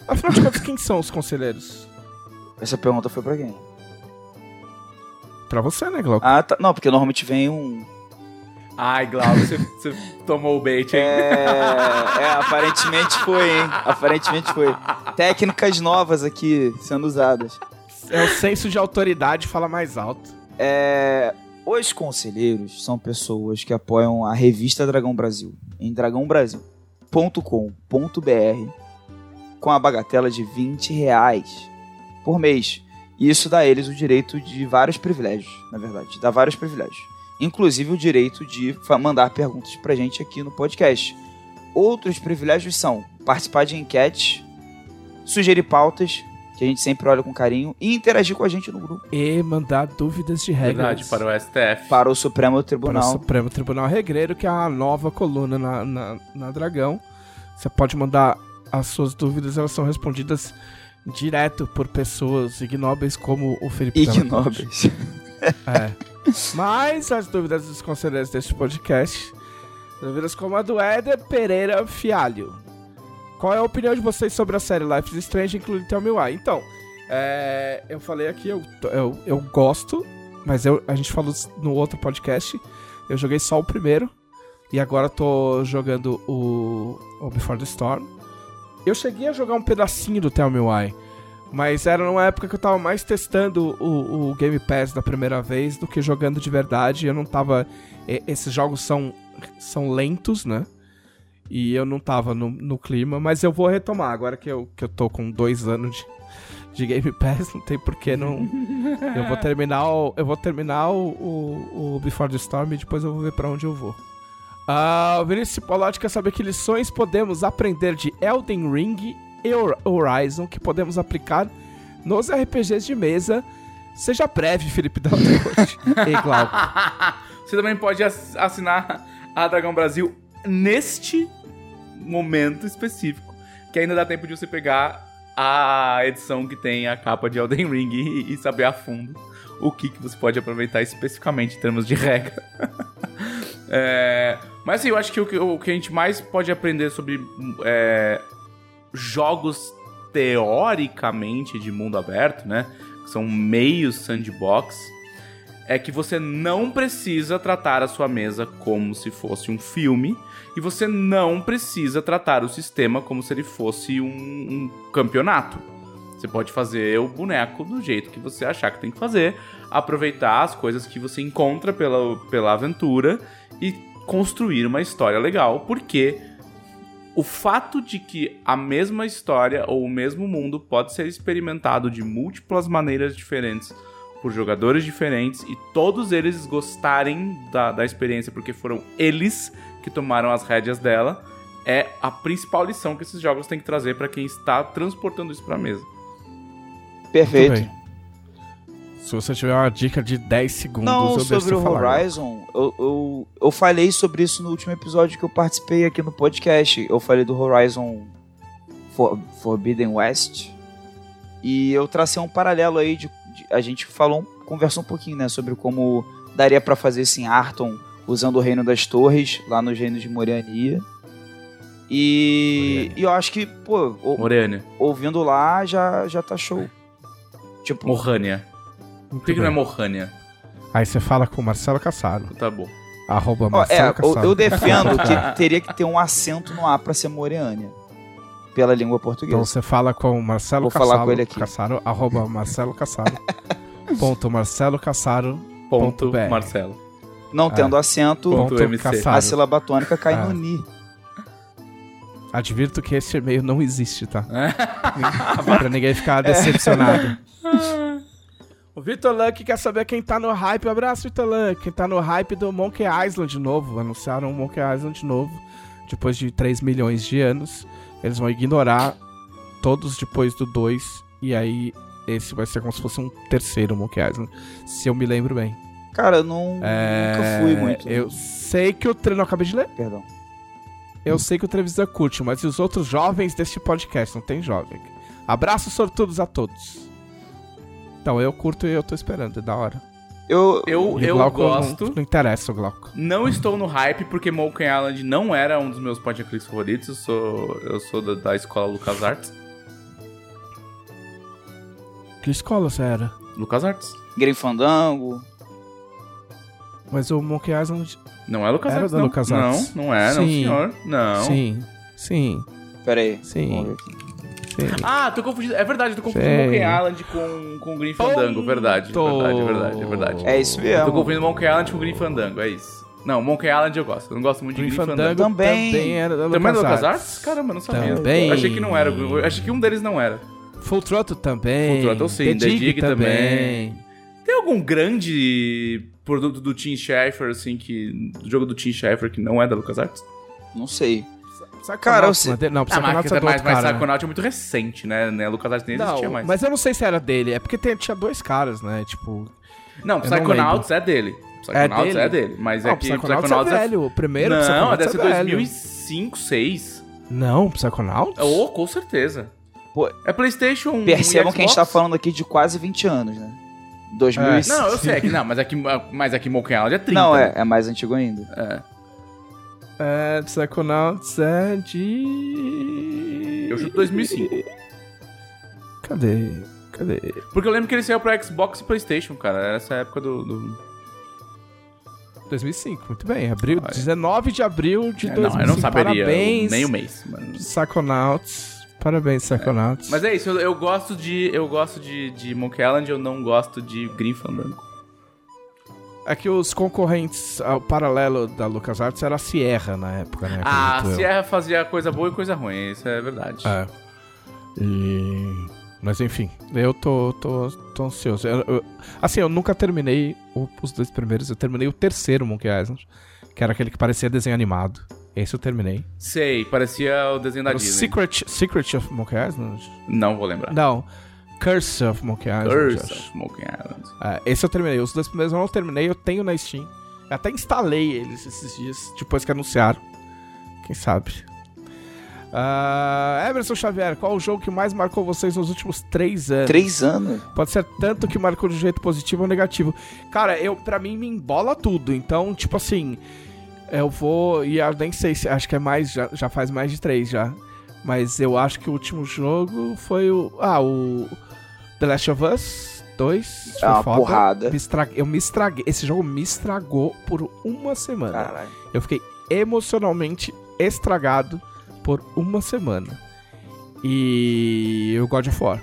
Afinal de contas, quem são os conselheiros? Essa pergunta foi pra quem? Pra você, né, Glauco? Ah, tá. Não, porque normalmente vem um. Ai, Glauco, você, você tomou o bait, hein? É, é, aparentemente foi, hein? Aparentemente foi. Técnicas novas aqui sendo usadas. É o senso de autoridade fala mais alto. É, os conselheiros são pessoas que apoiam a revista Dragão Brasil em dragãobrasil.com.br com a bagatela de 20 reais por mês. E isso dá a eles o direito de vários privilégios, na verdade. Dá vários privilégios. Inclusive o direito de mandar perguntas pra gente aqui no podcast. Outros privilégios são participar de enquetes, sugerir pautas, que a gente sempre olha com carinho, e interagir com a gente no grupo. E mandar dúvidas de regras. Verdade, para o STF. Para o Supremo para o Tribunal. Supremo Tribunal Regreiro, que é a nova coluna na, na, na Dragão. Você pode mandar as suas dúvidas, elas são respondidas direto por pessoas ignóbeis como o Felipe. Ignóbeis. É. Mas as dúvidas dos conselheiros deste podcast, dúvidas como a do Éder Pereira Fialho. Qual é a opinião de vocês sobre a série Life is Strange, incluindo Tell Me Why? Então, é, eu falei aqui, eu, eu, eu gosto, mas eu, a gente falou no outro podcast, eu joguei só o primeiro, e agora tô jogando o, o Before the Storm. Eu cheguei a jogar um pedacinho do Tell Me Why, mas era numa época que eu tava mais testando o, o Game Pass da primeira vez do que jogando de verdade. Eu não tava. Esses jogos são, são lentos, né? E eu não tava no, no clima, mas eu vou retomar. Agora que eu, que eu tô com dois anos de, de Game Pass, não tem porquê não. Eu vou terminar o, eu vou terminar o, o, o Before the Storm e depois eu vou ver pra onde eu vou. Ah, o Vinícius Cipolotti quer saber que lições podemos aprender de Elden Ring e Hor- Horizon que podemos aplicar nos RPGs de mesa. Seja breve, Felipe Daltorte. e Glauco. Você também pode ass- assinar a Dragão Brasil neste momento específico, que ainda dá tempo de você pegar a edição que tem a capa de Elden Ring e, e saber a fundo o que, que você pode aproveitar especificamente em termos de regra. É, mas assim, eu acho que o, que o que a gente mais pode aprender sobre é, jogos teoricamente de mundo aberto, né? Que são meios sandbox, é que você não precisa tratar a sua mesa como se fosse um filme e você não precisa tratar o sistema como se ele fosse um, um campeonato. Você pode fazer o boneco do jeito que você achar que tem que fazer, aproveitar as coisas que você encontra pela, pela aventura e construir uma história legal, porque o fato de que a mesma história ou o mesmo mundo pode ser experimentado de múltiplas maneiras diferentes por jogadores diferentes e todos eles gostarem da, da experiência porque foram eles que tomaram as rédeas dela é a principal lição que esses jogos têm que trazer para quem está transportando isso para mesa. Perfeito. Se você tiver uma dica de 10 segundos, Não, eu sobre o falar. Horizon, eu, eu, eu falei sobre isso no último episódio que eu participei aqui no podcast. Eu falei do Horizon For- Forbidden West. E eu tracei um paralelo aí de. de- a gente falou, conversou um pouquinho, né, sobre como daria pra fazer esse Arton usando o Reino das Torres, lá nos Reinos de Moriania. E, e eu acho que, pô, o- Morânia. ouvindo lá já, já tá show. Tipo, Morrânia. Por que, que não é Morrânia? Aí você fala com o Marcelo Cassaro. Tá bom. Arroba ó, Marcelo é, eu, Cassaro. eu defendo que teria que ter um acento no A pra ser Moriania. Pela língua Então portuguesa. você fala com o Marcelo Vou Cassaro. falar com ele aqui. Cassaro, arroba Marcelo Cassaro. ponto Marcelo Cassaro. Ponto, Ponto BR. Marcelo. Não tendo acento, Ponto Ponto MC. Cassaro. a sílaba tônica cai Ah. no Ni. Advirto que esse e-mail não existe, tá? pra ninguém ficar decepcionado. O Vitor Luck quer saber quem tá no hype. Abraço, Vitor Luck. Quem tá no hype do Monkey Island novo. Anunciaram o Monkey Island novo. Depois de 3 milhões de anos. Eles vão ignorar todos depois do 2. E aí, esse vai ser como se fosse um terceiro Monkey Island. Se eu me lembro bem. Cara, eu não, É, nunca fui muito. Eu sei que o treino. Acabei de ler. Perdão. Eu sei que o Trevisan curte, mas e os outros jovens deste podcast? Não tem jovem. Abraços sortudos a todos. Então, eu curto e eu tô esperando, é da hora. Eu, Eu, eu gosto. Não, não interessa o Glauco. Não estou no hype porque Monkey Island não era um dos meus point and favoritos. Eu sou, eu sou da, da escola LucasArts. Que escola você era? LucasArts. Grim Fandango. Mas o Monkey Island. Não é LucasArts, Era da não. LucasArts. Não, não é, não, Sim. senhor. Não. Sim. Sim. Pera aí. Sim. Sim. Ah, tô confundindo. É verdade, eu tô confundindo Sei. Monkey Island com, com Green Fandango. Verdade, verdade, verdade, é verdade. É isso Eu tô mesmo. confundindo Monkey Island com Green Fandango, é isso. Não, Monkey Island eu gosto. Eu não gosto muito de Green Fandango Fandango. também, Também. era da Também é da LucasArts. LucasArts? Caramba, não sabia. Também. Eu achei que não era. Eu achei que um deles não era. Full Throttle também. Full Throttle sim, The The Dig Dig também. também. Tem algum grande produto do Tim Schafer, assim, que. Do jogo do Tim Schafer que não é da LucasArts? Não sei. Psychonauts Cara, eu não é? Não, Ah, mas, Psychonauts é do mas, outro mas cara. Psychonaut é muito recente, né? né? LucasArts nem existia Não, mais. mas eu não sei se era dele. É porque tem- tinha dois caras, né? Tipo... Não, não Psychonauts é dele. Psychonauts dele? é dele. Mas não, é que Psychonauts é velho. O primeiro Não, Psychonauts deve ser é velho. 2005, 2006. Não, Psychonauts? Oh, com certeza. Pô, É PlayStation. Percebam que a gente tá falando aqui de quase 20 anos, né? 2005. Não, eu sei, é que não, mas aqui, mas aqui Monkey Island é 30. Não, né? é, é mais antigo ainda. É. É, Psychonauts é de... Eu chuto 2005. Cadê? Cadê? Porque eu lembro que ele saiu pra Xbox e PlayStation, cara. Era essa época do. do... 2005, muito bem. Abril, Ah, é. 19 de abril de É, 2005. não, eu não saberia Parabéns, nem o mês. Mas, Psychonauts. Parabéns, Psychonauts. mas é isso, eu, eu gosto de. Eu gosto de, de Monkey Island, eu não gosto de Green Fandango. É que os concorrentes ao paralelo da LucasArts era a Sierra na época, né? Ah, eu. Sierra fazia coisa boa e coisa ruim, isso é verdade. É. E... Mas enfim, eu tô, tô, tô ansioso. Eu- eu- assim, eu nunca terminei o- os dois primeiros, eu terminei o terceiro Monkey Island, que era aquele que parecia desenho animado. Esse eu terminei. Sei, parecia o desenho da o Disney. Secret, Secret of Monkey Island? Não vou lembrar. Não. Curse of Monkey Island. Curse of Monkey Island. É, esse eu terminei. Os dois primeiros eu não terminei, eu tenho na Steam. Eu até instalei eles esses dias, depois que anunciaram. Quem sabe? Ah, Emerson Xavier, qual o jogo que mais marcou vocês nos últimos três anos? Três anos? Pode ser tanto que marcou de um jeito positivo ou negativo. Cara, eu para mim me embola tudo. Então, tipo assim, eu vou. E eu nem sei se. Acho que é mais. Já, já faz mais de três já. Mas eu acho que o último jogo foi o. Ah, o. The Last of Us 2. É uma porrada. Me estra- Eu me estraguei. Esse jogo me estragou por uma semana. Caralho. Eu fiquei emocionalmente estragado por uma semana. E o God of War.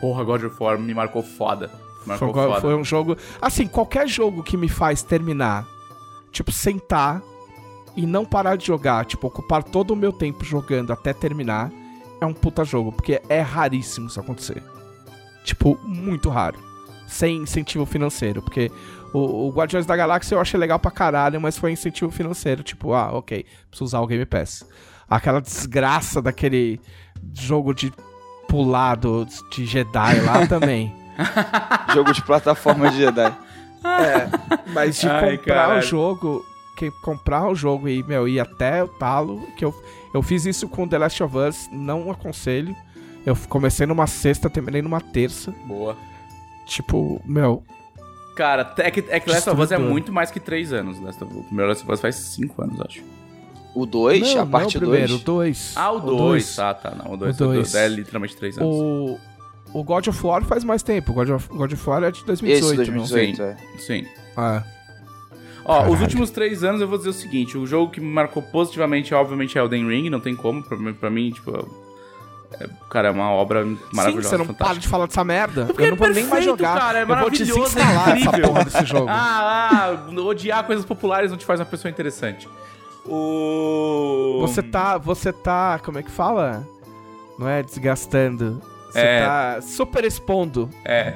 Porra, God of War me marcou foda. Marcou Foi, foda. foi um jogo. Assim, qualquer jogo que me faz terminar, tipo, sentar e não parar de jogar, tipo, ocupar todo o meu tempo jogando até terminar, é um puta jogo, porque é raríssimo isso acontecer. Tipo, muito raro. Sem incentivo financeiro, porque o, o Guardiões da Galáxia eu achei legal pra caralho, mas foi incentivo financeiro, tipo, ah, ok, preciso usar o Game Pass. Aquela desgraça daquele jogo de pular do, de Jedi lá também. Jogo de plataforma de Jedi. Mas de Ai, comprar caralho. o jogo, que comprar o jogo e, meu, ir até o talo, que eu, eu fiz isso com The Last of Us, não aconselho. Eu comecei numa sexta, terminei numa terça. Boa. Tipo, meu, Cara, é que, é que Last of Us é muito mais que 3 anos. Last of Us. O primeiro Last of Us faz 5 anos, acho. O 2, a parte o primeiro, 2. o 2. Ah, o 2. Tá, tá. Não, o 2 O dois. é literalmente 3 anos. O, o God of War faz mais tempo. O God of, God of War é de Esse 2018. 2018, é. Sim. Ah. Ó, Caralho. os últimos três anos eu vou dizer o seguinte: o jogo que me marcou positivamente, obviamente, é Elden Ring, não tem como. Pra, mim- pra mim, tipo. É- cara, é uma obra maravilhosa. Sim, você não para fantástica. de falar dessa merda. Porque eu não vou é nem mais jogar. cara, é eu vou maravilhoso, é desinstalar essa porra desse jogo. Ah, ah, odiar coisas populares não te faz uma pessoa interessante. O. Você tá. Você tá. Como é que fala? Não é desgastando. Você É. tá super expondo. É,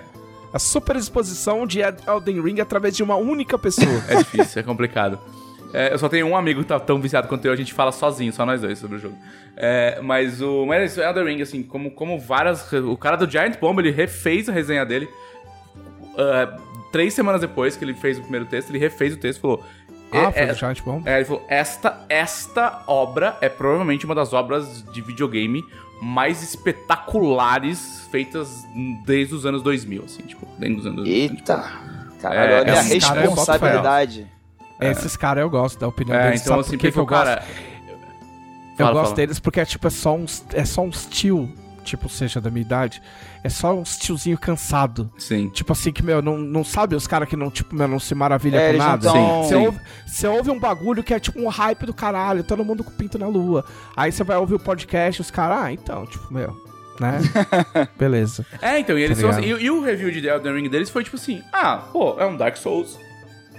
A super exposição de Elden Ring através de uma única pessoa. é difícil, é complicado. É, eu só tenho um amigo que tá tão viciado quanto eu, a gente fala sozinho, só nós dois sobre o jogo. É, mas o. Mas é isso, Elden Ring, assim, como, como várias. O cara do Giant Bomb, ele refez a resenha dele. ah, três semanas depois que ele fez o primeiro texto, ele refez o texto e falou. ah, é- foi é- o Giant Bomb? É, ele falou: esta, esta obra é provavelmente uma das obras de videogame mais espetaculares feitas desde os anos 2000, assim, tipo, desde os anos 2000. Eita. Caralho, É, olha é a um cara, responsabilididade. Esses caras eu gosto da opinião É, deles. então Sabe assim, por que, que eu porque, gosto? cara. Eu Fala, gosto fala. deles porque é tipo, é só um, é só um tio, tipo, seja da minha idade, é só um tiozinho cansado. Sim. Tipo assim, que, meu, não, não sabe os caras que não, tipo, meu, não se maravilha É, com nada. tão- Você Sim. ouve, você ouve um bagulho que é tipo um hype do caralho, todo mundo com o pinto na lua. Aí você vai ouvir o podcast e os caras, ah, então, tipo, meu, né? Beleza. É, então, e eles Tá são assim, e, e o review de Elden Ring deles foi tipo assim: ah, pô, é um Dark Souls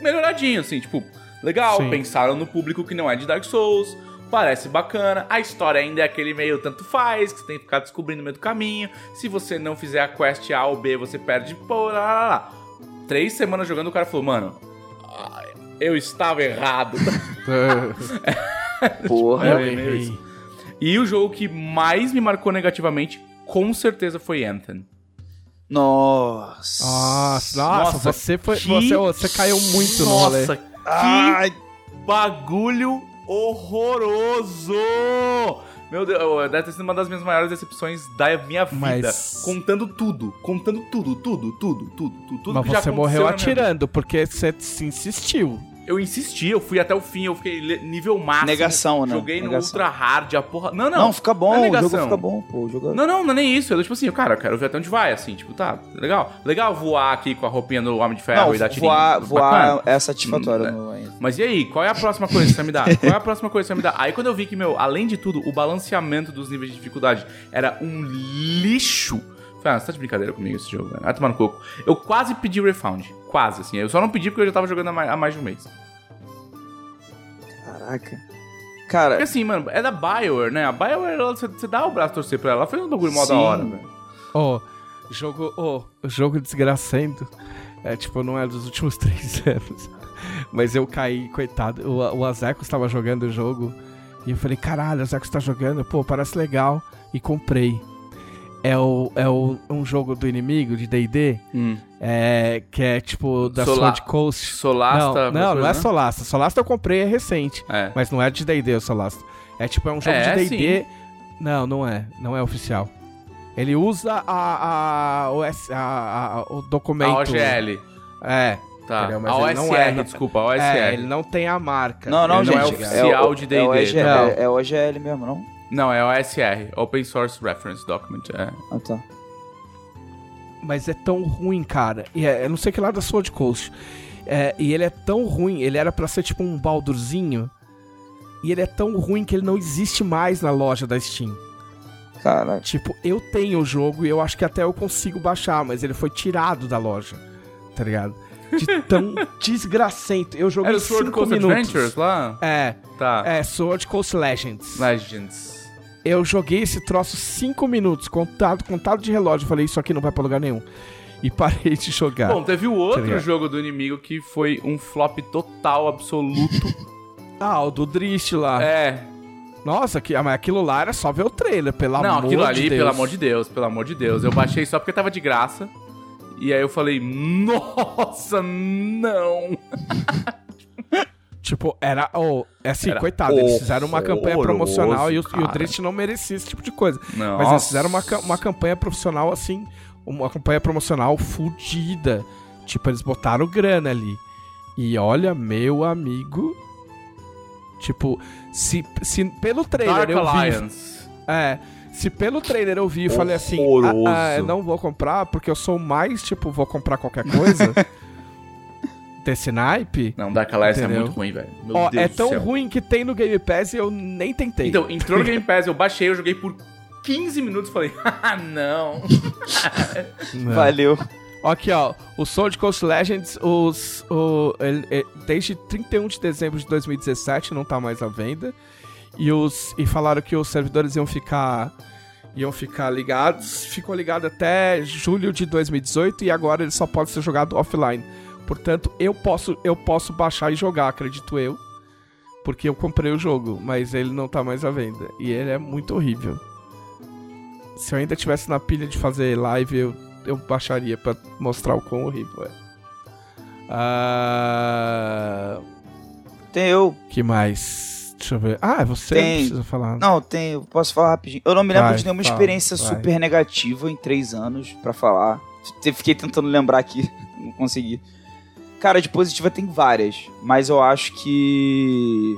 melhoradinho, assim, tipo, legal, Sim. pensaram no público que não é de Dark Souls, parece bacana, a história ainda é aquele meio tanto faz, que você tem que ficar descobrindo no meio do caminho, se você não fizer a quest A ou B, você perde, pô, lá, lá, lá. Três semanas jogando, o cara falou, mano, eu estava errado. Porra. É, meio isso. e o jogo que mais me marcou negativamente, com certeza, foi Anthem. Nossa. Nossa, nossa, Nossa, você foi. que- Você, você caiu muito no rolê. Nossa, que Ai, bagulho horroroso! Meu Deus, deve ter sido uma das minhas maiores decepções da minha vida. Mas- Contando tudo, contando tudo, tudo, tudo, tudo, tudo, tudo Mas que já você morreu atirando, porque você se insistiu. Eu insisti, eu fui até o fim, eu fiquei nível máximo. Negação, né? Joguei no Negação. ultra hard, a porra. Não, não. não, fica bom, não é o jogo negação. fica bom, pô. O jogo... Não, não, não é nem isso. Eu, tipo assim, cara, eu quero ver até onde vai, assim, tipo, tá, legal. Legal voar aqui com a roupinha do Homem de Ferro Não, e dar tirinho. voar, voar é satisfatório Hum, no ainda. Mas e aí, qual é a próxima coisa que você vai me dar? Qual é a próxima coisa que você vai me dar? Aí quando eu vi que, meu, além de tudo, o balanceamento dos níveis de dificuldade era um lixo. Falei, ah, você tá de brincadeira comigo esse jogo, velho. Vai tomar no coco. Eu quase pedi refund. Quase, assim. Eu só não pedi porque eu já tava jogando há mais, há mais de um mês. Caraca. Cara, Porque assim, mano, é da Bioware, né? A Bioware, você, dá o braço a torcer pra ela. Ela fez um bagulho mó da hora, velho. Ó, jogo, ó, jogo desgracento. É tipo, não é dos últimos três anos. Mas eu caí, coitado. O, o Azeco estava jogando o jogo. E eu falei, caralho, o Azeco está jogando, pô, parece legal. E comprei. É, o, é o, um jogo do inimigo, de DD, Hum. é, que é tipo da Sola- Sword Coast. Solasta. não, não, não é né? Solasta. Solasta eu comprei, é recente. É. Mas não é de D&D o Solasta. É tipo, é um jogo É, de D&D... Não, não é. Não é oficial. Ele usa a, a, a- a- o documento... A OGL. É. Tá. Entendeu? Mas A ele não OSR, é, desculpa, a OSR. É, ele não tem a marca. não, não, ele não é gente. oficial o- de É D&D. o, EG, Não. é, é o OGL mesmo, não? Não, é OSR. Open Source Reference Document. É. Ah, tá. Mas é tão ruim, cara. E é, eu não sei que lá da Sword Coast. É, e ele é tão ruim, ele era pra ser tipo um baldurzinho. E ele é tão ruim que ele não existe mais na loja da Steam. Caraca. Tipo, eu tenho o jogo e eu acho que até eu consigo baixar, mas ele foi tirado da loja. Tá ligado? De tão desgracento. Eu joguei Era o Sword 5 Coast minutos. Adventures lá? É, Tá. é, Sword Coast Legends. Legends. Eu joguei esse troço 5 minutos, contado, contado de relógio. Falei, isso aqui não vai pra lugar nenhum. E parei de jogar. Bom, teve o outro ligado? jogo do inimigo que foi um flop total, absoluto. ah, o do Drist lá. é. Nossa, que, ah, mas aquilo lá era só ver o trailer, pelo Não, amor aquilo de ali, Deus. pelo amor de Deus, pelo amor de Deus. Eu baixei só porque tava de graça. E aí eu falei, nossa, não. Tipo, era. Oh, é assim, Era coitado, eles fizeram uma campanha promocional e o, e o. Drist não merecia esse tipo de coisa. Nossa. Mas eles fizeram uma, uma campanha profissional assim, uma campanha promocional fudida. Tipo, eles botaram grana ali. E olha, meu amigo. Tipo, se, se pelo trailer Dark eu vi. Alliance. É. Se pelo trailer eu vi e falei assim, ah, ah, não vou comprar, porque eu sou mais, tipo, vou comprar qualquer coisa. desse naipe. Não, Dark Alliance é Entendeu? muito ruim, velho. Meu Ó, Deus é do tão céu. ruim que tem no Game Pass e eu nem tentei. Então, entrou no Game Pass, eu baixei, eu joguei por 15 minutos e falei, ah, não. Não. Valeu. Aqui, ó, o de Coast Legends, os, o, ele- ele- desde 31 de dezembro de 2017 não tá mais à venda. E, os, e falaram que os servidores iam ficar iam ficar ligados. Ficou ligado até julho de 2018 e agora ele só pode ser jogado offline. Portanto, eu posso, eu posso baixar e jogar, acredito eu. Porque eu comprei o jogo, mas ele não tá mais à venda. E ele é muito horrível. Se eu ainda tivesse na pilha de fazer live, eu, eu baixaria pra mostrar o quão horrível é. Ah, Tem eu. que mais? Deixa eu ver. Ah, é você Tem. precisa falar. Não, tem. eu Posso falar rapidinho? Eu não me lembro Vai, de nenhuma fala, experiência vai. super negativa em três anos pra falar. Fiquei tentando lembrar aqui, não consegui. Cara, de positiva tem várias, mas eu acho que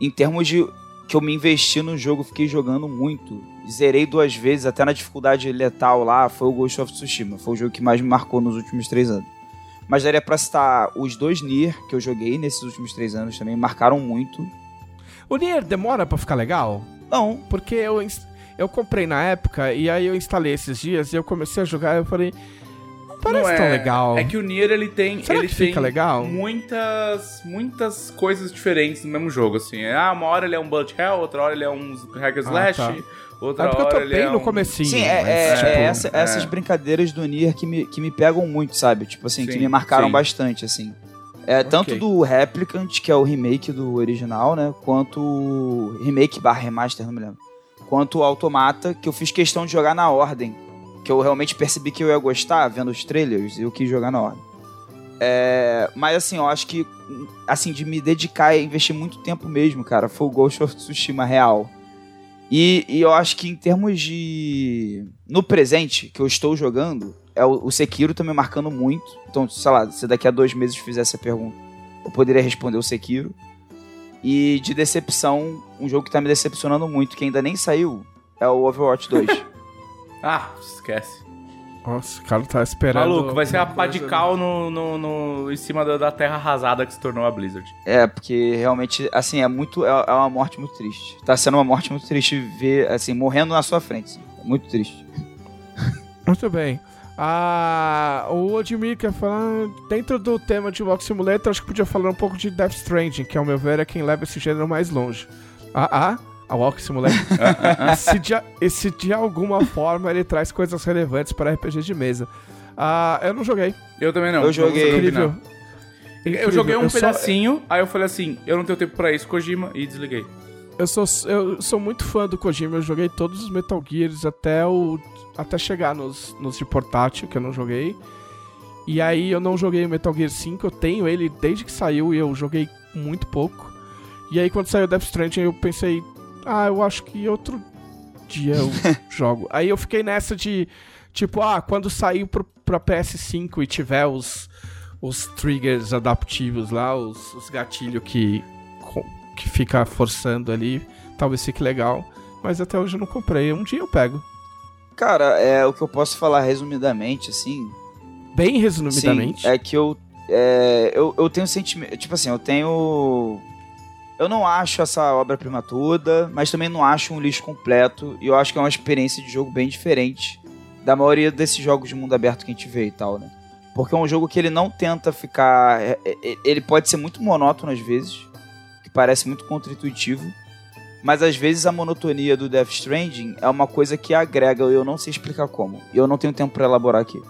em termos de que eu me investi no jogo, fiquei jogando muito. Zerei duas vezes, até na dificuldade letal lá, foi o Ghost of Tsushima. Foi o jogo que mais me marcou nos últimos três anos. Mas daria pra citar os dois Nier que eu joguei nesses últimos três anos também, marcaram muito. O Nier demora pra ficar legal? Não, Porque eu, eu comprei na época e aí eu instalei esses dias e eu comecei a jogar e eu falei. Não parece Não tão é- legal. É que o Nier, ele tem... Será ele que tem fica legal? Muitas, muitas coisas diferentes no mesmo jogo, assim. Ah, uma hora ele é um bullet hell, outra hora ele é um hack and slash, tá. outra É porque eu tô hora ele bem é no um... comecinho. Sim, é, mas, é- tipo, é essa- é. essas brincadeiras do Nier que me, que me pegam muito, sabe? Tipo assim, que Sim, me marcaram sim. bastante, assim. É, tanto Ok. do Replicant, que é o remake do original, né? Quanto o remake barra remaster, não me lembro. Quanto o Automata, que eu fiz questão de jogar na ordem. Que eu realmente percebi que eu ia gostar vendo os trailers e eu quis jogar na ordem. É, mas assim, eu acho que assim, de me dedicar e investir muito tempo mesmo, cara, foi o Ghost of Tsushima real. E, e eu acho que em termos de. No presente que eu estou jogando, é o, o Sekiro tá me marcando muito. Então, sei lá, se daqui a dois meses fizesse a pergunta, eu poderia responder o Sekiro. E de decepção, um jogo que tá me decepcionando muito, que ainda nem saiu, é o Overwatch 2. Ah, esquece. Nossa, o cara tá esperando. Maluco, vai ser a pá de coisa, cal no, no, no- em cima da, da terra arrasada que se tornou a Blizzard. é, porque realmente, assim, é muito. É, é uma morte muito triste. Tá sendo uma morte muito triste ver, assim, morrendo na sua frente. assim. É muito triste. Muito bem. Ah, o Odmir quer falar. Dentro do tema de Walk Simulator, acho que podia falar um pouco de Death Stranding, que ao meu ver é quem leva esse gênero mais longe. Ah, ah, a Walk Simulator. se, de, e se de alguma forma ele traz coisas relevantes para RPG de mesa. Ah, eu não joguei. Eu também não. Eu joguei. Incrível. opinar. Eu joguei um só- pedacinho, aí eu falei assim, eu não tenho tempo pra isso, Kojima, e desliguei. Eu sou, eu sou muito fã do Kojima, eu joguei todos os Metal Gears até o até chegar nos, nos de portátil, que eu não joguei. E aí eu não joguei o Metal Gear 5, eu tenho ele desde que saiu e eu joguei muito pouco. E aí quando saiu Death Stranding eu pensei, ah, eu acho que outro dia eu jogo. Aí eu fiquei nessa de, tipo, ah, quando sair pro, pra PS5 e tiver os, os triggers adaptivos lá, os, os gatilhos que, que fica forçando ali, talvez fique legal. Mas até hoje eu não comprei. Um dia eu pego. Cara, é o que eu posso falar resumidamente, assim, Bem resumidamente. Sim, é que eu, é, eu. Eu tenho sentimento. Tipo assim, eu tenho. Eu não acho essa obra-prima toda, mas também não acho um lixo completo. E eu acho que é uma experiência de jogo bem diferente da maioria desses jogos de mundo aberto que a gente vê e tal, né? Porque é um jogo que ele não tenta ficar. é- é- Ele pode ser muito monótono às vezes, que parece muito contra-intuitivo. Mas às vezes a monotonia do Death Stranding é uma coisa que agrega, eu não sei explicar como. E eu não tenho tempo pra elaborar aqui.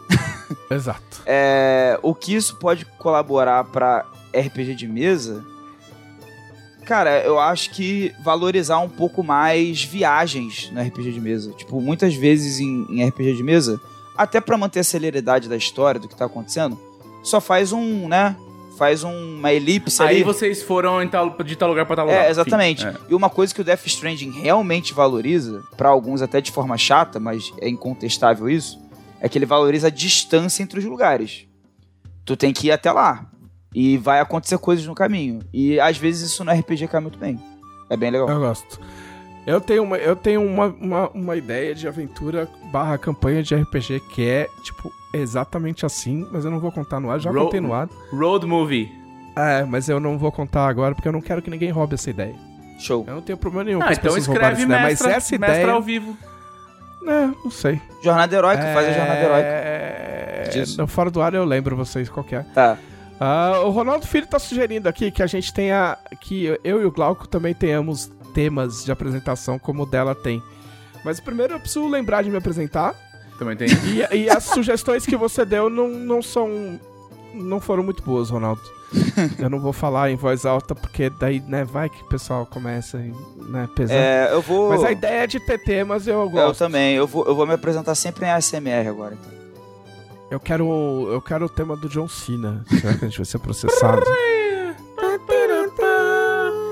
Exato. É, o que isso pode colaborar pra RPG de mesa? Cara, eu acho que valorizar um pouco mais viagens no RPG de mesa. Tipo, muitas vezes em, em RPG de mesa, até pra manter a celeridade da história, do que tá acontecendo, só faz um, né? Faz um- uma elipse Aí ali. vocês foram em tal, de tal lugar pra tal lugar. É, exatamente. É. E uma coisa que o Death Stranding realmente valoriza, pra alguns até de forma chata, mas é incontestável isso, é que ele valoriza a distância entre os lugares. Tu tem que ir até lá. E vai acontecer coisas no caminho. E às vezes isso no RPG cai muito bem. É bem legal. Eu gosto. Eu tenho uma, eu tenho uma, uma, uma ideia de aventura barra campanha de RPG que é, tipo, exatamente assim, mas eu não vou contar no ar, já Ro- contei no ar. Road Movie. É, mas eu não vou contar agora porque eu não quero que ninguém roube essa ideia. Show. Eu não tenho problema nenhum Ah, com as então pessoas escreve essa ideia, mestra, mas essa mestra ideia... ao vivo. É, não sei. Jornada heróica, faz a jornada heróica. É... Disso. Fora do ar eu lembro vocês qual que é. Tá. Ah, o Ronaldo Filho tá sugerindo aqui que a gente tenha. Que eu e o Glauco também tenhamos temas de apresentação como o dela tem. Mas primeiro eu preciso lembrar de me apresentar. Também tem. E, e as sugestões que você deu não, não são. Não foram muito boas, Ronaldo. Eu não vou falar em voz alta, porque daí, né, vai que o pessoal começa né, pesar. É, eu vou. Mas a ideia de ter temas eu Eu gosto. também. Eu vou, eu vou me apresentar sempre em ASMR agora. Então. Eu quero, eu quero o tema do John Cena. Será que a gente vai ser processado?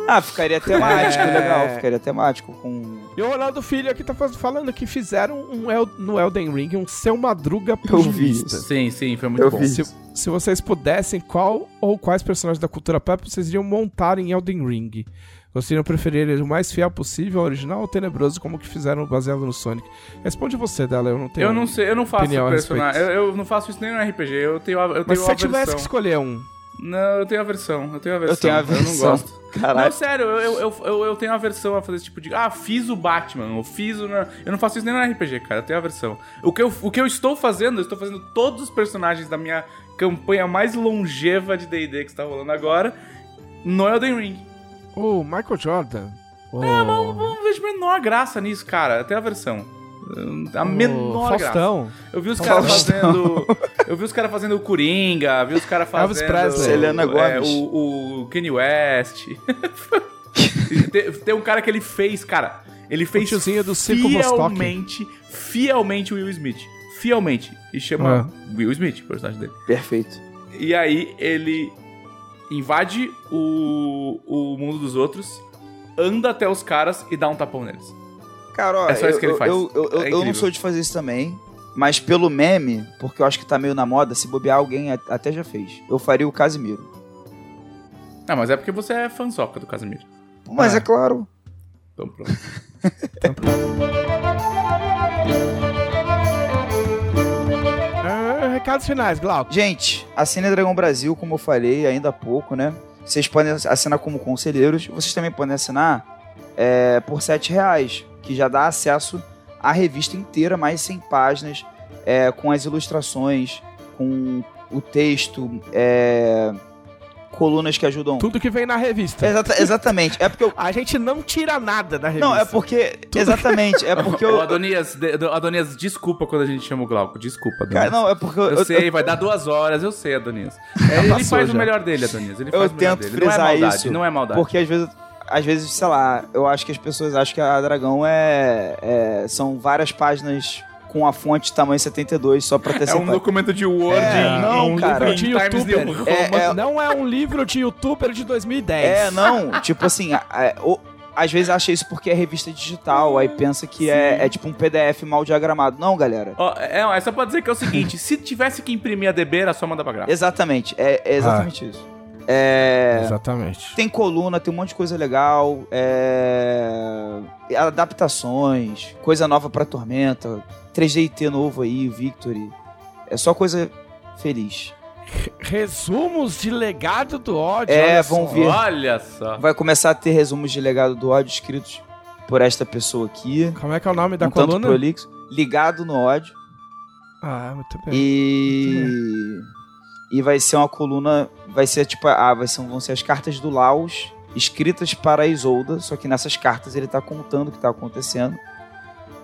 Ah, ficaria temático, É. legal. Ficaria temático com. E o Ronaldo Filho aqui tá falando que fizeram um El- no Elden Ring um Seu Madruga Eu vi isso. Sim, sim, foi muito Eu bom. vi. Se, se vocês pudessem, qual ou quais personagens da cultura pop vocês iriam montar em Elden Ring? Vocês iriam preferir ele o mais fiel possível ao original ou tenebroso, como que fizeram baseado no Sonic? Responde você, dela, eu não tenho. Eu não sei, eu não faço opinião a personagem. Eu, eu não faço isso nem no RPG. Eu tenho, a- eu Mas tenho se você tivesse que escolher um. Não, eu tenho aversão. Eu tenho aversão. Eu tenho Eu aversão. não gosto. Caralho. Não, sério, eu, eu, eu, eu tenho aversão a fazer esse tipo de. Ah, fiz o Batman, eu fiz o. Eu não faço isso nem no RPG, cara. Eu tenho aversão. O que eu, o que eu estou fazendo, eu estou fazendo todos os personagens da minha campanha mais longeva de DD que está rolando agora no Elden Ring. O Michael Jordan. O, Eu não, não vejo a menor graça nisso, cara. Eu tenho aversão. A o menor graça. Faustão. Eu vi os caras fazendo. Eu vi os caras fazendo o Coringa, vi os caras Elvis fazendo. Presley. Selena é, o, o Kanye West. tem, tem um cara que ele fez, cara. Ele fez tiozinho do Circo fielmente, fielmente o Will Smith. Fielmente. E chama Will Smith, o personagem dele. Perfeito. E aí ele invade o, o mundo dos outros, anda até os caras e dá um tapão neles. Cara, ó, É só isso eu, que ele faz. Eu, eu, eu- É eu não sou de fazer isso também. Mas pelo meme, porque eu acho que tá meio na moda, se bobear alguém até já fez. Eu faria o Casimiro. Ah, mas é porque você é fanzoca do Casimiro. Mas Ah. é claro. Então pronto. Ah, recados finais, Glauco. Gente, assine Dragão Brasil, como eu falei ainda há pouco, né? Vocês podem assinar como conselheiros. Vocês também podem assinar é, por 7 reais, que já dá acesso à revista inteira, mais 100 páginas, é, com as ilustrações, com o texto, é, colunas que ajudam. Tudo que vem na revista. Exata- exatamente. É porque eu. A gente não tira nada da revista. Não, é porque. Exatamente. É porque eu. Adonias, de- do- Adonias, desculpa quando a gente chama o Glauco. Desculpa, Adonias. Cara, não, é porque eu. eu, eu- sei, vai dar duas horas, eu sei, Adonias. É, ele passou faz já. o melhor dele, Adonias. Ele Eu faz o melhor tento dele. Não é frisar maldade, isso, não é maldade. Porque às vezes, às vezes, sei lá, eu acho que as pessoas acham que a Dragão é, é- são várias páginas com a fonte tamanho 72 só pra ter É cem um documento de Word É, não, em cara. livro de youtuber. New É, é- Não é um livro de youtuber de 2010. É, não, tipo assim, a- a- o- às vezes acha isso porque é revista digital, aí pensa que é, é tipo um PDF mal diagramado. Não, galera. Ó, é, é só pra dizer que é o seguinte: se tivesse que imprimir a DB, era só mandar pra gráfica. Exatamente, é, é exatamente Ah. isso. É, Exatamente. Tem coluna, tem um monte de coisa legal, é... adaptações, coisa nova pra Tormenta, 3DT novo aí, Victory. É só coisa feliz. Resumos de legado do ódio. É, olha vão só. ver. Olha só. Vai começar a ter resumos de legado do ódio escritos por esta pessoa aqui. Como é que é o nome da um tanto coluna? prolixo. Ligado no ódio. Ah, muito bem. E. E vai ser uma coluna. Vai ser tipo. Ah, vai ser, vão ser as cartas do Laos escritas para a Isolda. Só que nessas cartas ele tá contando o que tá acontecendo.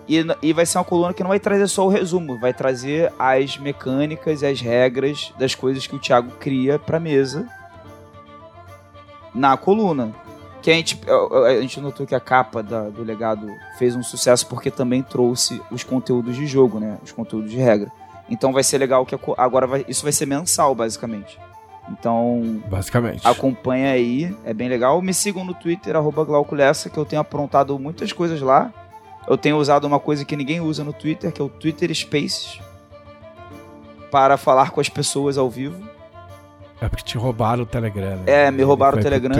E, e vai ser uma coluna que não vai trazer só o resumo, vai trazer as mecânicas e as regras das coisas que o Thiago cria pra mesa na coluna. Que a gente, a gente notou que a capa da- do legado fez um sucesso porque também trouxe os conteúdos de jogo, né? Os conteúdos de regra. Então vai ser legal que agora vai- isso vai ser mensal, basicamente. Então Basicamente. acompanha aí, é bem legal. Me sigam no Twitter, arroba Glauco Lessa, que eu tenho aprontado muitas coisas lá. Eu tenho usado uma coisa que ninguém usa no Twitter, que é o Twitter Spaces, para falar com as pessoas ao vivo. É porque te roubaram o Telegram. Né? É, me roubaram o Telegram.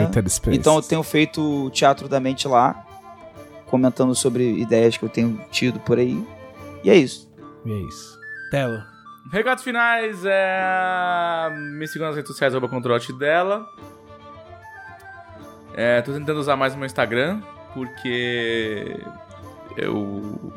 Então eu tenho feito o Teatro da Mente lá, comentando sobre ideias que eu tenho tido por aí. E é isso. E é isso. Telo. Recados finais é. Me sigam nas redes sociais, arroba controlote dela. É, tô tentando usar mais o meu Instagram, porque eu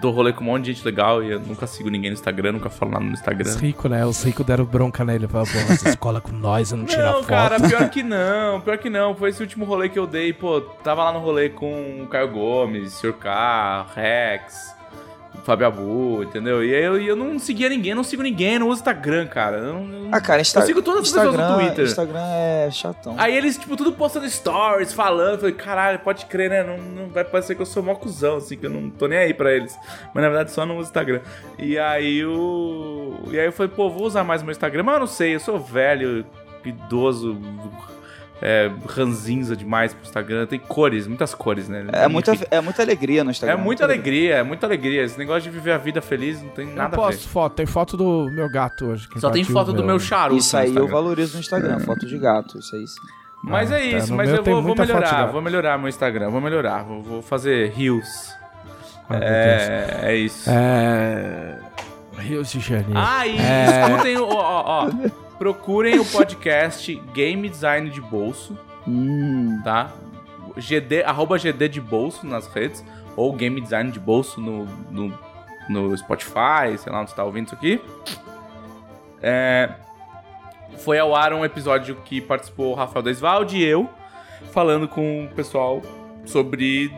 dou rolê com um monte de gente legal e eu nunca sigo ninguém no Instagram, nunca falo nada no Instagram. Os ricos, né? Os ricos deram bronca nele. Falaram, pô, você cola com nós, eu não tira Não, foto. cara, pior que não, pior que não. Foi esse último rolê que eu dei, pô, tava lá no rolê com o Caio Gomes, Sr. K, Rex, Fábio Abu, entendeu? E aí eu, eu não seguia ninguém, não sigo ninguém, não uso Instagram, cara. Eu, não- eu- Ah, cara, Insta Eu sigo todas as pessoas Instagram, no Twitter. Instagram é chatão. Aí eles, tipo, tudo postando stories, falando. Eu falei, caralho, pode crer, né? Não, não vai parecer que eu sou mó cuzão, assim, que eu não tô nem aí pra eles. Mas na verdade só no Instagram. E aí o. E aí eu falei, pô, vou usar mais meu Instagram. Mas eu não sei, eu sou velho, idoso, é, ranzinza demais pro Instagram. Tem cores, muitas cores, né? É muita, é muita alegria no Instagram. é muita alegria, é muita alegria. Esse negócio de viver a vida feliz não tem Eu nada a posto ver. foto. Tem foto do meu gato hoje. que Só tem invadiu foto do meu charuto. Isso aí eu valorizo no Instagram, foto de gato, isso aí sim. Mas Ah, é tá. isso, No mas eu tem vou, vou melhorar, vou melhorar meu Instagram, vou melhorar, vou, vou fazer rios. Ah. É, é isso. É. Rio de Janeiro. Ah, e É. escutem, o- ó, ó, procurem o podcast Game Design de Bolso, Hum, tá? GD, arroba GD de Bolso nas redes, ou Game Design de Bolso no, no, no Spotify, sei lá onde você tá ouvindo isso aqui. É, foi ao ar um episódio que participou o Rafael Desvalde e eu, falando com o pessoal sobre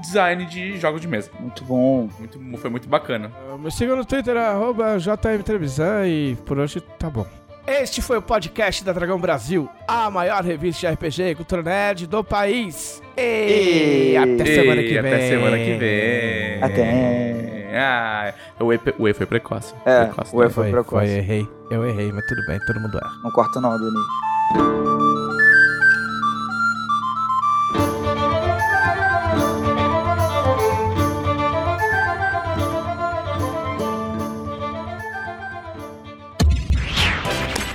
design de jogos de mesa. muito bom. Muito, foi muito bacana. Me siga no Twitter, arroba JM Trevisan e por hoje tá bom. Este foi o podcast da Dragão Brasil, a maior revista de RPG e cultura nerd do país. E, E- até semana que E vem. Até semana que vem. Até. Ah, o E, o e foi precoce. É, Precoce, o E foi Foi, precoce. foi, errei. Eu errei, mas tudo bem, todo mundo erra. Não corta não, Doni.